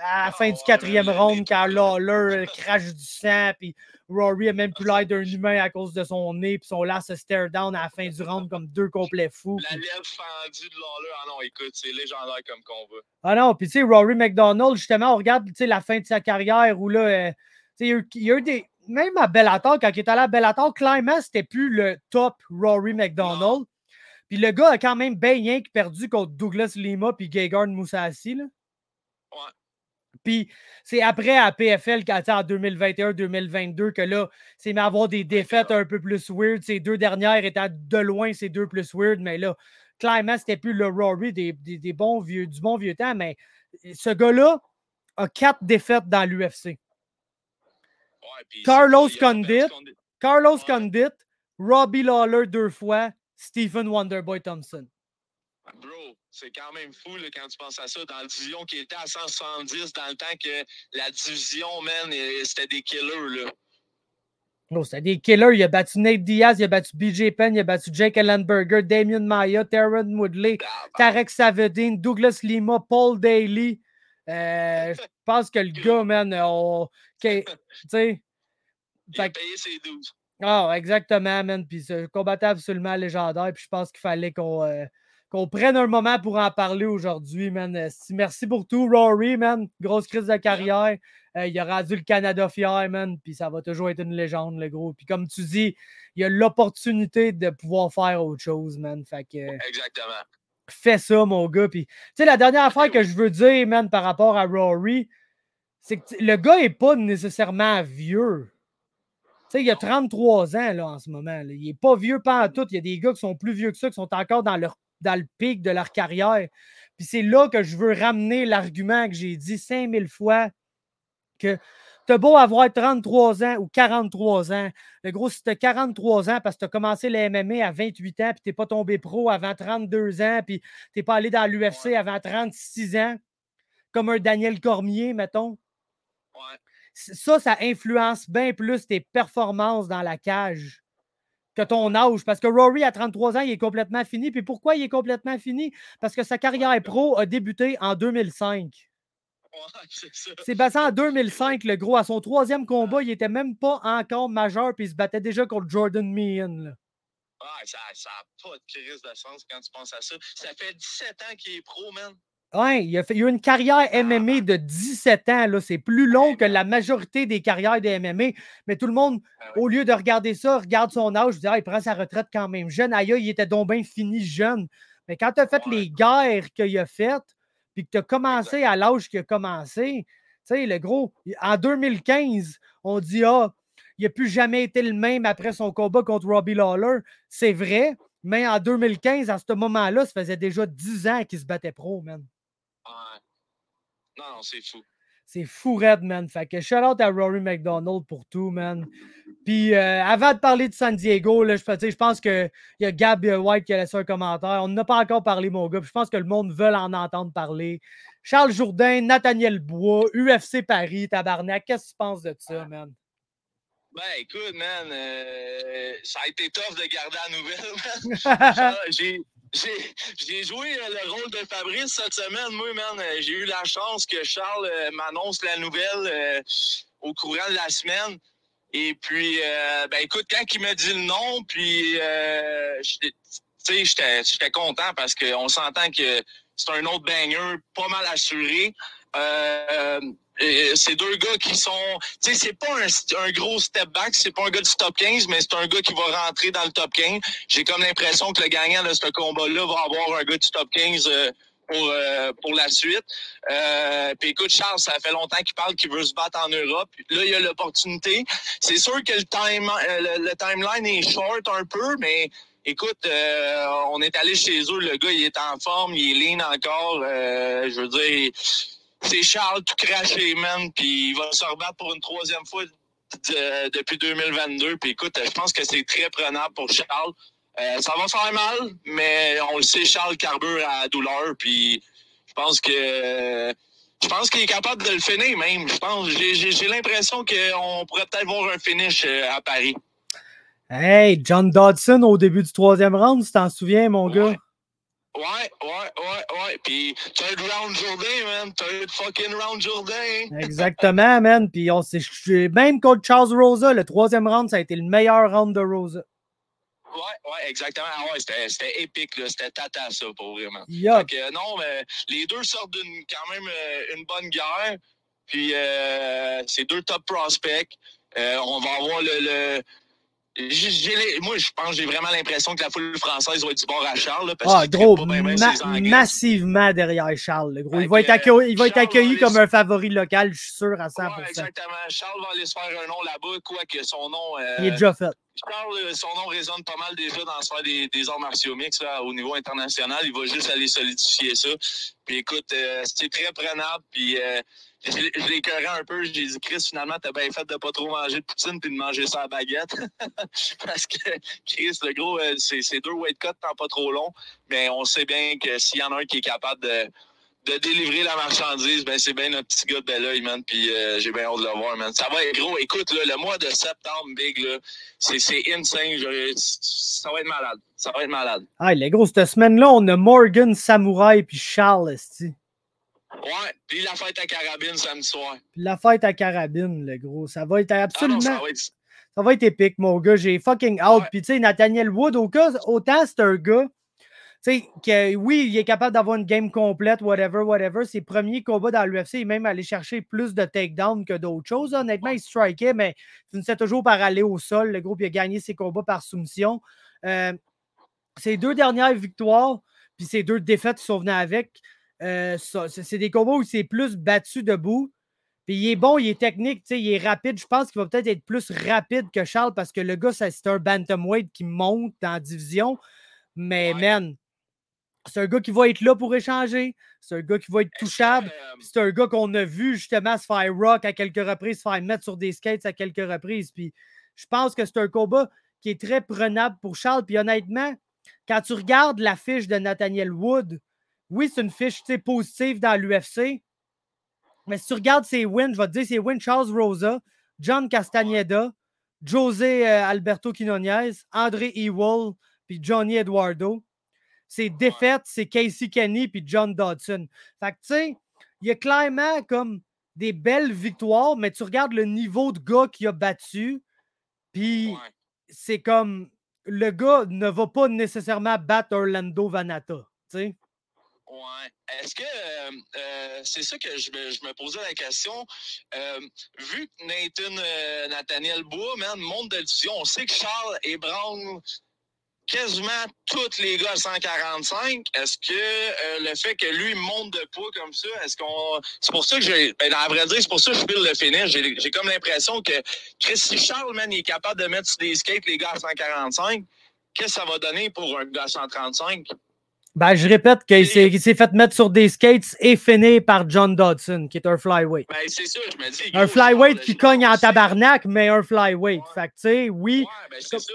à la fin du ouais, quatrième round, quand là. Lawler euh, crache du sang, puis Rory a même plus l'air d'un humain à cause de son nez, puis son last stare down à la fin du round comme deux complets fous. La lèvre fendue de Lawler. Ah non, écoute, c'est légendaire comme combat. Ah non, puis tu sais, Rory McDonald, justement, on regarde la fin de sa carrière où là, euh, tu sais, il y a eu- il y, a eu des. Même à Bellator, quand il est allé à Bellator, clairement, c'était plus le top Rory McDonald. Puis le gars a quand même bien perdu contre Douglas Lima puis Gegard Moussassi. Là. Ouais. Puis c'est après à PFL, en 2021-2022, que là, c'est mis à avoir des défaites un peu plus weird. Ces deux dernières étaient de loin ces deux plus weird, mais là, clairement, c'était plus le Rory des, des- des bons vieux, du bon vieux temps. Mais ce gars-là a quatre défaites dans l'UFC. Ouais, Carlos Condit. Carlos Ouais. Condit, Robbie Lawler deux fois, Stephen Wonderboy Thompson. Bro, c'est quand même fou là, quand tu penses à ça. Dans la division qui était à 170, dans le temps que la division, man, euh, c'était des killers. Là. Oh, c'était des killers. Il a battu Nate Diaz, il a battu BJ Penn, il a battu Jake Ellenberger, Damien Maya, Taron Woodley, Tarek Savedin, Douglas Lima, Paul Daly. Euh, je pense que le gars, man, on. que- Tu sais. Il a payé ses 12. Ah, exactement, man. Puis c'est un combattant absolument légendaire. Puis je pense qu'il fallait qu'on euh, qu'on prenne un moment pour en parler aujourd'hui, man. Merci pour tout, Rory, man. Grosse crise de carrière. Euh, il a rendu le Canada fier, man. Puis ça va toujours être une légende, le gros. Puis comme tu dis, il a l'opportunité de pouvoir faire autre chose, man. Fait que euh, Exactement. fais ça, mon gars. Puis, tu sais, la dernière affaire que je veux dire, man, par rapport à Rory, c'est que le gars est pas nécessairement vieux. Tu sais, il a 33 ans, là, en ce moment. là. Il est pas vieux pas en tout. Il y a des gars qui sont plus vieux que ça, qui sont encore dans, leur, dans le pic de leur carrière. Puis c'est là que je veux ramener l'argument que j'ai dit 5000 fois que t'as beau avoir 33 ans ou 43 ans. Le gros, si t'as 43 ans parce que t'as commencé le MMA à 28 ans, puis t'es pas tombé pro avant 32 ans, puis t'es pas allé dans l'UFC Ouais. avant 36 ans, comme un Daniel Cormier, mettons. Ouais. Ça, ça influence bien plus tes performances dans la cage que ton âge. Parce que Rory, à 33 ans, il est complètement fini. Puis pourquoi il est complètement fini? Parce que sa carrière pro a débuté en 2005. Ouais, c'est passé en 2005, le gros. À son troisième combat, il était même pas encore majeur, puis il se battait déjà contre Jordan Meehan. là. Ça n'a pas de crise de sens quand tu penses à ça. Ça fait 17 ans qu'il est pro, man. Ouais, il a, fait, il a eu une carrière MMA de 17 ans. là. C'est plus long que la majorité des carrières de MMA. Mais tout le monde, Ah ouais. au lieu de regarder ça, regarde son âge. Je dis, ah, il prend sa retraite quand même jeune. Aïe, aïe, il était donc bien fini jeune. Mais quand tu as fait Ouais. les guerres qu'il a faites, puis que tu as commencé à l'âge qu'il a commencé, tu sais, le gros, en 2015, on dit, ah, il n'a plus jamais été le même après son combat contre Robbie Lawler. C'est vrai, mais en 2015, à ce moment-là, ça faisait déjà 10 ans qu'il se battait pro, man. Non, non, c'est fou. C'est fou raide, man. Fait que shout out à Rory McDonald pour tout, man. Puis euh, avant de parler de San Diego, là, je, je pense qu'il y a Gab euh, White qui a laissé un commentaire. On n'a pas encore parlé, mon gars. puis je pense que le monde veut en entendre parler. Charles Jourdain, Nathaniel Bois, UFC Paris, Tabarnak. Qu'est-ce que tu penses de ça, man? Ben, écoute, man, euh, ça a été tough de garder la nouvelle, man. J'ai. J'ai joué euh, le rôle de Fabrice cette semaine. Moi, man, euh, j'ai eu la chance que Charles euh, m'annonce la nouvelle au courant de la semaine. Et puis, euh, ben écoute, quand il m'a dit le nom, puis, euh, j'étais content parce qu'on s'entend que c'est un autre banger pas mal assuré. Euh, euh, c'est deux gars qui sont, tu sais, c'est pas un, un gros step back, c'est pas un gars du top 15, mais c'est un gars qui va rentrer dans le top 15. J'ai comme l'impression que le gagnant de ce combat-là va avoir un gars du top 15 euh, pour, euh, pour la suite. Euh, puis écoute, Charles, ça fait longtemps qu'il parle qu'il veut se battre en Europe. Là, il y a l'opportunité. C'est sûr que le, time, euh, le, timeline est short un peu, mais écoute, euh, on est allé chez eux. Le gars, il est en forme, il est lean encore. Euh, je veux dire, c'est Charles tout craché, man. Puis il va se rebattre pour une troisième fois de- depuis 2022. Puis écoute, je pense que c'est très prenable pour Charles. Euh, ça va faire mal, mais on le sait, Charles carbure à la douleur. Puis je pense que je pense qu'il est capable de le finir même. Je pense, j'ai, j'ai, j'ai l'impression qu'on pourrait peut-être voir un finish euh, à Paris. Hey, John Dodson au début du troisième round, tu t'en souviens, mon gars? Ouais. Ouais, ouais, ouais. Puis third round Jourdain, man. Third fucking round Jourdain. Exactement, man. Puis on s'est même contre Charles Rosa, le troisième round, ça a été le meilleur round de Rosa. Ouais, ouais, exactement. Ah ouais, c'était, épique, là. C'était tata, ça, pour vraiment. Yup. Fait que, non, mais les deux sortent d'une quand même euh, une bonne guerre. Puis euh, c'est deux top prospects. Euh, on va avoir le. le- moi, je pense j'ai vraiment l'impression que la foule française va être du bord à Charles. là, parce Ah, gros, pas bien, bien ma- massivement derrière Charles. le gros. Il va être accueilli, il va être Charles accueilli va comme un favori local, je suis sûr à 100%. Ouais, exactement. Charles va aller se faire un nom là-bas, quoique son nom. euh, Il est déjà fait. Charles, euh, son nom résonne pas mal déjà dans la sphère des, des arts martiaux mix là, au niveau international. Il va juste aller solidifier ça. Puis écoute, euh, c'est très prenable. Puis euh, je, écœuré un peu. J'ai dit, Chris, finalement, t'as bien fait de pas trop manger de poutine puis de manger ça à baguette. Parce que, Chris, le gros, euh, c'est deux weight cuts, tant pas trop long. Mais on sait bien que s'il y en a un qui est capable de, délivrer la marchandise, ben c'est bien notre petit gars de bel oeil, man. Puis euh, j'ai bien hâte de le voir, man. Ça va être gros. Écoute, là, le mois de septembre, Big, là, c'est insane. Ça va être malade. Ça va être malade. Ah, les gros, cette semaine-là, on a Morgan, Samouraï puis Charles. Ouais. Puis la fête à carabine samedi soir. Puis la fête à carabine, le gros. Ça va être Ah non, absolument. ça va être. Ça va être épique, mon gars. J'ai fucking out. Ouais. Puis, tu sais, Nathaniel Wood, au cas, autant c'est un gars, tu sais, que oui, il est capable d'avoir une game complète, whatever, whatever. Ses premiers combats dans l'UFC, il est même allé chercher plus de takedowns que d'autres choses. Honnêtement, il strikait, mais il finissait toujours par aller au sol. Le groupe, il a gagné ses combats par soumission. Euh, ses deux dernières victoires, puis ses deux défaites qui sont venues avec, euh, c'est c'est des combats où il s'est plus battu debout. Puis il est bon, il est technique, il est rapide. Je pense qu'il va peut-être être plus rapide que Charles parce que le gars, c'est un bantamweight qui monte en division. Mais Ouais. man, c'est un gars qui va être là pour échanger. C'est un gars qui va être touchable. Euh, C'est un gars qu'on a vu justement se faire rock à quelques reprises, se faire mettre sur des skates à quelques reprises. Puis je pense que c'est un combat qui est très prenable pour Charles. Puis honnêtement, quand tu regardes la fiche de Nathaniel Wood, oui, c'est une fiche positive dans l'UFC. Mais si tu regardes ses wins, je vais te dire, c'est wins Charles Rosa, John Castaneda, José euh, Alberto Quinonez, André Ewell, puis Johnny Eduardo. Ses défaites, c'est Casey Kenny puis John Dodson. Fait que, tu sais, il y a clairement comme des belles victoires, mais tu regardes le niveau de gars qu'il a battu, puis ouais. c'est comme le gars ne va pas nécessairement battre Orlando Vanata. tu sais. Est-ce que euh, euh, c'est ça que je me, posais la question? Euh, vu que Nathan Nathaniel Bois, man, monte de division, on sait que Charles ébranle quasiment tous les gars à 145. Est-ce que le fait que lui monte de poids comme ça, est-ce qu'on. C'est pour ça que j'ai. Ben, à vrai dire, c'est pour ça que je file le finir. J'ai comme l'impression que Chris, si Charles, man, il est capable de mettre sur des skates les gars à 145, qu'est-ce que ça va donner pour un gars à 135? Ben, je répète qu'il s'est fait mettre sur des skates et fini par John Dodson, qui est un flyweight. Ben, c'est ça, je me dis. Un flyweight qui cogne en tabarnak, mais un flyweight. Ouais. Fait que, tu sais, oui, Ouais, ben, c'est ça.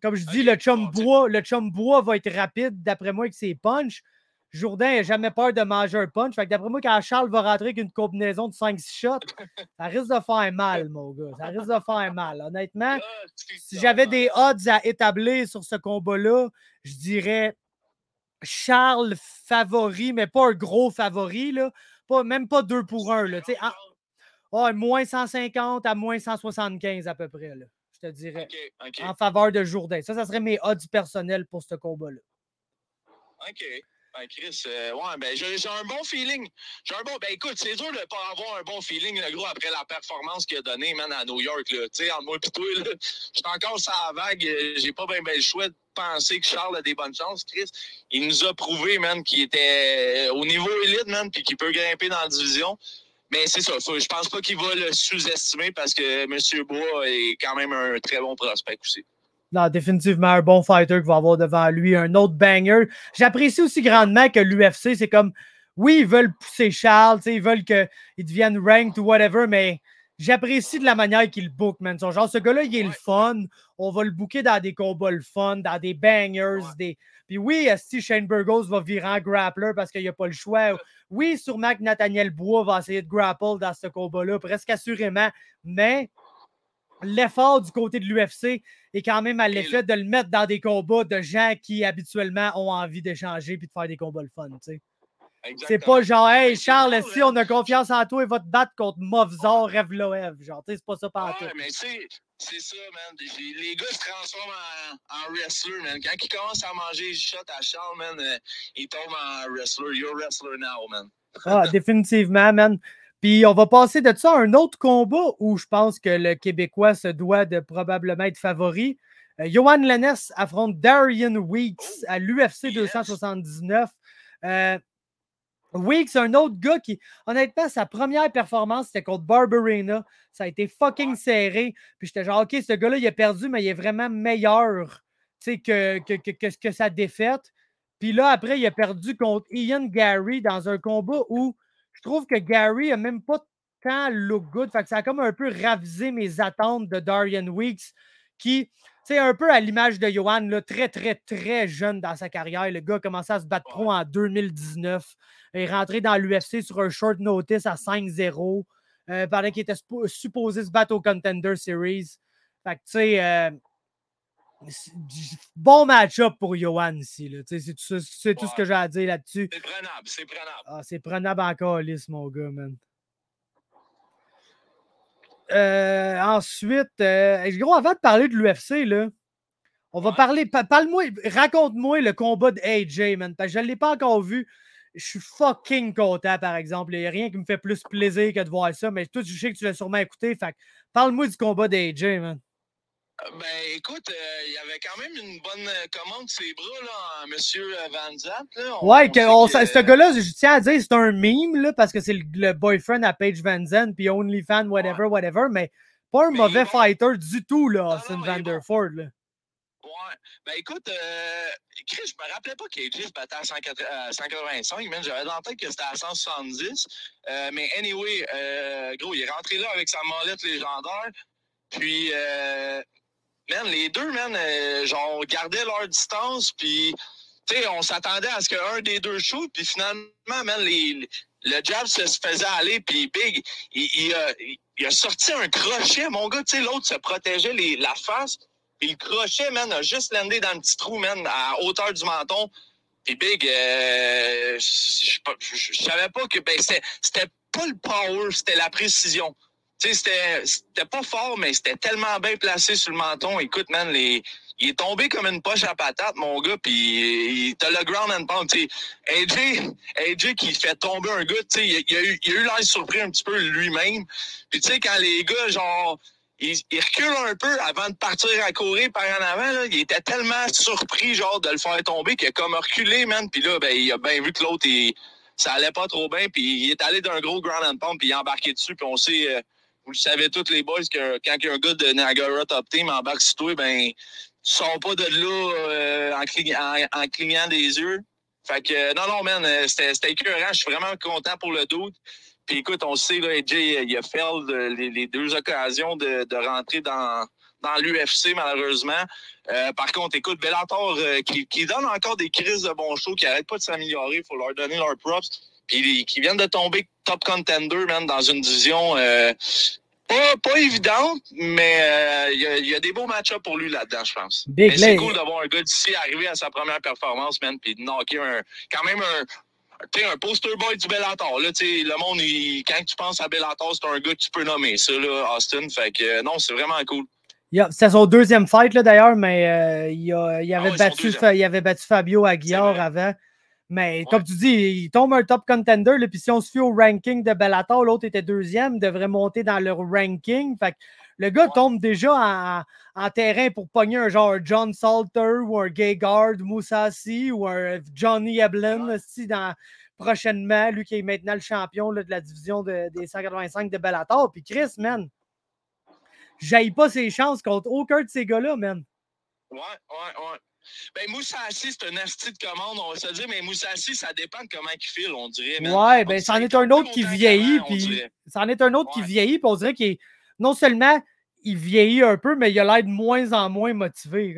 comme je dis, Ok, le chum bon, bois, le chum bois va être rapide, d'après moi, avec ses punches. Jourdain n'a jamais peur de manger un punch. Fait que d'après moi, quand Charles va rentrer avec une combinaison de 5-6 shots, ça risque de faire mal, mon gars. Ça risque de faire mal. Honnêtement, Ah, si j'avais man. des odds à établir sur ce combat-là, je dirais Charles favori, mais pas un gros favori, là. Pas, même pas 2 pour 1. Là, en- ouais, moins 150 à moins 175 à peu près, là, je te dirais, en faveur de Jourdain. Ça, ça serait mes odds personnels pour ce combat-là. OK. Ben, Chris, euh, ouais, ben, j'ai un bon feeling. J'ai un bon. Ben, écoute, c'est dur de pas avoir un bon feeling, le gros, après la performance qu'il a donnée, man, à New York, là. Tu sais, entre moi et toi, là, encore sur la vague. euh, J'ai pas bien ben le choix de penser que Charles a des bonnes chances, Chris. Il nous a prouvé, man, qu'il était euh, au niveau élite, man, puis qu'il peut grimper dans la division. Mais c'est ça, je pense pas qu'il va le sous-estimer parce que M. Bois est quand même un très bon prospect aussi. Non, définitivement un bon fighter qui va avoir devant lui un autre banger. J'apprécie aussi grandement que l'UFC, c'est comme, oui, ils veulent pousser Charles, tu sais, ils veulent qu'il devienne ranked ou whatever, mais j'apprécie de la manière qu'il book, man. Son genre, ce gars-là, il est le fun. On va le booker dans des combats le fun, dans des bangers. Ouais. Des... Puis oui, si Shane Burgos va virer en grappler parce qu'il n'y a pas le choix. Oui, sûrement que Nathaniel Bois va essayer de grapple dans ce combat-là, presque assurément. Mais l'effort du côté de l'UFC est quand même à l'effet de le mettre dans des combats de gens qui habituellement ont envie d'échanger puis de faire des combats le fun. tu sais. C'est pas genre, hey Charles, si on a confiance en toi, il va te battre contre Movzor, Rêve Loev. Genre, tu sais, c'est pas ça par Ouais, mais c'est, ça, man. Les gars se transforment en, en wrestler, man. Quand ils commencent à manger les shots à Charles, man, euh, ils tombent en wrestler. You're a wrestler now, man. Ah, définitivement, man. Puis on va passer de ça à un autre combat où je pense que le Québécois se doit de probablement être favori. Euh, Johan Lennes affronte Darian Weeks Oh, à l'UFC yes. 279. Euh, Weeks, un autre gars qui, honnêtement, sa première performance, c'était contre Barbarina. Ça a été fucking serré. Puis j'étais genre, OK, ce gars-là, il a perdu, mais il est vraiment meilleur que, que, que, que sa défaite. Puis là, après, il a perdu contre Ian Gary dans un combat où je trouve que Gary a même pas tant look good. Fait que ça a comme un peu ravisé mes attentes de Darian Weeks, qui, tu sais, un peu à l'image de Johan, là, très, très, très jeune dans sa carrière. Le gars a commencé à se battre pro en 2019. Il est rentré dans l'UFC sur un short notice à 5-0 euh, pendant qu'il était suppo- supposé se battre au Contender Series. Fait que, tu sais, euh, c'est- bon match-up pour Johan ici. C'est tout, tout ce que j'ai à dire là-dessus. C'est prenable, c'est prenable. Ah, c'est prenable encore, Alice, mon gars, man. Euh, ensuite, euh, gros, avant de parler de l'UFC, là, on va Ouais. parler. pa- Parle-moi, raconte-moi le combat de AJ, man. Parce que je ne l'ai pas encore vu. Je suis fucking content, par exemple. Il n'y a rien qui me fait plus plaisir que de voir ça. Mais toi, je sais que tu l'as sûrement écouté. Fait parle-moi du combat d'AJ, man. Euh, Ben, écoute, euh, il y avait quand même une bonne euh, commande de ses bras, là, en M. Van Zandt, là. On- Ouais, on que, on- que- ce gars-là, je tiens à dire, c'est un meme, là, parce que c'est le, le boyfriend à Paige Van Zandt, puis OnlyFans, whatever, whatever, mais pas un Mais mauvais bon. fighter du tout, là, non, Austin il est bon. Vanderford. Là. Ouais. Ben écoute, euh, Chris, je me rappelais pas qu'AJ se battait à 180 à 185, man. J'avais dans la tête que c'était à 170. Euh, mais anyway, euh, gros, il est rentré là avec sa molette légendaire. Puis, euh, les deux, man, euh, genre, gardaient leur distance. Puis, tu sais, on s'attendait à ce qu'un des deux shoot. Puis finalement, man, les, le jab se faisait aller. Puis Big, il, a, sorti un crochet, mon gars. Tu sais, l'autre se protégeait la face. Puis le crochet, man, a juste landé dans le petit trou, man, à hauteur du menton. Puis Big, euh, je savais pas que ben, c'était pas le power, c'était la précision. C'était c'était pas fort, mais c'était tellement bien placé sur le menton. Écoute, man, les, il est tombé comme une poche à patate, mon gars, puis t'as le ground and pound. sais AJ, AJ qui fait tomber un gars, tu sais, il, a eu, il a eu l'air surpris un petit peu lui-même. Puis tu sais, quand les gars, genre, ils, reculent un peu avant de partir à courir par en avant, là, il était tellement surpris, genre, de le faire tomber qu'il a comme reculé, man. Puis là, ben, il a bien vu que l'autre, ça allait pas trop bien, puis il est allé d'un gros ground and pound, puis il a embarqué dessus, puis on sait... Euh, vous le savez tous les boys que quand il y a un gars de Niagara Top Team embarque sur toi, ben tu sors pas de là euh, en, clignant des yeux. Fait que, non, non, man, euh, c'était écœurant. Je suis vraiment content pour le doute. Puis écoute, on sait, là, AJ, il a fait les, deux occasions de, rentrer dans, l'UFC, malheureusement. Euh, par contre, écoute, Bellator, qui, donne encore des crises de bon show, qui n'arrête pas de s'améliorer, il faut leur donner leurs props. Puis qui viennent de tomber top contender, man, dans une division pas, pas évidente, mais euh, il y, a des beaux match pour lui là-dedans, je pense. c'est cool d'avoir un gars d'ici arriver à sa première performance, man, puis de knocker un, quand même un, un poster boy du Bellator. Là, le monde, quand tu penses à Bellator, c'est un gars que tu peux nommer, ça, là, Austin. Fait que non, c'est vraiment cool. C'est son deuxième fight d'ailleurs, mais euh, il, il, avait ah battu, il avait battu Fabio Aguiar avant. Mais comme tu dis, il tombe un top contender. Puis si on se fie au ranking de Bellator, l'autre était deuxième, devrait monter dans leur ranking. Fait que le gars tombe déjà en, terrain pour pogner un genre John Salter ou un Gay-Guard, Moussassi ou un Johnny Eblin aussi dans, prochainement, lui qui est maintenant le champion de la division des 185 de Bellator. Puis Chris, man, j'aille pas ses chances contre aucun de ces gars-là, man. Ouais, ouais, ouais. Ben, Moussassi, c'est un asti de commande, on va se dire, mais Moussassi, ça dépend de comment il file, on dirait. Ouais, ben, c'en est un autre qui vieillit, puis. C'en est un autre qui vieillit, puis on dirait qu'il non seulement il vieillit un peu, mais il a l'air de moins en moins motivé.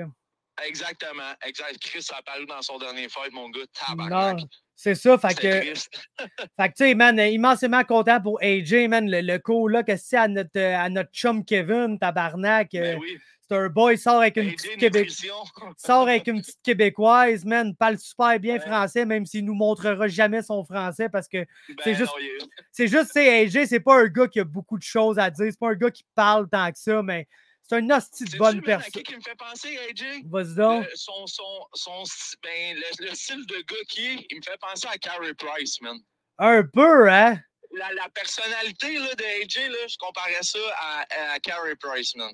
Exactement, exact. Chris a apparu dans son dernier fight, mon gars, tabarnak. C'est ça, fait que. fait que, tu sais, man, immensément content pour AJ, man, le, le coup, là, que c'est à notre, à notre chum Kevin, tabarnak. Ben oui c'est un boy, sort avec une petite Québécoise. sort avec une petite Québécoise, man, parle super bien français, même s'il nous montrera jamais son français parce que c'est ben juste. C'est juste, c'est AJ, c'est pas un gars qui a beaucoup de choses à dire. C'est pas un gars qui parle tant que ça, mais c'est un hostie de bonne personne. qui me fait penser, AJ? Vas-y donc. son, son, son, ben, le, style de gars qui est, il me fait penser à Carey Price, man. Un peu, hein? La, la personnalité là, de AJ, là, je comparais ça à, à Carey Price, man.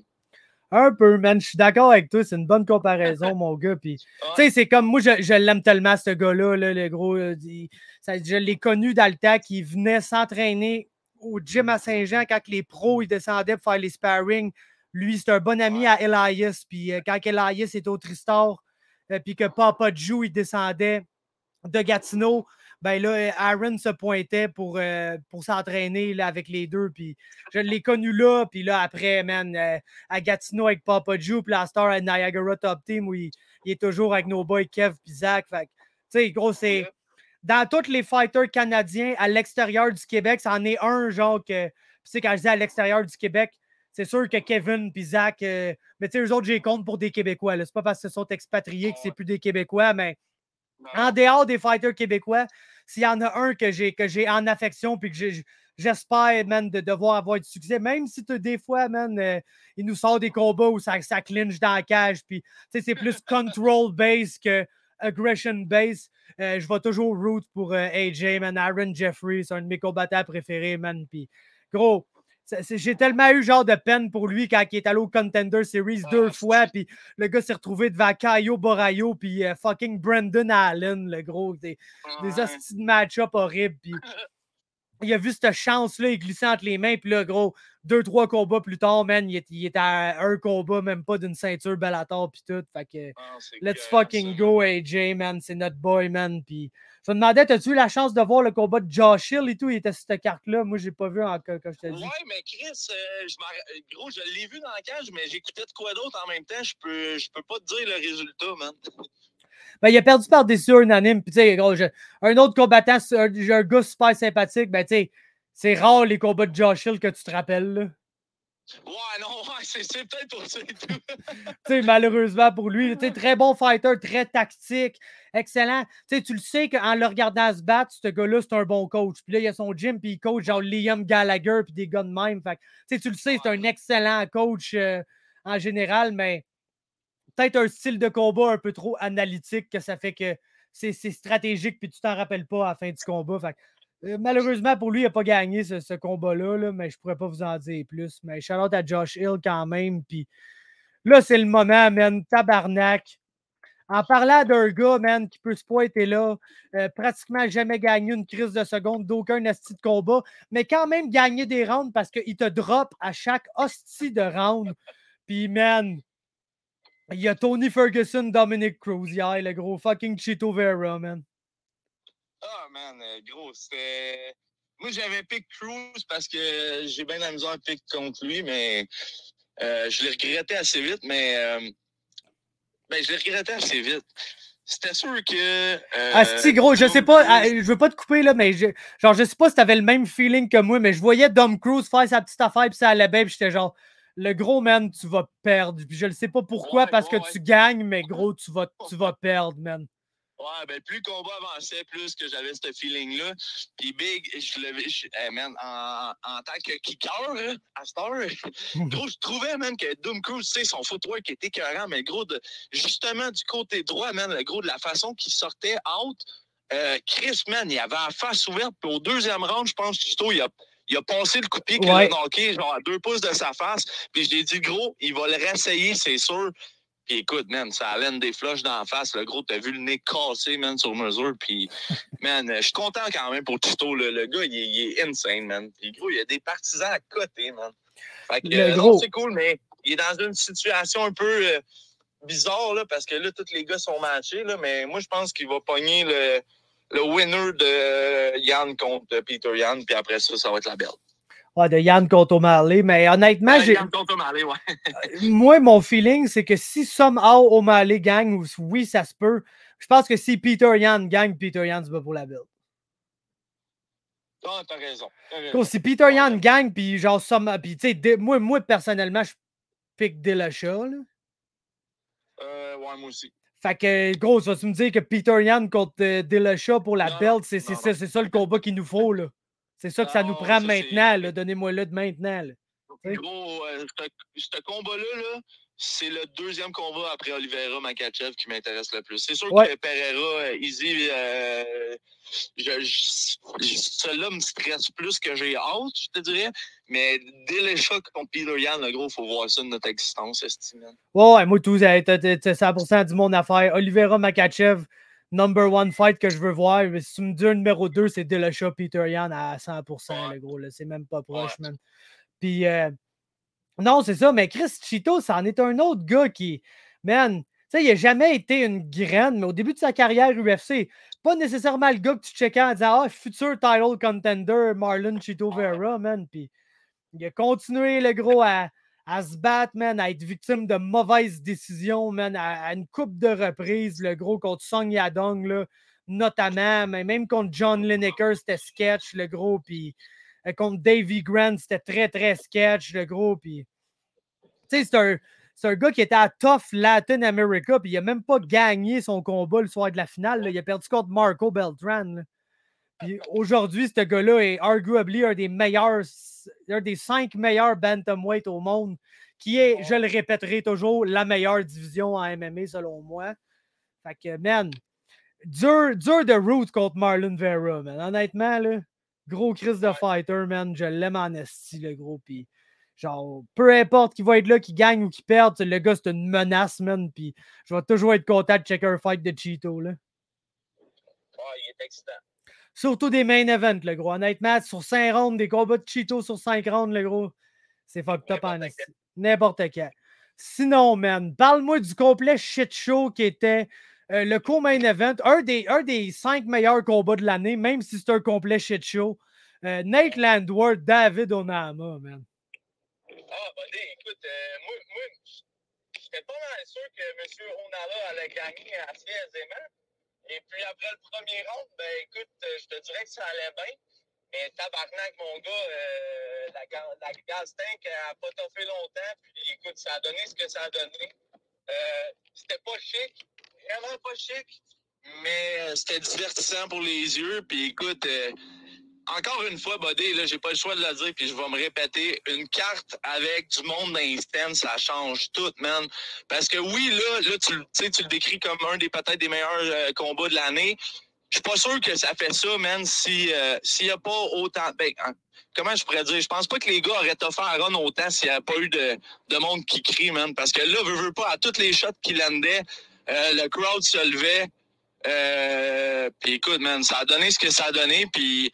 Un peu, man. Je suis d'accord avec toi. C'est une bonne comparaison, mon gars. Puis, tu sais, c'est comme moi, je, l'aime tellement, ce gars-là, le gros. Euh, je l'ai connu dans le temps qu'il venait s'entraîner au gym à Saint-Jean quand les pros ils descendaient pour faire les sparring. Lui, c'est un bon ami à Elias. Puis, euh, quand Elias était au Tristar, euh, puis que Papa Jou, il descendait de Gatineau, ben là, Aaron se pointait pour, euh, pour s'entraîner avec les deux. Puis je l'ai connu là. Puis là, après, man, euh, à Gatineau avec Papa Joe, puis la star à Niagara Top Team où il, est toujours avec nos boys Kev et Zach. Fait tu sais, gros, c'est. Dans tous les fighters canadiens à l'extérieur du Québec, c'en est un, genre, que. Tu sais, quand je dis à l'extérieur du Québec, c'est sûr que Kevin et Zach, euh, mais tu sais, eux autres, j'ai compte pour des Québécois. C'est pas parce qu'ils sont expatriés que c'est plus des Québécois, mais en dehors des fighters québécois, s'il y en a un que j'ai, que j'ai en affection puis que j'espère, man, de devoir avoir du succès, même si des fois, man, euh, il nous sort des combats où ça, ça clinche dans la cage, puis c'est plus control base que aggression base. Euh, je vais toujours root pour euh, AJ, man. Aaron Jeffrey, c'est un de mes combattants préférés, man. Puis, gros, j'ai tellement eu genre de peine pour lui quand il est allé au Contender Series deux ah, fois, puis le gars s'est retrouvé devant Caio Borayo, puis euh, fucking Brandon Allen, le gros. Des, des de match-up horribles, puis il a vu cette chance-là, il glissait entre les mains, puis là, gros, deux, trois combats plus tard, man, il, était à un combat, même pas d'une ceinture Bellator, puis tout. Fait que, ah, let's fucking go, AJ, man, c'est notre boy, man, puis je me demandais, as-tu eu la chance de voir le combat de Josh Hill et tout? Il était sur cette carte-là. Moi, je n'ai pas vu encore, quand je t'ai dit. Ouais, mais Chris, euh, je gros, je l'ai vu dans la cage, mais j'écoutais de quoi d'autre en même temps? Je peux, je peux pas te dire le résultat, man. Ben, il a perdu par décision unanime. Puis, tu sais, gros, un autre combattant, un, un gars super sympathique, ben, tu sais, c'est rare les combats de Josh Hill que tu te rappelles, là. Ouais, non, ouais, c'est peut-être pour ça et tout. malheureusement pour lui, très bon fighter, très tactique, excellent. sais, tu le sais qu'en le regardant se battre, ce gars-là, c'est un bon coach. Puis là, il y a son gym, puis il coach genre Liam Gallagher, puis des gars de même. Fait tu le sais, c'est un excellent coach euh, en général, mais peut-être un style de combat un peu trop analytique que ça fait que c'est stratégique puis tu t'en rappelles pas à la fin du combat. Fait euh, malheureusement, pour lui, il n'a pas gagné ce, combat-là, mais je ne pourrais pas vous en dire plus. Mais out à Josh Hill quand même. Puis là, c'est le moment, man. Tabarnak. En parlant d'un gars, man, qui peut se pointer là, euh, pratiquement jamais gagné une crise de seconde d'aucun hostie de combat, mais quand même gagner des rounds parce qu'il te drop à chaque hostie de round. Puis, man, il y a Tony Ferguson, Dominic Cruz, hier, le gros fucking Chito Vera, man. Ah, man, euh, gros, c'était. Moi, j'avais pick Cruz parce que j'ai bien la misère à pick contre lui, mais euh, je l'ai regretté assez vite, mais. Euh, ben, je l'ai regretté assez vite. C'était sûr que. Euh, ah, si, gros, je sais pas, ah, je veux pas te couper, là, mais je, genre, je sais pas si t'avais le même feeling que moi, mais je voyais Dom Cruz faire sa petite affaire, puis ça allait bien, puis j'étais genre, le gros man, tu vas perdre. Puis je ne sais pas pourquoi, parce que tu gagnes, mais gros, tu vas, tu vas perdre, man. Ouais, ben plus le combat avançait, plus que j'avais ce feeling-là. Puis Big, je l'avais. man, en, en, tant que kicker, à Star, gros, je trouvais, man, que Doom Cruise, tu sais, son footwork était écœurant, mais gros, de, justement, du côté droit, man, le gros, de la façon qu'il sortait out, euh, Chris, man, il avait la face ouverte. Puis au deuxième round, je pense, Tito, il a il a passé le coup de pied qu'il a knocké, genre à deux pouces de sa face. Puis je lui ai dit, gros, il va le réessayer, c'est sûr. Puis écoute, man, ça laine des flèches dans la face. Le gros, t'as vu le nez cassé, man, sur mesure. Puis, man, je suis content quand même pour Tito. Le, gars, il, est insane, man. Puis gros, il y a des partisans à côté, man. Fait que, euh, c'est cool, mais il est dans une situation un peu euh, bizarre, là, parce que là, tous les gars sont matchés, là. Mais moi, je pense qu'il va pogner le le winner de Yann contre Peter Yann, puis après ça, ça va être la belle. Ouais, de Yann contre O'Malley, mais honnêtement, j'ai. Yann ouais. Euh, moi, mon feeling, c'est que si somehow O'Malley gagne, oui, ça se peut. Je pense que si Peter Yann gagne, Peter Yann se bat pour la belle. Ah, t'as raison. raison. Si Peter Yann gagne, puis genre, puis tu sais, moi, moi, personnellement, je pique Dillashaw, là. Euh, ouais, moi aussi. Fait que, gros, vas-tu me dire que Peter Yan contre euh, Dillashaw pour la belt, c'est ça, ça le combat qu'il nous faut, là? C'est ça que ça nous prend maintenant, là. Donnez-moi-le de maintenant, là. Gros, euh, ce combat-là, là, c'est le deuxième combat après Oliveira Makachev qui m'intéresse le plus. C'est sûr que Pereira, euh, Easy, euh, celui-là me stresse plus que j'ai hâte, je te dirais. Mais dès les chocs contre Peter Yan, le gros, il faut voir ça de notre existence, estime. Ouais, moi, tout, c'est 100% du monde affaire. Oliveira Makachev, number one fight que je veux voir. Si tu me dis un numéro 2, c'est Dillashaw Peter Yan à 100%, le gros. C'est même pas proche, man. Puis, euh, non, c'est ça, mais Chris Chito, c'en est un autre gars qui, man, tu sais, il n'a jamais été une graine, mais au début de sa carrière UFC, pas nécessairement le gars que tu checkais en disant Ah, futur title contender, Marlon Chito Vera, man. Puis il a continué, le gros, à, se battre, man, à être victime de mauvaises décisions, man, à, une coupe de reprises, le gros, contre Song Yadong, là, notamment, même contre John Lineker, c'était sketch, le gros, puis euh, contre Davy Grant, c'était très, très sketch, le gros. Puis, tu sais, c'est un, gars qui était à Tough Latin America, puis il n'a même pas gagné son combat le soir de la finale. Il a perdu contre Marco Beltran. Puis aujourd'hui, ce gars-là est arguably un des meilleurs, un des cinq meilleurs bantamweight au monde, qui est, je le répéterai toujours, la meilleure division en MMA selon moi. Fait que, man, dur, dur de root contre Marlon Vera, man. Honnêtement, là. Gros Chris de fighter, man. Je l'aime en esti, le gros. Puis, genre, peu importe qui va être là, qui gagne ou qui perde, le gars, c'est une menace, man. Puis, je vais toujours être content de checker un fight de Cheeto, là. il est excitant. Surtout des main events, le gros. Honnêtement, sur 5 rounds, des combats de Cheeto sur 5 rounds, le gros, c'est fucked up en. N'importe quoi. Sinon, man, parle-moi du complet shit show qui était euh, le co-main event, un des, un des cinq meilleurs combats de l'année, même si c'est un complet shit show. Euh, Nate Landward, David Onama, man. Ah, bon, écoute, euh, moi, moi j'étais pas mal sûr que M. Onama allait gagner assez aisément. Et puis après le premier round, ben écoute, je te dirais que ça allait bien. Mais tabarnak, mon gars, la, la gaz tank n'a pas toffé longtemps. Puis écoute, ça a donné ce que ça a donné. C'était pas chic vraiment pas chic, mais c'était divertissant pour les yeux. Puis écoute, euh, encore une fois, Bodé, là, j'ai pas le choix de le dire, puis je vais me répéter. Une carte avec du monde d'instant, ça change tout, man. Parce que oui, là, là tu, le- tu le décris comme un des peut-être des meilleurs euh, combats de l'année. Je suis pas sûr que ça fait ça, man, si euh, s'il y a pas autant. Ben, hein, comment je pourrais dire? Je pense pas que les gars auraient offert à run autant s'il n'y avait pas eu de, de monde qui crie, man. Parce que là, veux, veux pas, à toutes les shots qui landaient, euh, le crowd se levait. Euh, puis écoute, man, ça a donné ce que ça a donné. Puis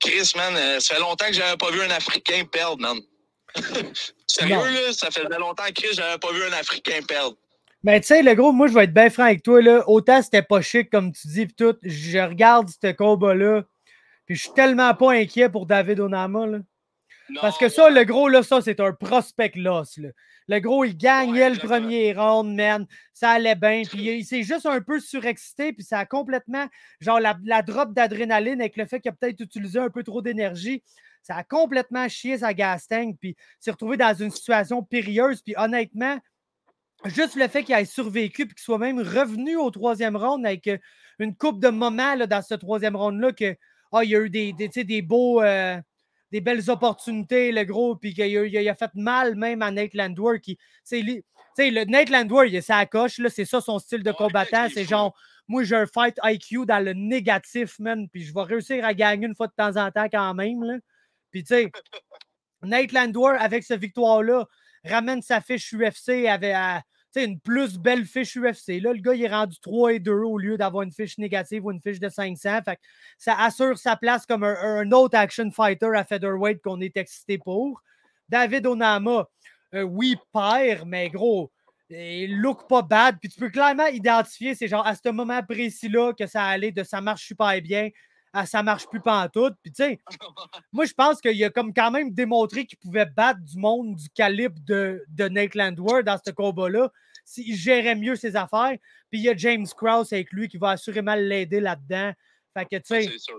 Chris, man, euh, ça fait longtemps que j'avais pas vu un Africain perdre, man. Sérieux, là, ça fait longtemps, Chris, j'avais pas vu un Africain perdre. Mais tu sais, le gros, moi, je vais être bien franc avec toi. Là. Autant c'était pas chic, comme tu dis, pis tout. Je regarde ce combat-là. Puis je suis tellement pas inquiet pour David Onama. Là. Non, Parce que ça, le gros, là, ça, c'est un prospect loss. Là. Le gros, il gagnait Ouais, le premier round, man. Ça allait bien. Puis il, il s'est juste un peu surexcité. Puis ça a complètement. Genre, la, la drop d'adrénaline avec le fait qu'il a peut-être utilisé un peu trop d'énergie. Ça a complètement chié sa gas tank. Puis il s'est retrouvé dans une situation périlleuse. Puis honnêtement, juste le fait qu'il ait survécu. Puis qu'il soit même revenu au troisième round avec euh, une coupe de moments là, dans ce troisième round-là. Que, ah, il y a eu des, des, des beaux. euh, des belles opportunités, le gros, puis qu'il a, il a- fait mal même à Nate Landwehr. Qui, tu sais, lui- tu sais, le Nate Landwehr, il a sa coche, là, c'est ça son style de combattant. est C'est genre, moi, j'ai un fight IQ dans le négatif, man, puis je vais réussir à gagner une fois de temps en temps quand même. Là. Puis, tu sais, Nate Landwehr, avec cette victoire-là, ramène sa fiche UFC avec à, sais, une plus belle fiche UFC. Là, le gars, il est rendu 3 et 2 au lieu d'avoir une fiche négative ou une fiche de 500. Fait que ça assure sa place comme un, autre action fighter à featherweight qu'on est excité pour. David Onama, euh, oui, père, mais gros, il look pas bad. Puis tu peux clairement identifier, c'est genre à ce moment précis-là que ça allait de ça marche super bien à ça marche plus pantoute. Puis tu sais, moi je pense qu'il a comme quand même démontré qu'il pouvait battre du monde du calibre de, de Nate Landwehr dans ce combat-là s'il gérait mieux ses affaires. Puis il y a James Krause avec lui qui va assurément l'aider là-dedans. Fait que tu sais, C'est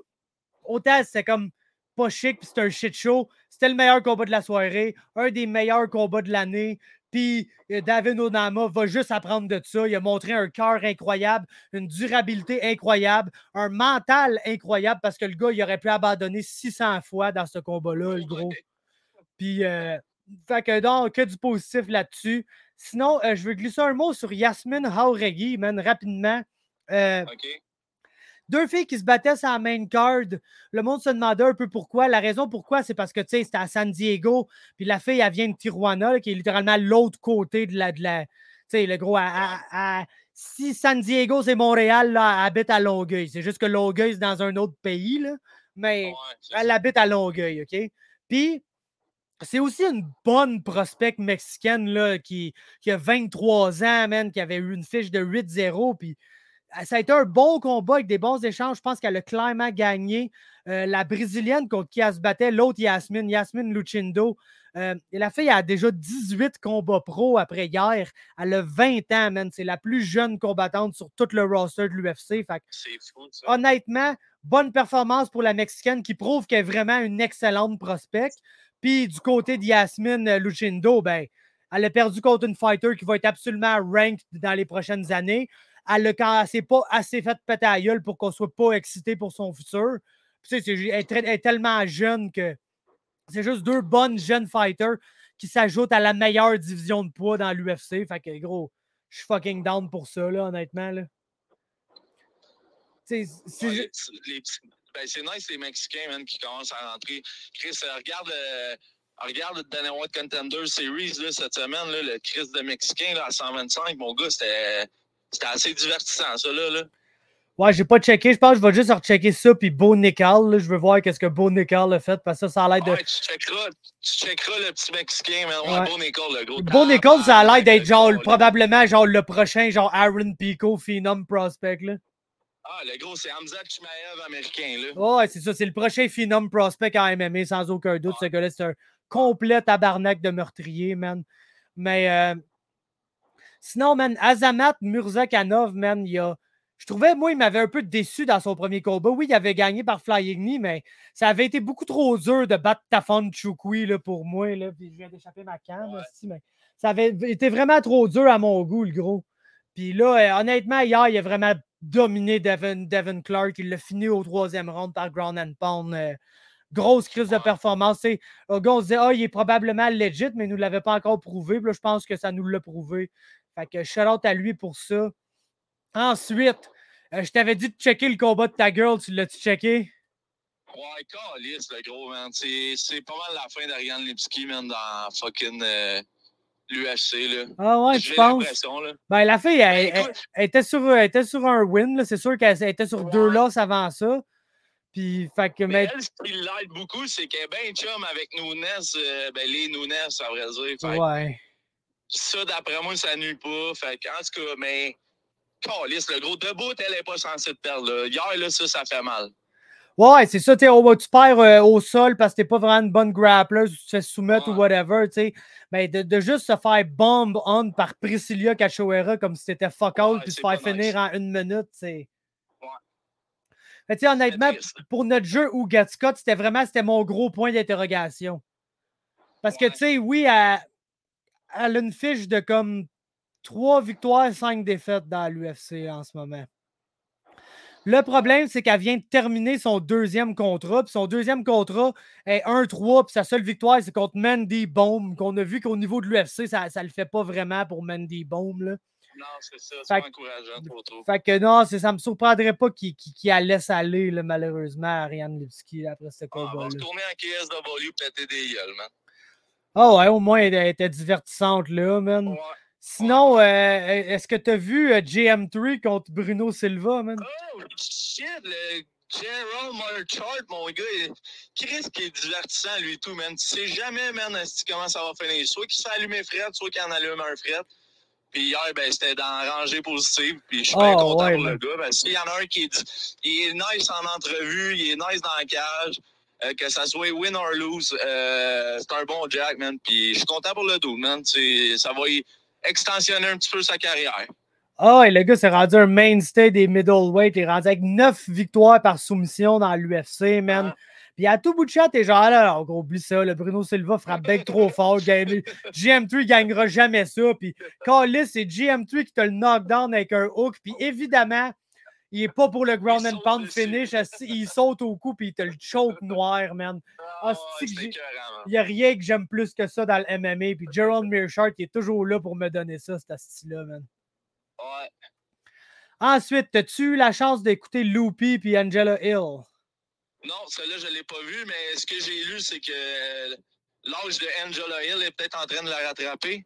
autant c'était comme pas chic, puis c'était un shit show. C'était le meilleur combat de la soirée, un des meilleurs combats de l'année. Puis euh, David Onama va juste apprendre de ça. Il a montré un cœur incroyable, une durabilité incroyable, un mental incroyable parce que le gars, il aurait pu abandonner 600 fois dans ce combat-là, le gros. Puis, euh, fait que donc, que du positif là-dessus. Sinon, euh, je veux glisser un mot sur Yasmine Hauregui, man, rapidement. Euh, OK. Deux filles qui se battaient sur la main card. Le monde se demandait un peu pourquoi. La raison pourquoi, c'est parce que, tu sais, c'était à San Diego. Puis la fille, elle vient de Tijuana, là, qui est littéralement l'autre côté de la... De la tu sais, le gros, à- à- à- si San Diego, c'est Montréal, là, elle habite à Longueuil. C'est juste que Longueuil, c'est dans un autre pays, là. Mais Ouais, elle habite à Longueuil, OK? Puis, c'est aussi une bonne prospect mexicaine là, qui, qui a 23 ans, man, qui avait eu une fiche de 8-0. Puis ça a été un bon combat avec des bons échanges. Je pense qu'elle a clairement gagné. Euh, la Brésilienne contre qui elle se battait, l'autre Yasmine, Yasmine Lucindo. euh, et la fille a déjà 18 combats pro après hier. Elle a 20 ans, man. C'est la plus jeune combattante sur tout le roster de l'UFC. Honnêtement, bonne performance pour la Mexicaine qui prouve qu'elle est vraiment une excellente prospect. Puis du côté de Yasmine Lucindo, ben, elle a perdu contre une fighter qui va être absolument ranked dans les prochaines années. Elle a quand c'est pas assez fait péter à la gueule pour qu'on soit pas excité pour son futur. Puis, tu sais, c'est- elle, est très- elle est tellement jeune que c'est juste deux bonnes jeunes fighters qui s'ajoutent à la meilleure division de poids dans l'UFC. Fait que gros, je suis fucking down pour ça, là, honnêtement. Là. C'est Ouais, ju- les petits- les petits- ben, c'est nice les Mexicains, man, qui commencent à rentrer. Chris, euh, regarde, euh, regarde le Dana White Contender Series là, cette semaine, là, le Chris de Mexicain là, à 125. Mon gars, c'était c'était assez divertissant, ça. Là, là. Ouais, j'ai pas checké. Je pense que je vais juste rechecker ça. Puis Beau Nickel, là, je veux voir qu'est-ce que Beau Nickel a fait. Parce que ça, ça a l'air de. Ouais, tu, checkeras, tu checkeras le petit Mexicain, man. Ouais, Ouais. Bon Nicole, le gros. Beau Nickel, ça a l'air d'être genre probablement genre le prochain genre Aaron Pico Phenom Prospect. Là. Ah, le gros, c'est Hamza Chimaev américain, là. Ouais, c'est ça. C'est le prochain Phenom Prospect en MMA, sans aucun doute. Ce gars-là, c'est un complet tabarnak de meurtrier, man. Mais euh, sinon, man, Azamat Murzakanov, man, il a. Je trouvais, moi, il m'avait un peu déçu dans son premier combat. Oui, il avait gagné par Flying Knee, mais ça avait été beaucoup trop dur de battre Tafon Chukwi là, pour moi. Là, puis je viens d'échapper ma canne, Ouais. aussi, mais ça avait été vraiment trop dur à mon goût, le gros. Puis là, euh, honnêtement, hier, il a vraiment dominé Devin, Devin Clark. Il l'a fini au troisième round par ground and pound. euh, grosse crise de performance. Le gars, on se disait, ah, il est probablement legit, mais il ne nous l'avait pas encore prouvé. Puis là, je pense que ça nous l'a prouvé. Fait que shout out à lui pour ça. Ensuite, euh, je t'avais dit de checker le combat de ta girl. Tu l'as-tu checké? Ouais, calice, le gros, man. C'est pas mal la fin d'Ariane Lipski, man, dans fucking euh, l'UFC, là. Ah ouais, penses? l'impression, là. Ben, la fille, elle, Ben, elle- était, sur, elle était sur un win. là. C'est sûr qu'elle elle était sur deux losses avant ça. Puis, fait que, Mais mais, elle, ce qui l'aide beaucoup, c'est qu'elle est bien chum avec Nunes, euh, ben les Nunes, à vrai dire. Fait ouais. Ça, d'après moi, ça nuit pas. Fait que, en tout cas, mais. Calice, le gros debout, elle est pas censée te perdre, là. Hier, là, ça, ça fait mal. Ouais, c'est ça, tu sais, on- tu perds euh, au sol parce que t'es pas vraiment une bonne grappler, tu te fais soumettre ou whatever, tu sais. Mais de, de juste se faire bomb on par Priscilla Cachoeira comme si c'était fuck all Ouais, puis se faire finir nice. en une minute, c'est. Ouais. Mais tu sais, honnêtement, pour notre jeu ou Get Scott, c'était vraiment c'était mon gros point d'interrogation. Parce que, tu sais, oui, elle, elle a une fiche de comme 3 victoires, 5 défaites dans l'UFC en ce moment. Le problème, c'est qu'elle vient de terminer son deuxième contrat. Puis son deuxième contrat est 1-3. Puis sa seule victoire, c'est contre Mandy Baum. Qu'on a vu qu'au niveau de l'UFC, ça ne le fait pas vraiment pour Mandy Baum. Là. Non, c'est ça, c'est encourageant, trop trop. Fait que non, ça me surprendrait pas qu'il qu'il la laisse aller, là, malheureusement, Ariane Lipski, après ce Ah, on va retourner en KSW péter des gueules, man. Ah ouais, au moins, elle, était divertissante, là, man. Ouais. Sinon, euh, est-ce que tu as vu euh, GM3 contre Bruno Silva, man? Oh, shit, le Gerald Marchart, mon gars, il- Chris qui est divertissant, lui, tout, man. Tu sais jamais, man, comment ça va finir. Soit qu'il se fait allumer fret, soit qu'il en allume un fret. Puis hier, ben, c'était dans la rangée positive. Puis je suis bien Ah, content ouais, pour man. le gars. Parce qu'il y en a un qui est, il est nice en entrevue, il est nice dans la cage. Euh, que ça soit win or lose, euh, c'est un bon Jack, man. Puis je suis content pour le dos, man. Ça va y extensionner un petit peu sa carrière. Ah, et le gars s'est rendu un mainstay des middleweight. Il est rendu avec 9 victoires par soumission dans l'UFC, man. Ah. Puis à tout bout de chat, t'es genre, ah, là, alors, gros, oublie ça. Le Bruno Silva frappe que trop fort. Gagne- GM3 gagnera jamais ça. Puis, Callis, c'est GM3 qui te le knockdown avec un hook. Puis, évidemment, il est pas pour le ground and pound finish. Il saute au cou, puis il te le choke noir, man. Ah, man. Il n'y a rien que j'aime plus que ça dans le MMA. Puis, Gerald Mearshart, il est toujours là pour me donner ça, cet style-là, man. Ouais. Ensuite, as-tu eu la chance d'écouter Loopy puis Angela Hill? Non, celle-là, je ne l'ai pas vue, mais ce que j'ai lu, c'est que euh, l'âge de Angela Hill est peut-être en train de la rattraper.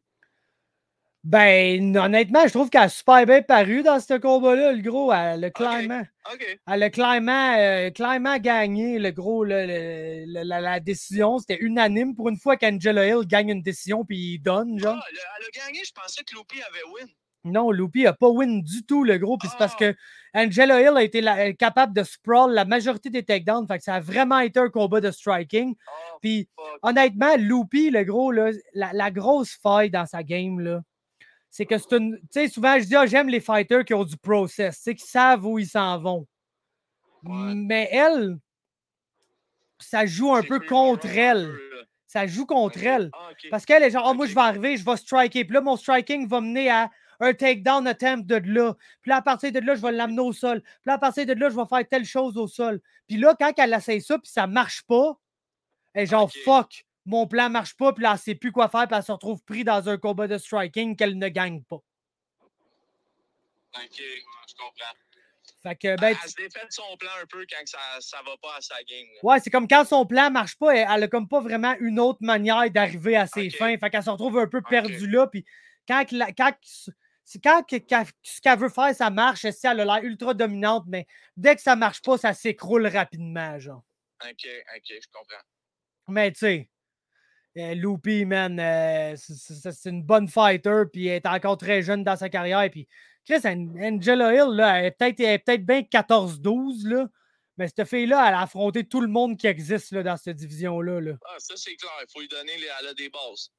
Ben, honnêtement, je trouve qu'elle a super bien paru dans ce combat-là, le gros. Elle a clairement, OK. elle a clairement, euh, clairement gagné, le gros, le- le- le- la, la décision. C'était unanime pour une fois qu'Angela Hill gagne une décision puis il donne, genre. Ah, elle, a, elle a gagné, je pensais que Loopy avait win. Non, Loopy n'a pas win du tout, le gros. Puis c'est parce Ah. que Angela Hill a été la- capable de sprawl la majorité des takedowns. Fait que ça a vraiment été un combat de striking. Oh, Puis honnêtement, Loopy, le gros, là, la, la grosse faille dans sa game, là, c'est que c'est une. Tu sais, souvent, je dis, ah, j'aime les fighters qui ont du process, tu sais, qui savent où ils s'en vont. Ouais. Mais elle, ça joue un peu contre elle. peu. Ça joue contre elle. Ah. Parce qu'elle est genre, Ah, moi, je vais arriver, je vais striker. Puis là, mon striking va mener à un takedown attempt de là. Puis là, à partir de là, je vais l'amener au sol. Puis là, à partir de là, je vais faire telle chose au sol. Puis là, quand elle essaie ça, puis ça marche pas, elle est genre, fuck, mon plan marche pas. Puis là, elle sait plus quoi faire. Puis elle se retrouve pris dans un combat de striking qu'elle ne gagne pas. OK, je comprends. Fait que, ben, elle se défait de son plan un peu quand ça, ça va pas à sa game. là. Ouais, c'est comme quand son plan marche pas, elle, elle a comme pas vraiment une autre manière d'arriver à ses fins. Fait qu'elle se retrouve un peu perdue là. Puis quand, la- quand, quand ce qu'elle veut faire, ça marche, si elle a l'air ultra dominante, mais dès que ça marche pas, ça s'écroule rapidement, genre. OK, OK, je comprends. Mais tu sais, euh, Loopy, man, euh, c'est- une bonne fighter, puis elle est encore très jeune dans sa carrière. Puis Chris, An- Angela Hill, là, elle est peut-être peut-être bien 14-12, là. Mais cette fille-là, elle a affronté tout le monde qui existe là, dans cette division-là. Là. Ah, ça, c'est clair. Il faut lui donner les, elle a des bases.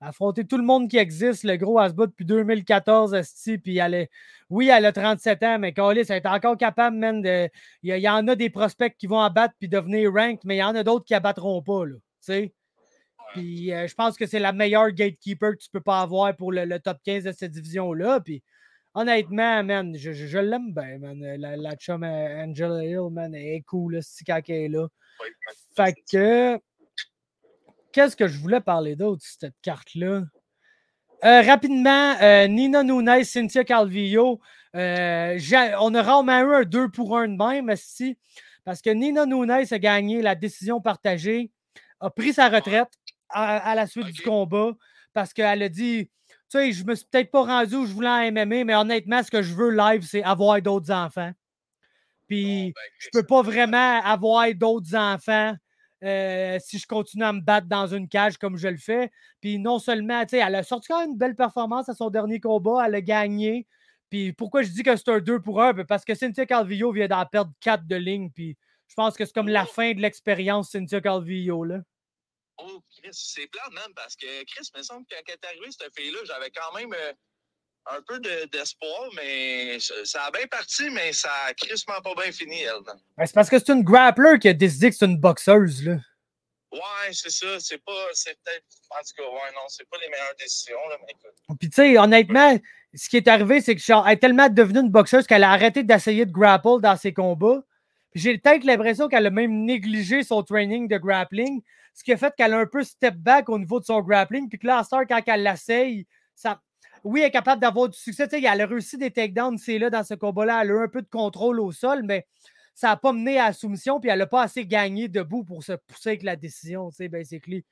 affronter tout le monde qui existe. Le gros, elle se bat depuis 2014, esti, puis elle est... Oui, elle a 37 ans, mais Callis, elle est encore capable, man, de... Il y, a- il y en a des prospects qui vont abattre puis devenir ranked, mais il y en a d'autres qui abattront pas, là, tu sais. Puis euh, je pense que c'est la meilleure gatekeeper que tu peux pas avoir pour le, le top 15 de cette division-là, puis honnêtement, man, je, je- je l'aime bien, man. La, la chum euh, Angela Hill, man, elle est cool, là, si quand elle est là. Fait que. Qu'est-ce que je voulais parler d'autre, cette carte-là? Euh, rapidement, euh, Nina Nunes, Cynthia Calvillo. euh, on a rarement eu un 2 pour 1 de même, esti, parce que Nina Nunes a gagné la décision partagée, a pris sa retraite à, à la suite du combat, parce qu'elle a dit Tu sais, je me suis peut-être pas rendu où je voulais en MMA, mais honnêtement, ce que je veux live, c'est avoir d'autres enfants. Puis, ben, je peux pas vraiment avoir d'autres enfants euh, si je continue à me battre dans une cage comme je le fais. Puis non seulement, tu sais, elle a sorti quand même une belle performance à son dernier combat, elle a gagné. Puis pourquoi je dis que c'est un 2 pour 1? Parce que Cynthia Calvillo vient d'en perdre 4 de ligne. Puis je pense que c'est comme la Oh. fin de l'expérience Cynthia Calvillo. Là. Oh, Chris, c'est plate, man, parce que Chris, il me semble que quand elle est arrivée, cette fille-là, j'avais quand même euh, un peu de- d'espoir, mais ça, a bien parti, mais ça a crissement pas bien fini, elle. Ben, c'est parce que c'est une grappler qui a décidé que c'est une boxeuse. Là. Ouais, c'est ça, c'est pas, c'est peut-être, en tout cas, ouais, non, c'est pas les meilleures décisions, là, mais écoute. Puis, tu sais, honnêtement, ce qui est arrivé, c'est que genre, elle est tellement devenue une boxeuse qu'elle a arrêté d'essayer de grapple dans ses combats. Puis j'ai peut-être l'impression qu'elle a même négligé son training de grappling, ce qui a fait qu'elle a un peu step back au niveau de son grappling. Puis que là, heure, quand elle l'essaye, ça. Oui, elle est capable d'avoir du succès. Tu sais, elle a réussi des takedowns, c'est là, dans ce combat-là. Elle a eu un peu de contrôle au sol, mais ça n'a pas mené à la soumission, puis elle n'a pas assez gagné debout pour se pousser avec la décision, tu sais, basically.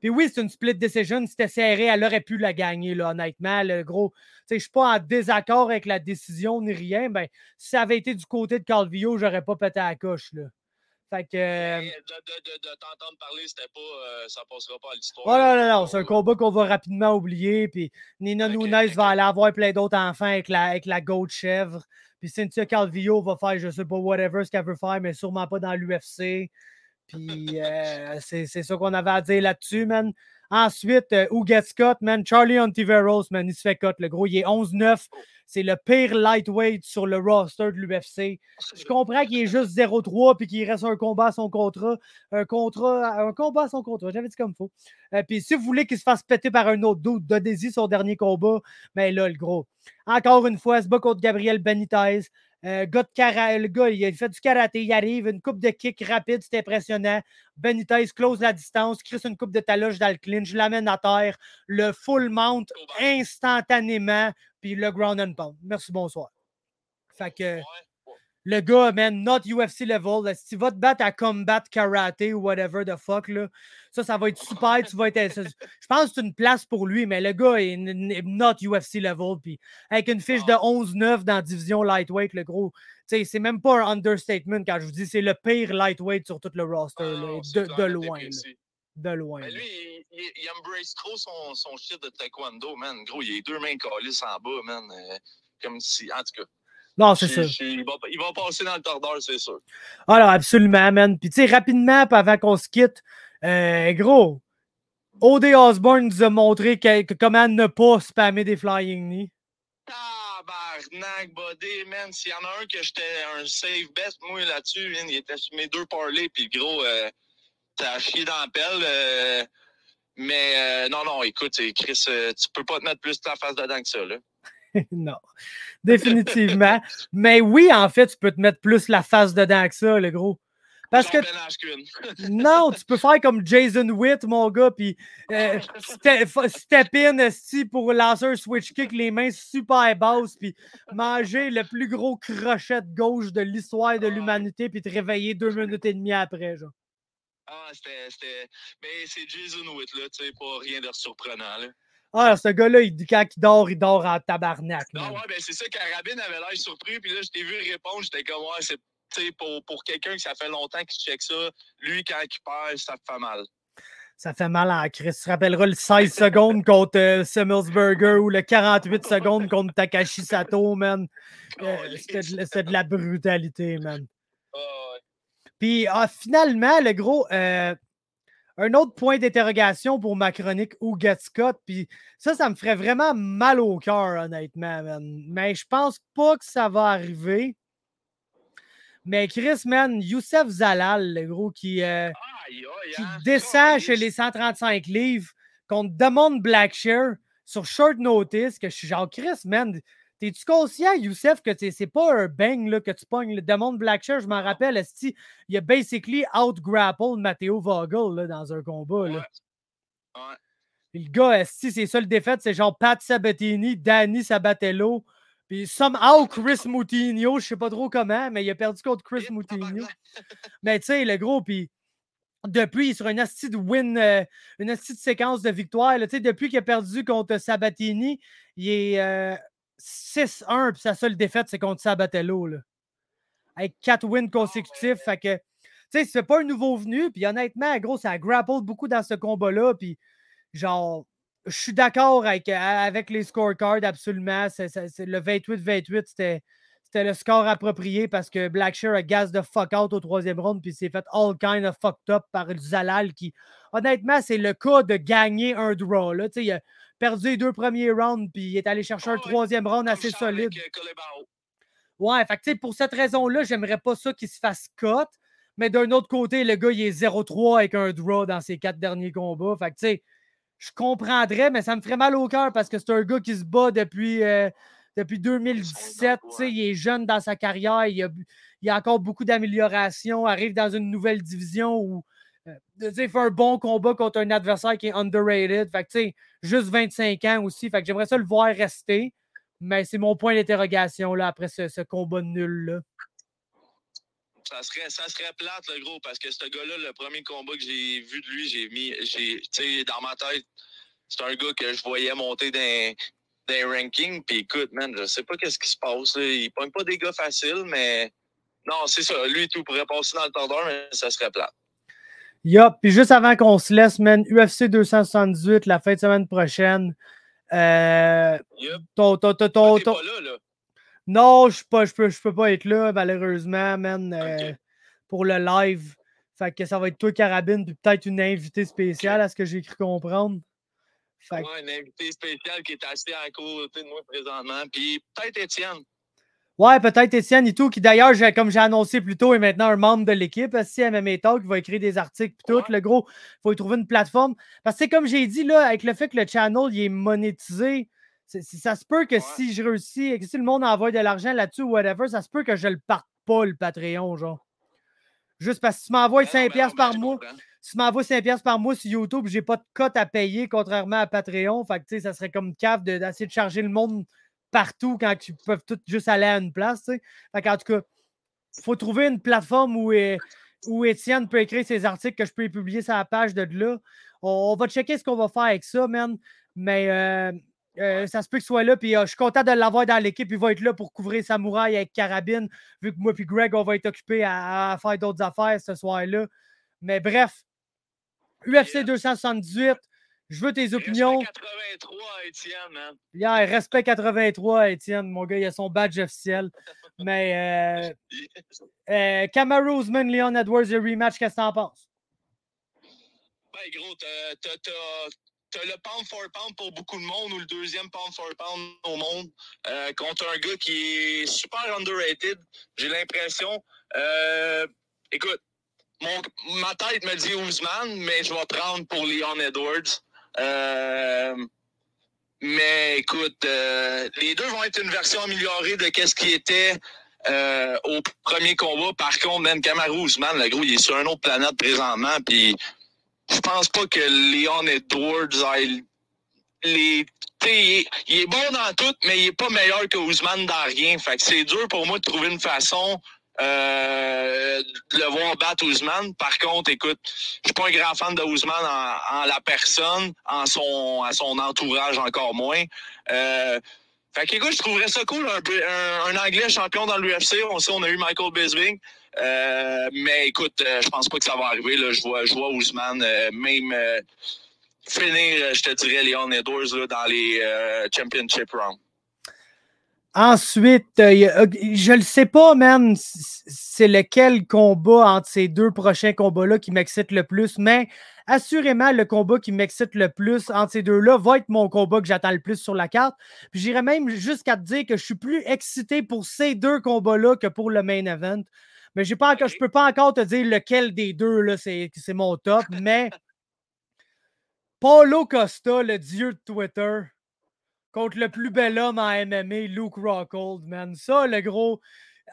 Puis oui, c'est une split decision. C'était serré, elle aurait pu la gagner, là, honnêtement. Le gros, je ne suis pas en désaccord avec la décision ni rien. Ben, si ça avait été du côté de Calvillo, j'aurais pas pété à la coche, là. Fait que. euh, Mais de, de, de, de t'entendre parler, c'était pas, euh, ça passera pas à l'histoire. Oh non, non, non, c'est un combat qu'on va rapidement oublier. Puis Nina Ok, Nunes va aller avoir plein d'autres enfants avec la, avec la goat chèvre. Puis Cynthia Calvillo va faire, je sais pas, whatever ce qu'elle veut faire, mais sûrement pas dans l'UFC. Puis euh, c'est c'est ça qu'on avait à dire là-dessus, man. Ensuite, euh, cut, man? Charlie Ontiveros, man, il se fait cut. Le gros, il est 11-9. C'est le pire lightweight sur le roster de l'UFC. Je comprends qu'il est juste 0-3 puis qu'il reste un combat à son contrat. Un contrat, un combat à son contrat. J'avais dit comme il faut. Euh, puis si vous voulez qu'il se fasse péter par un autre doute, donnez-y son dernier combat. Mais là, le gros. Encore une fois, ce bat contre Gabriel Benitez. Euh, gars de kara- le gars, il a fait du karaté, il arrive, une coupe de kick rapide, c'est impressionnant. Benitez close la distance, crisse une coupe de taloche dans le clinch, l'amène à terre, le full mount instantanément, puis le ground and pound. Merci, bonsoir. Fait que Ouais. Le gars, man, not UFC level. là, si tu vas te battre à combat karaté ou whatever the fuck, là, ça, ça va être super. Tu vas être. ça- je pense que c'est une place pour lui, mais le gars est not UFC level. Puis avec une fiche de 11-9 dans la division lightweight, le gros. C'est même pas un understatement quand je vous dis c'est le pire lightweight sur tout le roster. Ah là, de, c'est de clairement loin. là, de loin. Lui, il, embrace trop son, son shit de taekwondo, man. Gros, il a deux mains calisses en bas, man. euh, comme si, en tout cas, Non, c'est je- il, va, il va passer dans le tordeur, c'est sûr. Alors, absolument, man. Puis, tu sais, rapidement, avant qu'on se quitte, euh, gros, O.D. Osborne nous a montré que- que comment ne pas spammer des flying knees. Tabarnak, buddy, man. S'il y en a un que j'étais un safe bet, moi, là-dessus, il était sur mes deux parlays, puis gros, euh, t'as chié dans la pelle. euh, mais euh, non, non, écoute, Chris, tu peux pas te mettre plus ta face dedans que ça, là. non, définitivement. Mais oui, en fait, tu peux te mettre plus la face dedans que ça, le gros. Parce que non, tu peux faire comme Jason Witt, mon gars, puis euh, ste- fa- step in esti, pour lancer un switch kick, les mains super basses, puis manger le plus gros crochet de gauche de l'histoire de l'humanité, puis te réveiller deux minutes et demie après, genre. Ah, c'était. c'était- Mais c'est Jason Witt, là, tu sais, pas rien de surprenant, là. Ah, ce gars-là, il dit quand il dort, il dort en tabarnak. Non, ouais, ben c'est ça, Carabine avait l'air surpris, puis là, je t'ai vu répondre, j'étais comme, ouais, c'est. Pour, pour quelqu'un qui ça fait longtemps qu'il check ça, lui, quand il perd, ça fait mal. Ça fait mal à Chris. Tu te rappelleras le 16 secondes contre euh, Semmelsberger ou le 48 secondes contre Takashi Sato, man. Euh, C'était de, de la brutalité, man. Ah. Puis ah, finalement, le gros, euh, un autre point d'interrogation pour ma chronique Gets Cut. Puis ça, ça me ferait vraiment mal au cœur, honnêtement, man. Mais je pense pas que ça va arriver. Mais Chris, man, Youssef Zalal, le gros, qui, euh, qui hein, descend chez les 135 livres contre Damon Blackshear sur short notice, que je suis genre, Chris, man, T'es-tu conscient, Youssef, que c'est pas un bang là, que tu pognes? Le Demon Blackshear, je m'en rappelle, il a basically out-grappled Matteo Vogel là, dans un combat. Là. Ouais. Ouais. Puis le gars, esti, ses seules défaites, c'est genre Pat Sabatini, Danny Sabatello, puis somehow Chris Moutinho, je sais pas trop comment, mais il a perdu contre Chris Et Moutinho. Mais tu sais, le gros, puis depuis, il est sur une asti de win, euh, une asti de séquence de victoire. là. Depuis qu'il a perdu contre Sabatini, il est euh, 6-1, puis sa seule défaite, c'est contre Sabatello. Là. Avec 4 wins consécutifs. Fait que, tu sais, c'est pas un nouveau venu. Puis honnêtement, gros, ça a grappled beaucoup dans ce combat-là. Puis, genre, je suis d'accord avec, avec les scorecards, absolument. Le 28-28, c'était. C'était le score approprié parce que Blackshear a gaz de fuck out au troisième round puis s'est fait all kind of fucked up par Zalal qui, honnêtement, c'est le cas de gagner un draw. Là. Tu sais, Il a perdu les deux premiers rounds puis il est allé chercher un Ah ouais, troisième round assez solide. avec, euh. Ouais, fait que, tu sais, pour cette raison-là, j'aimerais pas ça qu'il se fasse cut. Mais d'un autre côté, le gars, il est 0-3 avec un draw dans ses quatre derniers combats. Fait que, tu sais, je comprendrais, mais ça me ferait mal au cœur parce que c'est un gars qui se bat depuis, euh, depuis 2017. Tu sais, il est jeune dans sa carrière. Il a, il a encore beaucoup d'améliorations. Arrive dans une nouvelle division où. Il fait un bon combat contre un adversaire qui est underrated. Fait que, juste 25 ans aussi. Fait que j'aimerais ça le voir rester. Mais c'est mon point d'interrogation là, après ce, ce combat nul-là. Ça serait, ça serait plate, le gros, parce que ce gars-là, le premier combat que j'ai vu de lui, j'ai mis, j'ai, dans ma tête, c'est un gars que je voyais monter dans, les rankings. Puis écoute, man, je sais pas qu'est-ce qui se passe. Là. Il pogne pas des gars faciles, mais non, c'est ça. Lui, tout pourrait passer dans le tordeur, mais ça serait plate. Yup, puis juste avant qu'on se laisse, man, UFC 278, la fin de semaine prochaine. Euh, Yup. ton, ton, ton, ton- t'es ton- pas là, là. Non, je peux, pas être là, malheureusement, man, euh, pour le live. Fait que ça va être toi, Carabine, puis peut-être une invitée spéciale, à ce que j'ai cru comprendre. Fait que- Ouais, un invité spécial qui est assis à côté de moi présentement. Puis peut-être Étienne. Ouais, peut-être Étienne et tout, qui d'ailleurs, comme j'ai annoncé plus tôt, est maintenant un membre de l'équipe, aussi MMA Talk, qui va écrire des articles puis tout. Ouais. Le gros, il faut y trouver une plateforme. Parce que comme j'ai dit, là, avec le fait que le channel il est monétisé, ça se peut que Ouais. si je réussis et que si le monde envoie de l'argent là-dessus ou whatever, ça se peut que je le parte pas, le Patreon, genre. Juste parce que tu m'envoies Ben non, 5$ ben non, piastres ben par mois. Si tu m'envoies 5$ piastres par mois sur YouTube, j'ai pas de cote à payer, contrairement à Patreon. Fait que, tu sais, ça serait comme cave de- d'essayer de charger le monde partout quand tu peux tout juste aller à une place, tu sais. Fait qu'en tout cas, il faut trouver une plateforme où, où Étienne peut écrire ses articles que je peux publier sur la page de là. On, on va checker ce qu'on va faire avec ça, man. Mais euh, euh, ça se peut qu'il soit là. Puis euh, je suis content de l'avoir dans l'équipe. Il va être là pour couvrir Samouraï avec Carabine, vu que moi et Greg, on va être occupés à, à faire d'autres affaires ce soir-là. Mais bref, UFC Yeah. 278, je veux tes opinions. Respect 83, Étienne, man. Yeah, respect 83, Étienne. Mon gars, il a son badge officiel. Mais euh, euh, Leon Edwards, le rematch, qu'est-ce que t'en penses? Ben, gros, t'as le pound for pound pour beaucoup de monde ou le deuxième pound for pound au monde euh, contre un gars qui est super underrated. J'ai l'impression. Euh, écoute, mon, ma tête me dit Ousmane, mais je vais prendre pour Leon Edwards. Euh, mais écoute, euh, les deux vont être une version améliorée de qu'est-ce qui était euh, au premier combat. Par contre, même Kamaru Ousmane, le gros, il est sur une autre planète présentement. Puis je pense pas que Leon Edwards aille Il est, il est bon dans tout, mais il est pas meilleur que Ousmane dans rien. Fait que c'est dur pour moi de trouver une façon euh, le voir battre Ousmane. Par contre, écoute, je suis pas un grand fan de Ousmane en, la personne, en son, en son entourage encore moins. Euh, fait que écoute, je trouverais ça cool, un, Anglais champion dans l'UFC. On sait, on a eu Michael Bisping. Euh, mais écoute, euh, je pense pas que ça va arriver. Là. Je vois, je Ousmane euh, même euh, finir, je te dirais, Leon Edwards là, dans les championship rounds. Ensuite, euh, je le sais pas, man, c'est lequel combat entre ces deux prochains combats-là qui m'excite le plus, mais assurément, le combat qui m'excite le plus entre ces deux-là va être mon combat que j'attends le plus sur la carte. Puis j'irais même jusqu'à te dire que je suis plus excité pour ces deux combats-là que pour le main event. Mais j'ai pas encore, je peux pas encore te dire lequel des deux, là, c'est mon top, mais Paulo Costa, le dieu de Twitter, contre le plus bel homme en MMA, Luke Rockhold, man. Ça, le gros.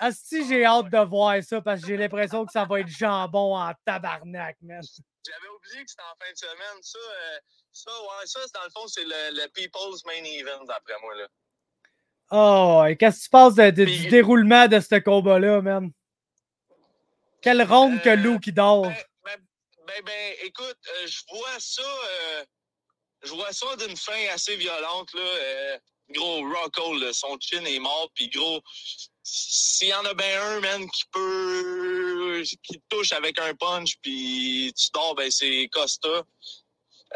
Asti, j'ai hâte de voir ça parce que j'ai l'impression que ça va être jambon en tabarnak, man. J'avais oublié que c'était en fin de semaine. Ça, euh, ça, ouais, ça dans le fond, c'est le, le People's Main Event, d'après moi. Là. Oh, et qu'est-ce que tu penses de- de- du déroulement de ce combat-là, man? Quelle ronde que Euh, Luke qui dort. Ben, ben, ben, ben, écoute, euh, je vois ça. Je vois ça d'une fin assez violente. Là, euh, gros, Rockhold, son chin est mort. Puis gros, s'il y en a bien un, man, qui peut. qui touche avec un punch, puis tu dors, ben c'est Costa.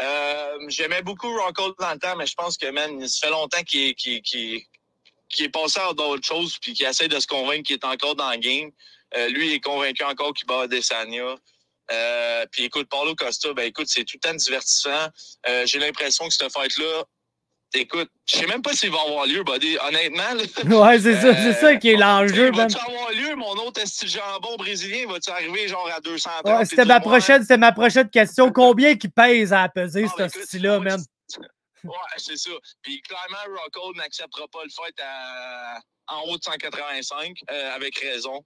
Euh, J'aimais beaucoup Rockhold dans le temps, mais je pense que, man, ça fait longtemps qu'il est passé à d'autres choses, puis qu'il essaie de se convaincre qu'il est encore dans le game. Euh, lui, il est convaincu encore qu'il bat Adesanya. Euh, puis écoute, Paulo Costa, ben écoute, c'est tout le temps divertissant. Euh, J'ai l'impression que cette fight-là, écoute, je sais même pas s'il va avoir lieu, buddy. Honnêtement, là, Ouais, c'est ça, c'est ça qui est l'enjeu, man. Va-tu avoir lieu, mon autre esti jambon brésilien? Va-tu arriver genre à 200 Ouais, c'était ma prochaine, c'était ma prochaine question. Combien qui pèse à peser, Ah, ben, ce écoute, style-là, man? Ouais, c'est ça. Puis clairement, Rockhold n'acceptera pas le fight à- en haut de 185, euh, avec raison.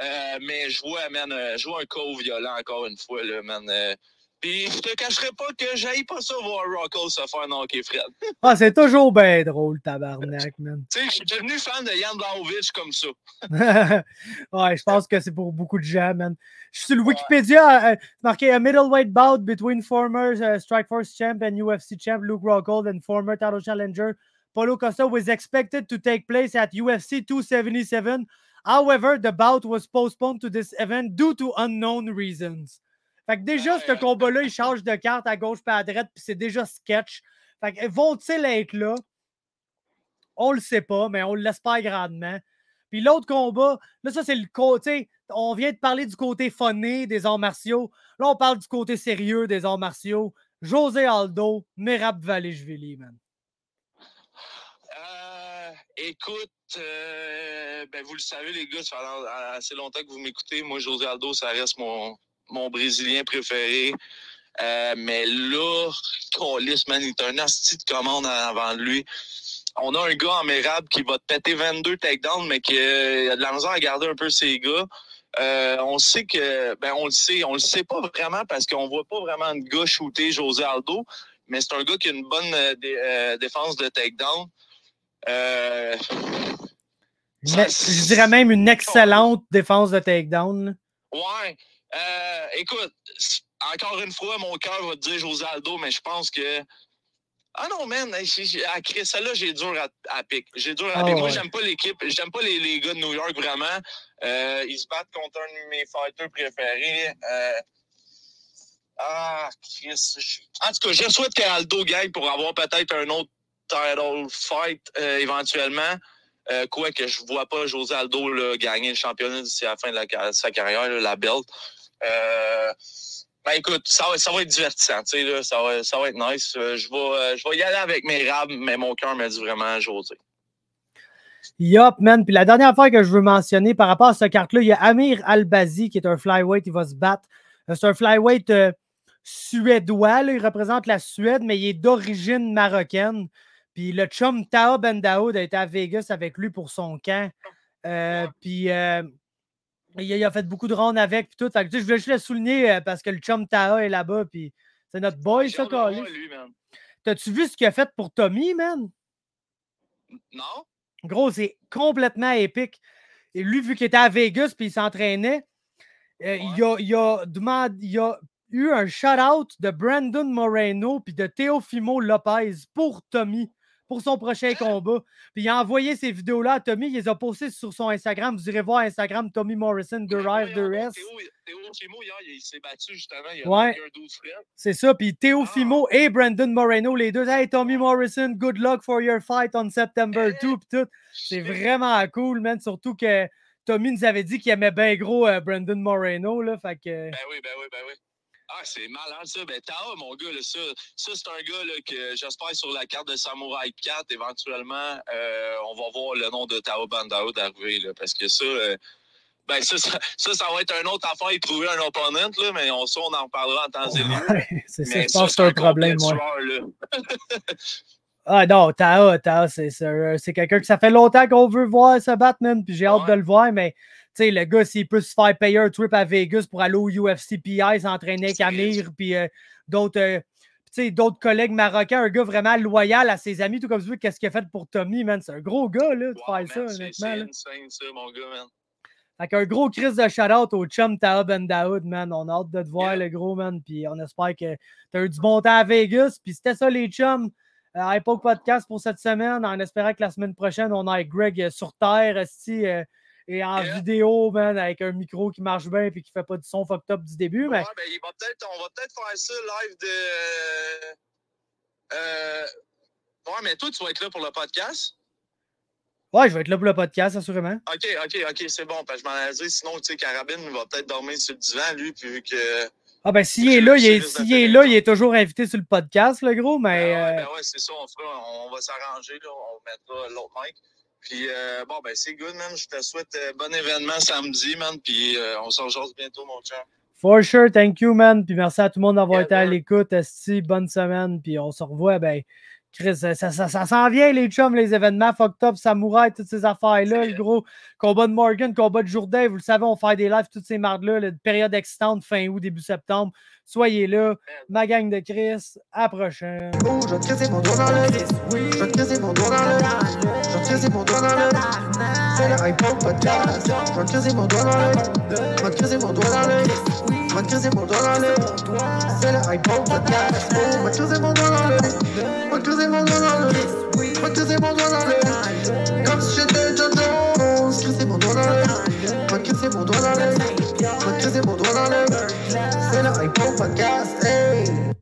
Euh, mais je vois, man, euh, je vois un co violent encore une fois, là, man. euh. Puis je te cacherai pas que j'aille pas ça voir Rockhold se faire knocker Fred. Ah, c'est toujours bien drôle, tabarnak, man. Tu sais, je suis devenu fan de Jan Blachowicz comme ça. ouais, je pense que c'est pour beaucoup de gens, man. Je suis sur le Wikipédia, euh, c'est marqué a middleweight bout between former uh, Strikeforce champ and UFC champ Luke Rockhold and former title challenger Paulo Costa was expected to take place at UFC 277. However, the bout was postponed to this event due to unknown reasons. Fait que déjà, ce combat-là, il change de carte à gauche et à droite, puis c'est déjà sketch. Fait que vont-ils être là? On le sait pas, mais on l'espère grandement. Puis l'autre combat, là, ça, c'est le côté. On vient de parler du côté funné des arts martiaux. Là, on parle du côté sérieux des arts martiaux. José Aldo, Merab Valishvili, man. Euh, écoute, euh, ben vous le savez, les gars, ça fait assez longtemps que vous m'écoutez. Moi, José Aldo, ça reste mon, Brésilien préféré. Euh, mais là, Colis, man, il est un asti de commande avant lui. On a un gars en mérable qui va te péter 22 takedowns, mais qui euh, a de la misère à garder un peu ses gars. Euh, on sait que, ben on le sait, on le sait pas vraiment parce qu'on voit pas vraiment de gars shooter José Aldo, mais c'est un gars qui a une bonne euh, euh, défense de takedown. Euh, je dirais même une excellente défense de takedown. ouais. Écoute, encore une fois, mon cœur va te dire José Aldo, mais je pense que. Ah non, man, à Chris, celle-là, j'ai dur à, à pic. J'ai dur à Ah pic. Moi, ouais. j'aime pas l'équipe. J'aime pas les, les gars de New York, vraiment. Euh, ils se battent contre un de mes fighters préférés. Euh, ah, Chris. je- En tout cas, je souhaite qu'Aldo gagne pour avoir peut-être un autre title fight euh, éventuellement. Euh, quoi que je vois pas José Aldo là, gagner le championnat d'ici à la fin de la sa carrière, là, la belt. Euh, ben écoute, ça va, ça va être divertissant, tu sais, là, ça, va, ça va être nice. Euh, je, vais, euh, je vais y aller avec mes rabs, mais mon cœur me dit vraiment José. Yup, man. Puis la dernière fois que je veux mentionner par rapport à cette carte-là, il y a Amir Albazi qui est un flyweight. Il va se battre. Euh, C'est un flyweight euh, suédois. là. Il représente la Suède, mais il est d'origine marocaine. Puis le chum Tao Ben Daoud a été à Vegas avec lui pour son camp. Euh, Puis euh, il, a, il a fait beaucoup de rondes avec. Puis tout. Fait que, tu sais, je voulais juste le souligner euh, parce que le chum Tao est là-bas. Puis c'est notre boy, ça. T'as-tu vu ce qu'il a fait pour Tommy, man? Non? Gros, c'est complètement épique. Et lui, vu qu'il était à Vegas puis il s'entraînait, euh, il, a, il, a demandé- il a eu un shout-out de Brandon Moreno puis de Teofimo Lopez pour Tommy, pour son prochain combat. Puis il a envoyé ces vidéos-là à Tommy, il les a postées sur son Instagram. Vous irez voir Instagram Tommy Morrison, 2R, 2S. Théo, Théo Chimo, hier, il s'est battu justement. Il a Ouais. un 12 frères. C'est ça. Puis Teofimo et Brandon Moreno, les deux. Hey, Tommy Morrison, good luck for your fight on September 2. Puis tout. C'est vraiment cool, man. Surtout que Tommy nous avait dit qu'il aimait bien gros euh, Brandon Moreno. Là, fait que... Ben oui, ben oui, ben oui. Ah, c'est malade ça. Ben, Tao, mon gars, là, ça, ça c'est un gars là, que j'espère sur la carte de Samurai 4, éventuellement, euh, on va voir le nom de Tao Bandao d'arriver, parce que ça, euh, ben, ça, ça, ça, ça va être un autre affaire, trouver un opponent, là, mais on, ça, on en reparlera en temps et lieu. C'est ça, Mais je pense que c'est un problème, moi. Ah non, Taha, Taha, c'est, quelqu'un que ça fait longtemps qu'on veut voir se battre, man, puis j'ai hâte de le voir, mais sais, le gars, s'il peut se faire payer un trip à Vegas pour aller au UFC PI, s'entraîner avec Amir, puis euh, d'autres, euh, d'autres collègues marocains, un gars vraiment loyal à ses amis, tout comme tu veux, qu'est-ce qu'il a fait pour Tommy, man? C'est un gros gars, là, de Wow, faire man, ça, c'est- honnêtement. C'est insane, ça, mon gars, man. Fait qu'un gros crise de shout-out au chum Taha Ben Daoud, man. On a hâte de te voir, Yeah. le gros, man. Puis on espère que tu as eu du bon temps à Vegas. Puis c'était ça, les chums. Euh, Hypoke Podcast pour cette semaine, en espérant que la semaine prochaine, on ait Greg euh, sur Terre, euh, et en Yeah. vidéo, man, avec un micro qui marche bien et qui fait pas du son fucked up du début. Mais ben, il va peut-être, on va peut-être faire ça live de. Euh... Ouais, mais toi, tu vas être là pour le podcast? ouais, je vais être là pour le podcast, assurément. OK, OK, OK, c'est bon. Parce que je m'en allais dire, sinon, tu sais, Carabine va peut-être dormir sur le divan, lui, puis que. Ah ben s'il est là, il est, s'il est là, il est toujours invité sur le podcast, le gros, mais. Ben ouais, euh, ben ouais, c'est ça, on fera, on va s'arranger, là, on mettra l'autre mic. Puis, euh, bon, ben, c'est good, man. Je te souhaite euh, bon événement samedi, man. Puis, euh, on s'en jase bientôt, mon chum. For sure, thank you, man. Puis merci à tout le monde d'avoir Yeah, été à l'écoute. Esti, bonne semaine. Puis on se revoit. Ben, Chris, ça, ça, ça, ça s'en vient, les chums, les événements, fucked up, samouraï, toutes ces affaires-là. Le gros combat de Morgan, combat de Jourdain. Vous le savez, on fait des lives, toutes ces mardes-là. La période excitante, fin août, début septembre. Soyez là. Ma gang de Chris. À la prochaine. Oh, je vais te casser mon doigt dans le Je vais te casser mon doigt dans le Je vais te casser mon doigt dans le C'est le iPod podcast Je vais te casser mon doigt dans le Je vais te casser mon doigt dans le Je vais te casser mon doigt dans le C'est le iPod podcast Oh, je vais te casser mon doigt dans le Je vais te casser mon doigt dans le Je vais te casser mon doigt dans le Comme si j'étais John Jones Casser mon doigt dans le Je vais mon doigt dans le Je vais te casser mon doigt dans le C'est le iPod podcast Hey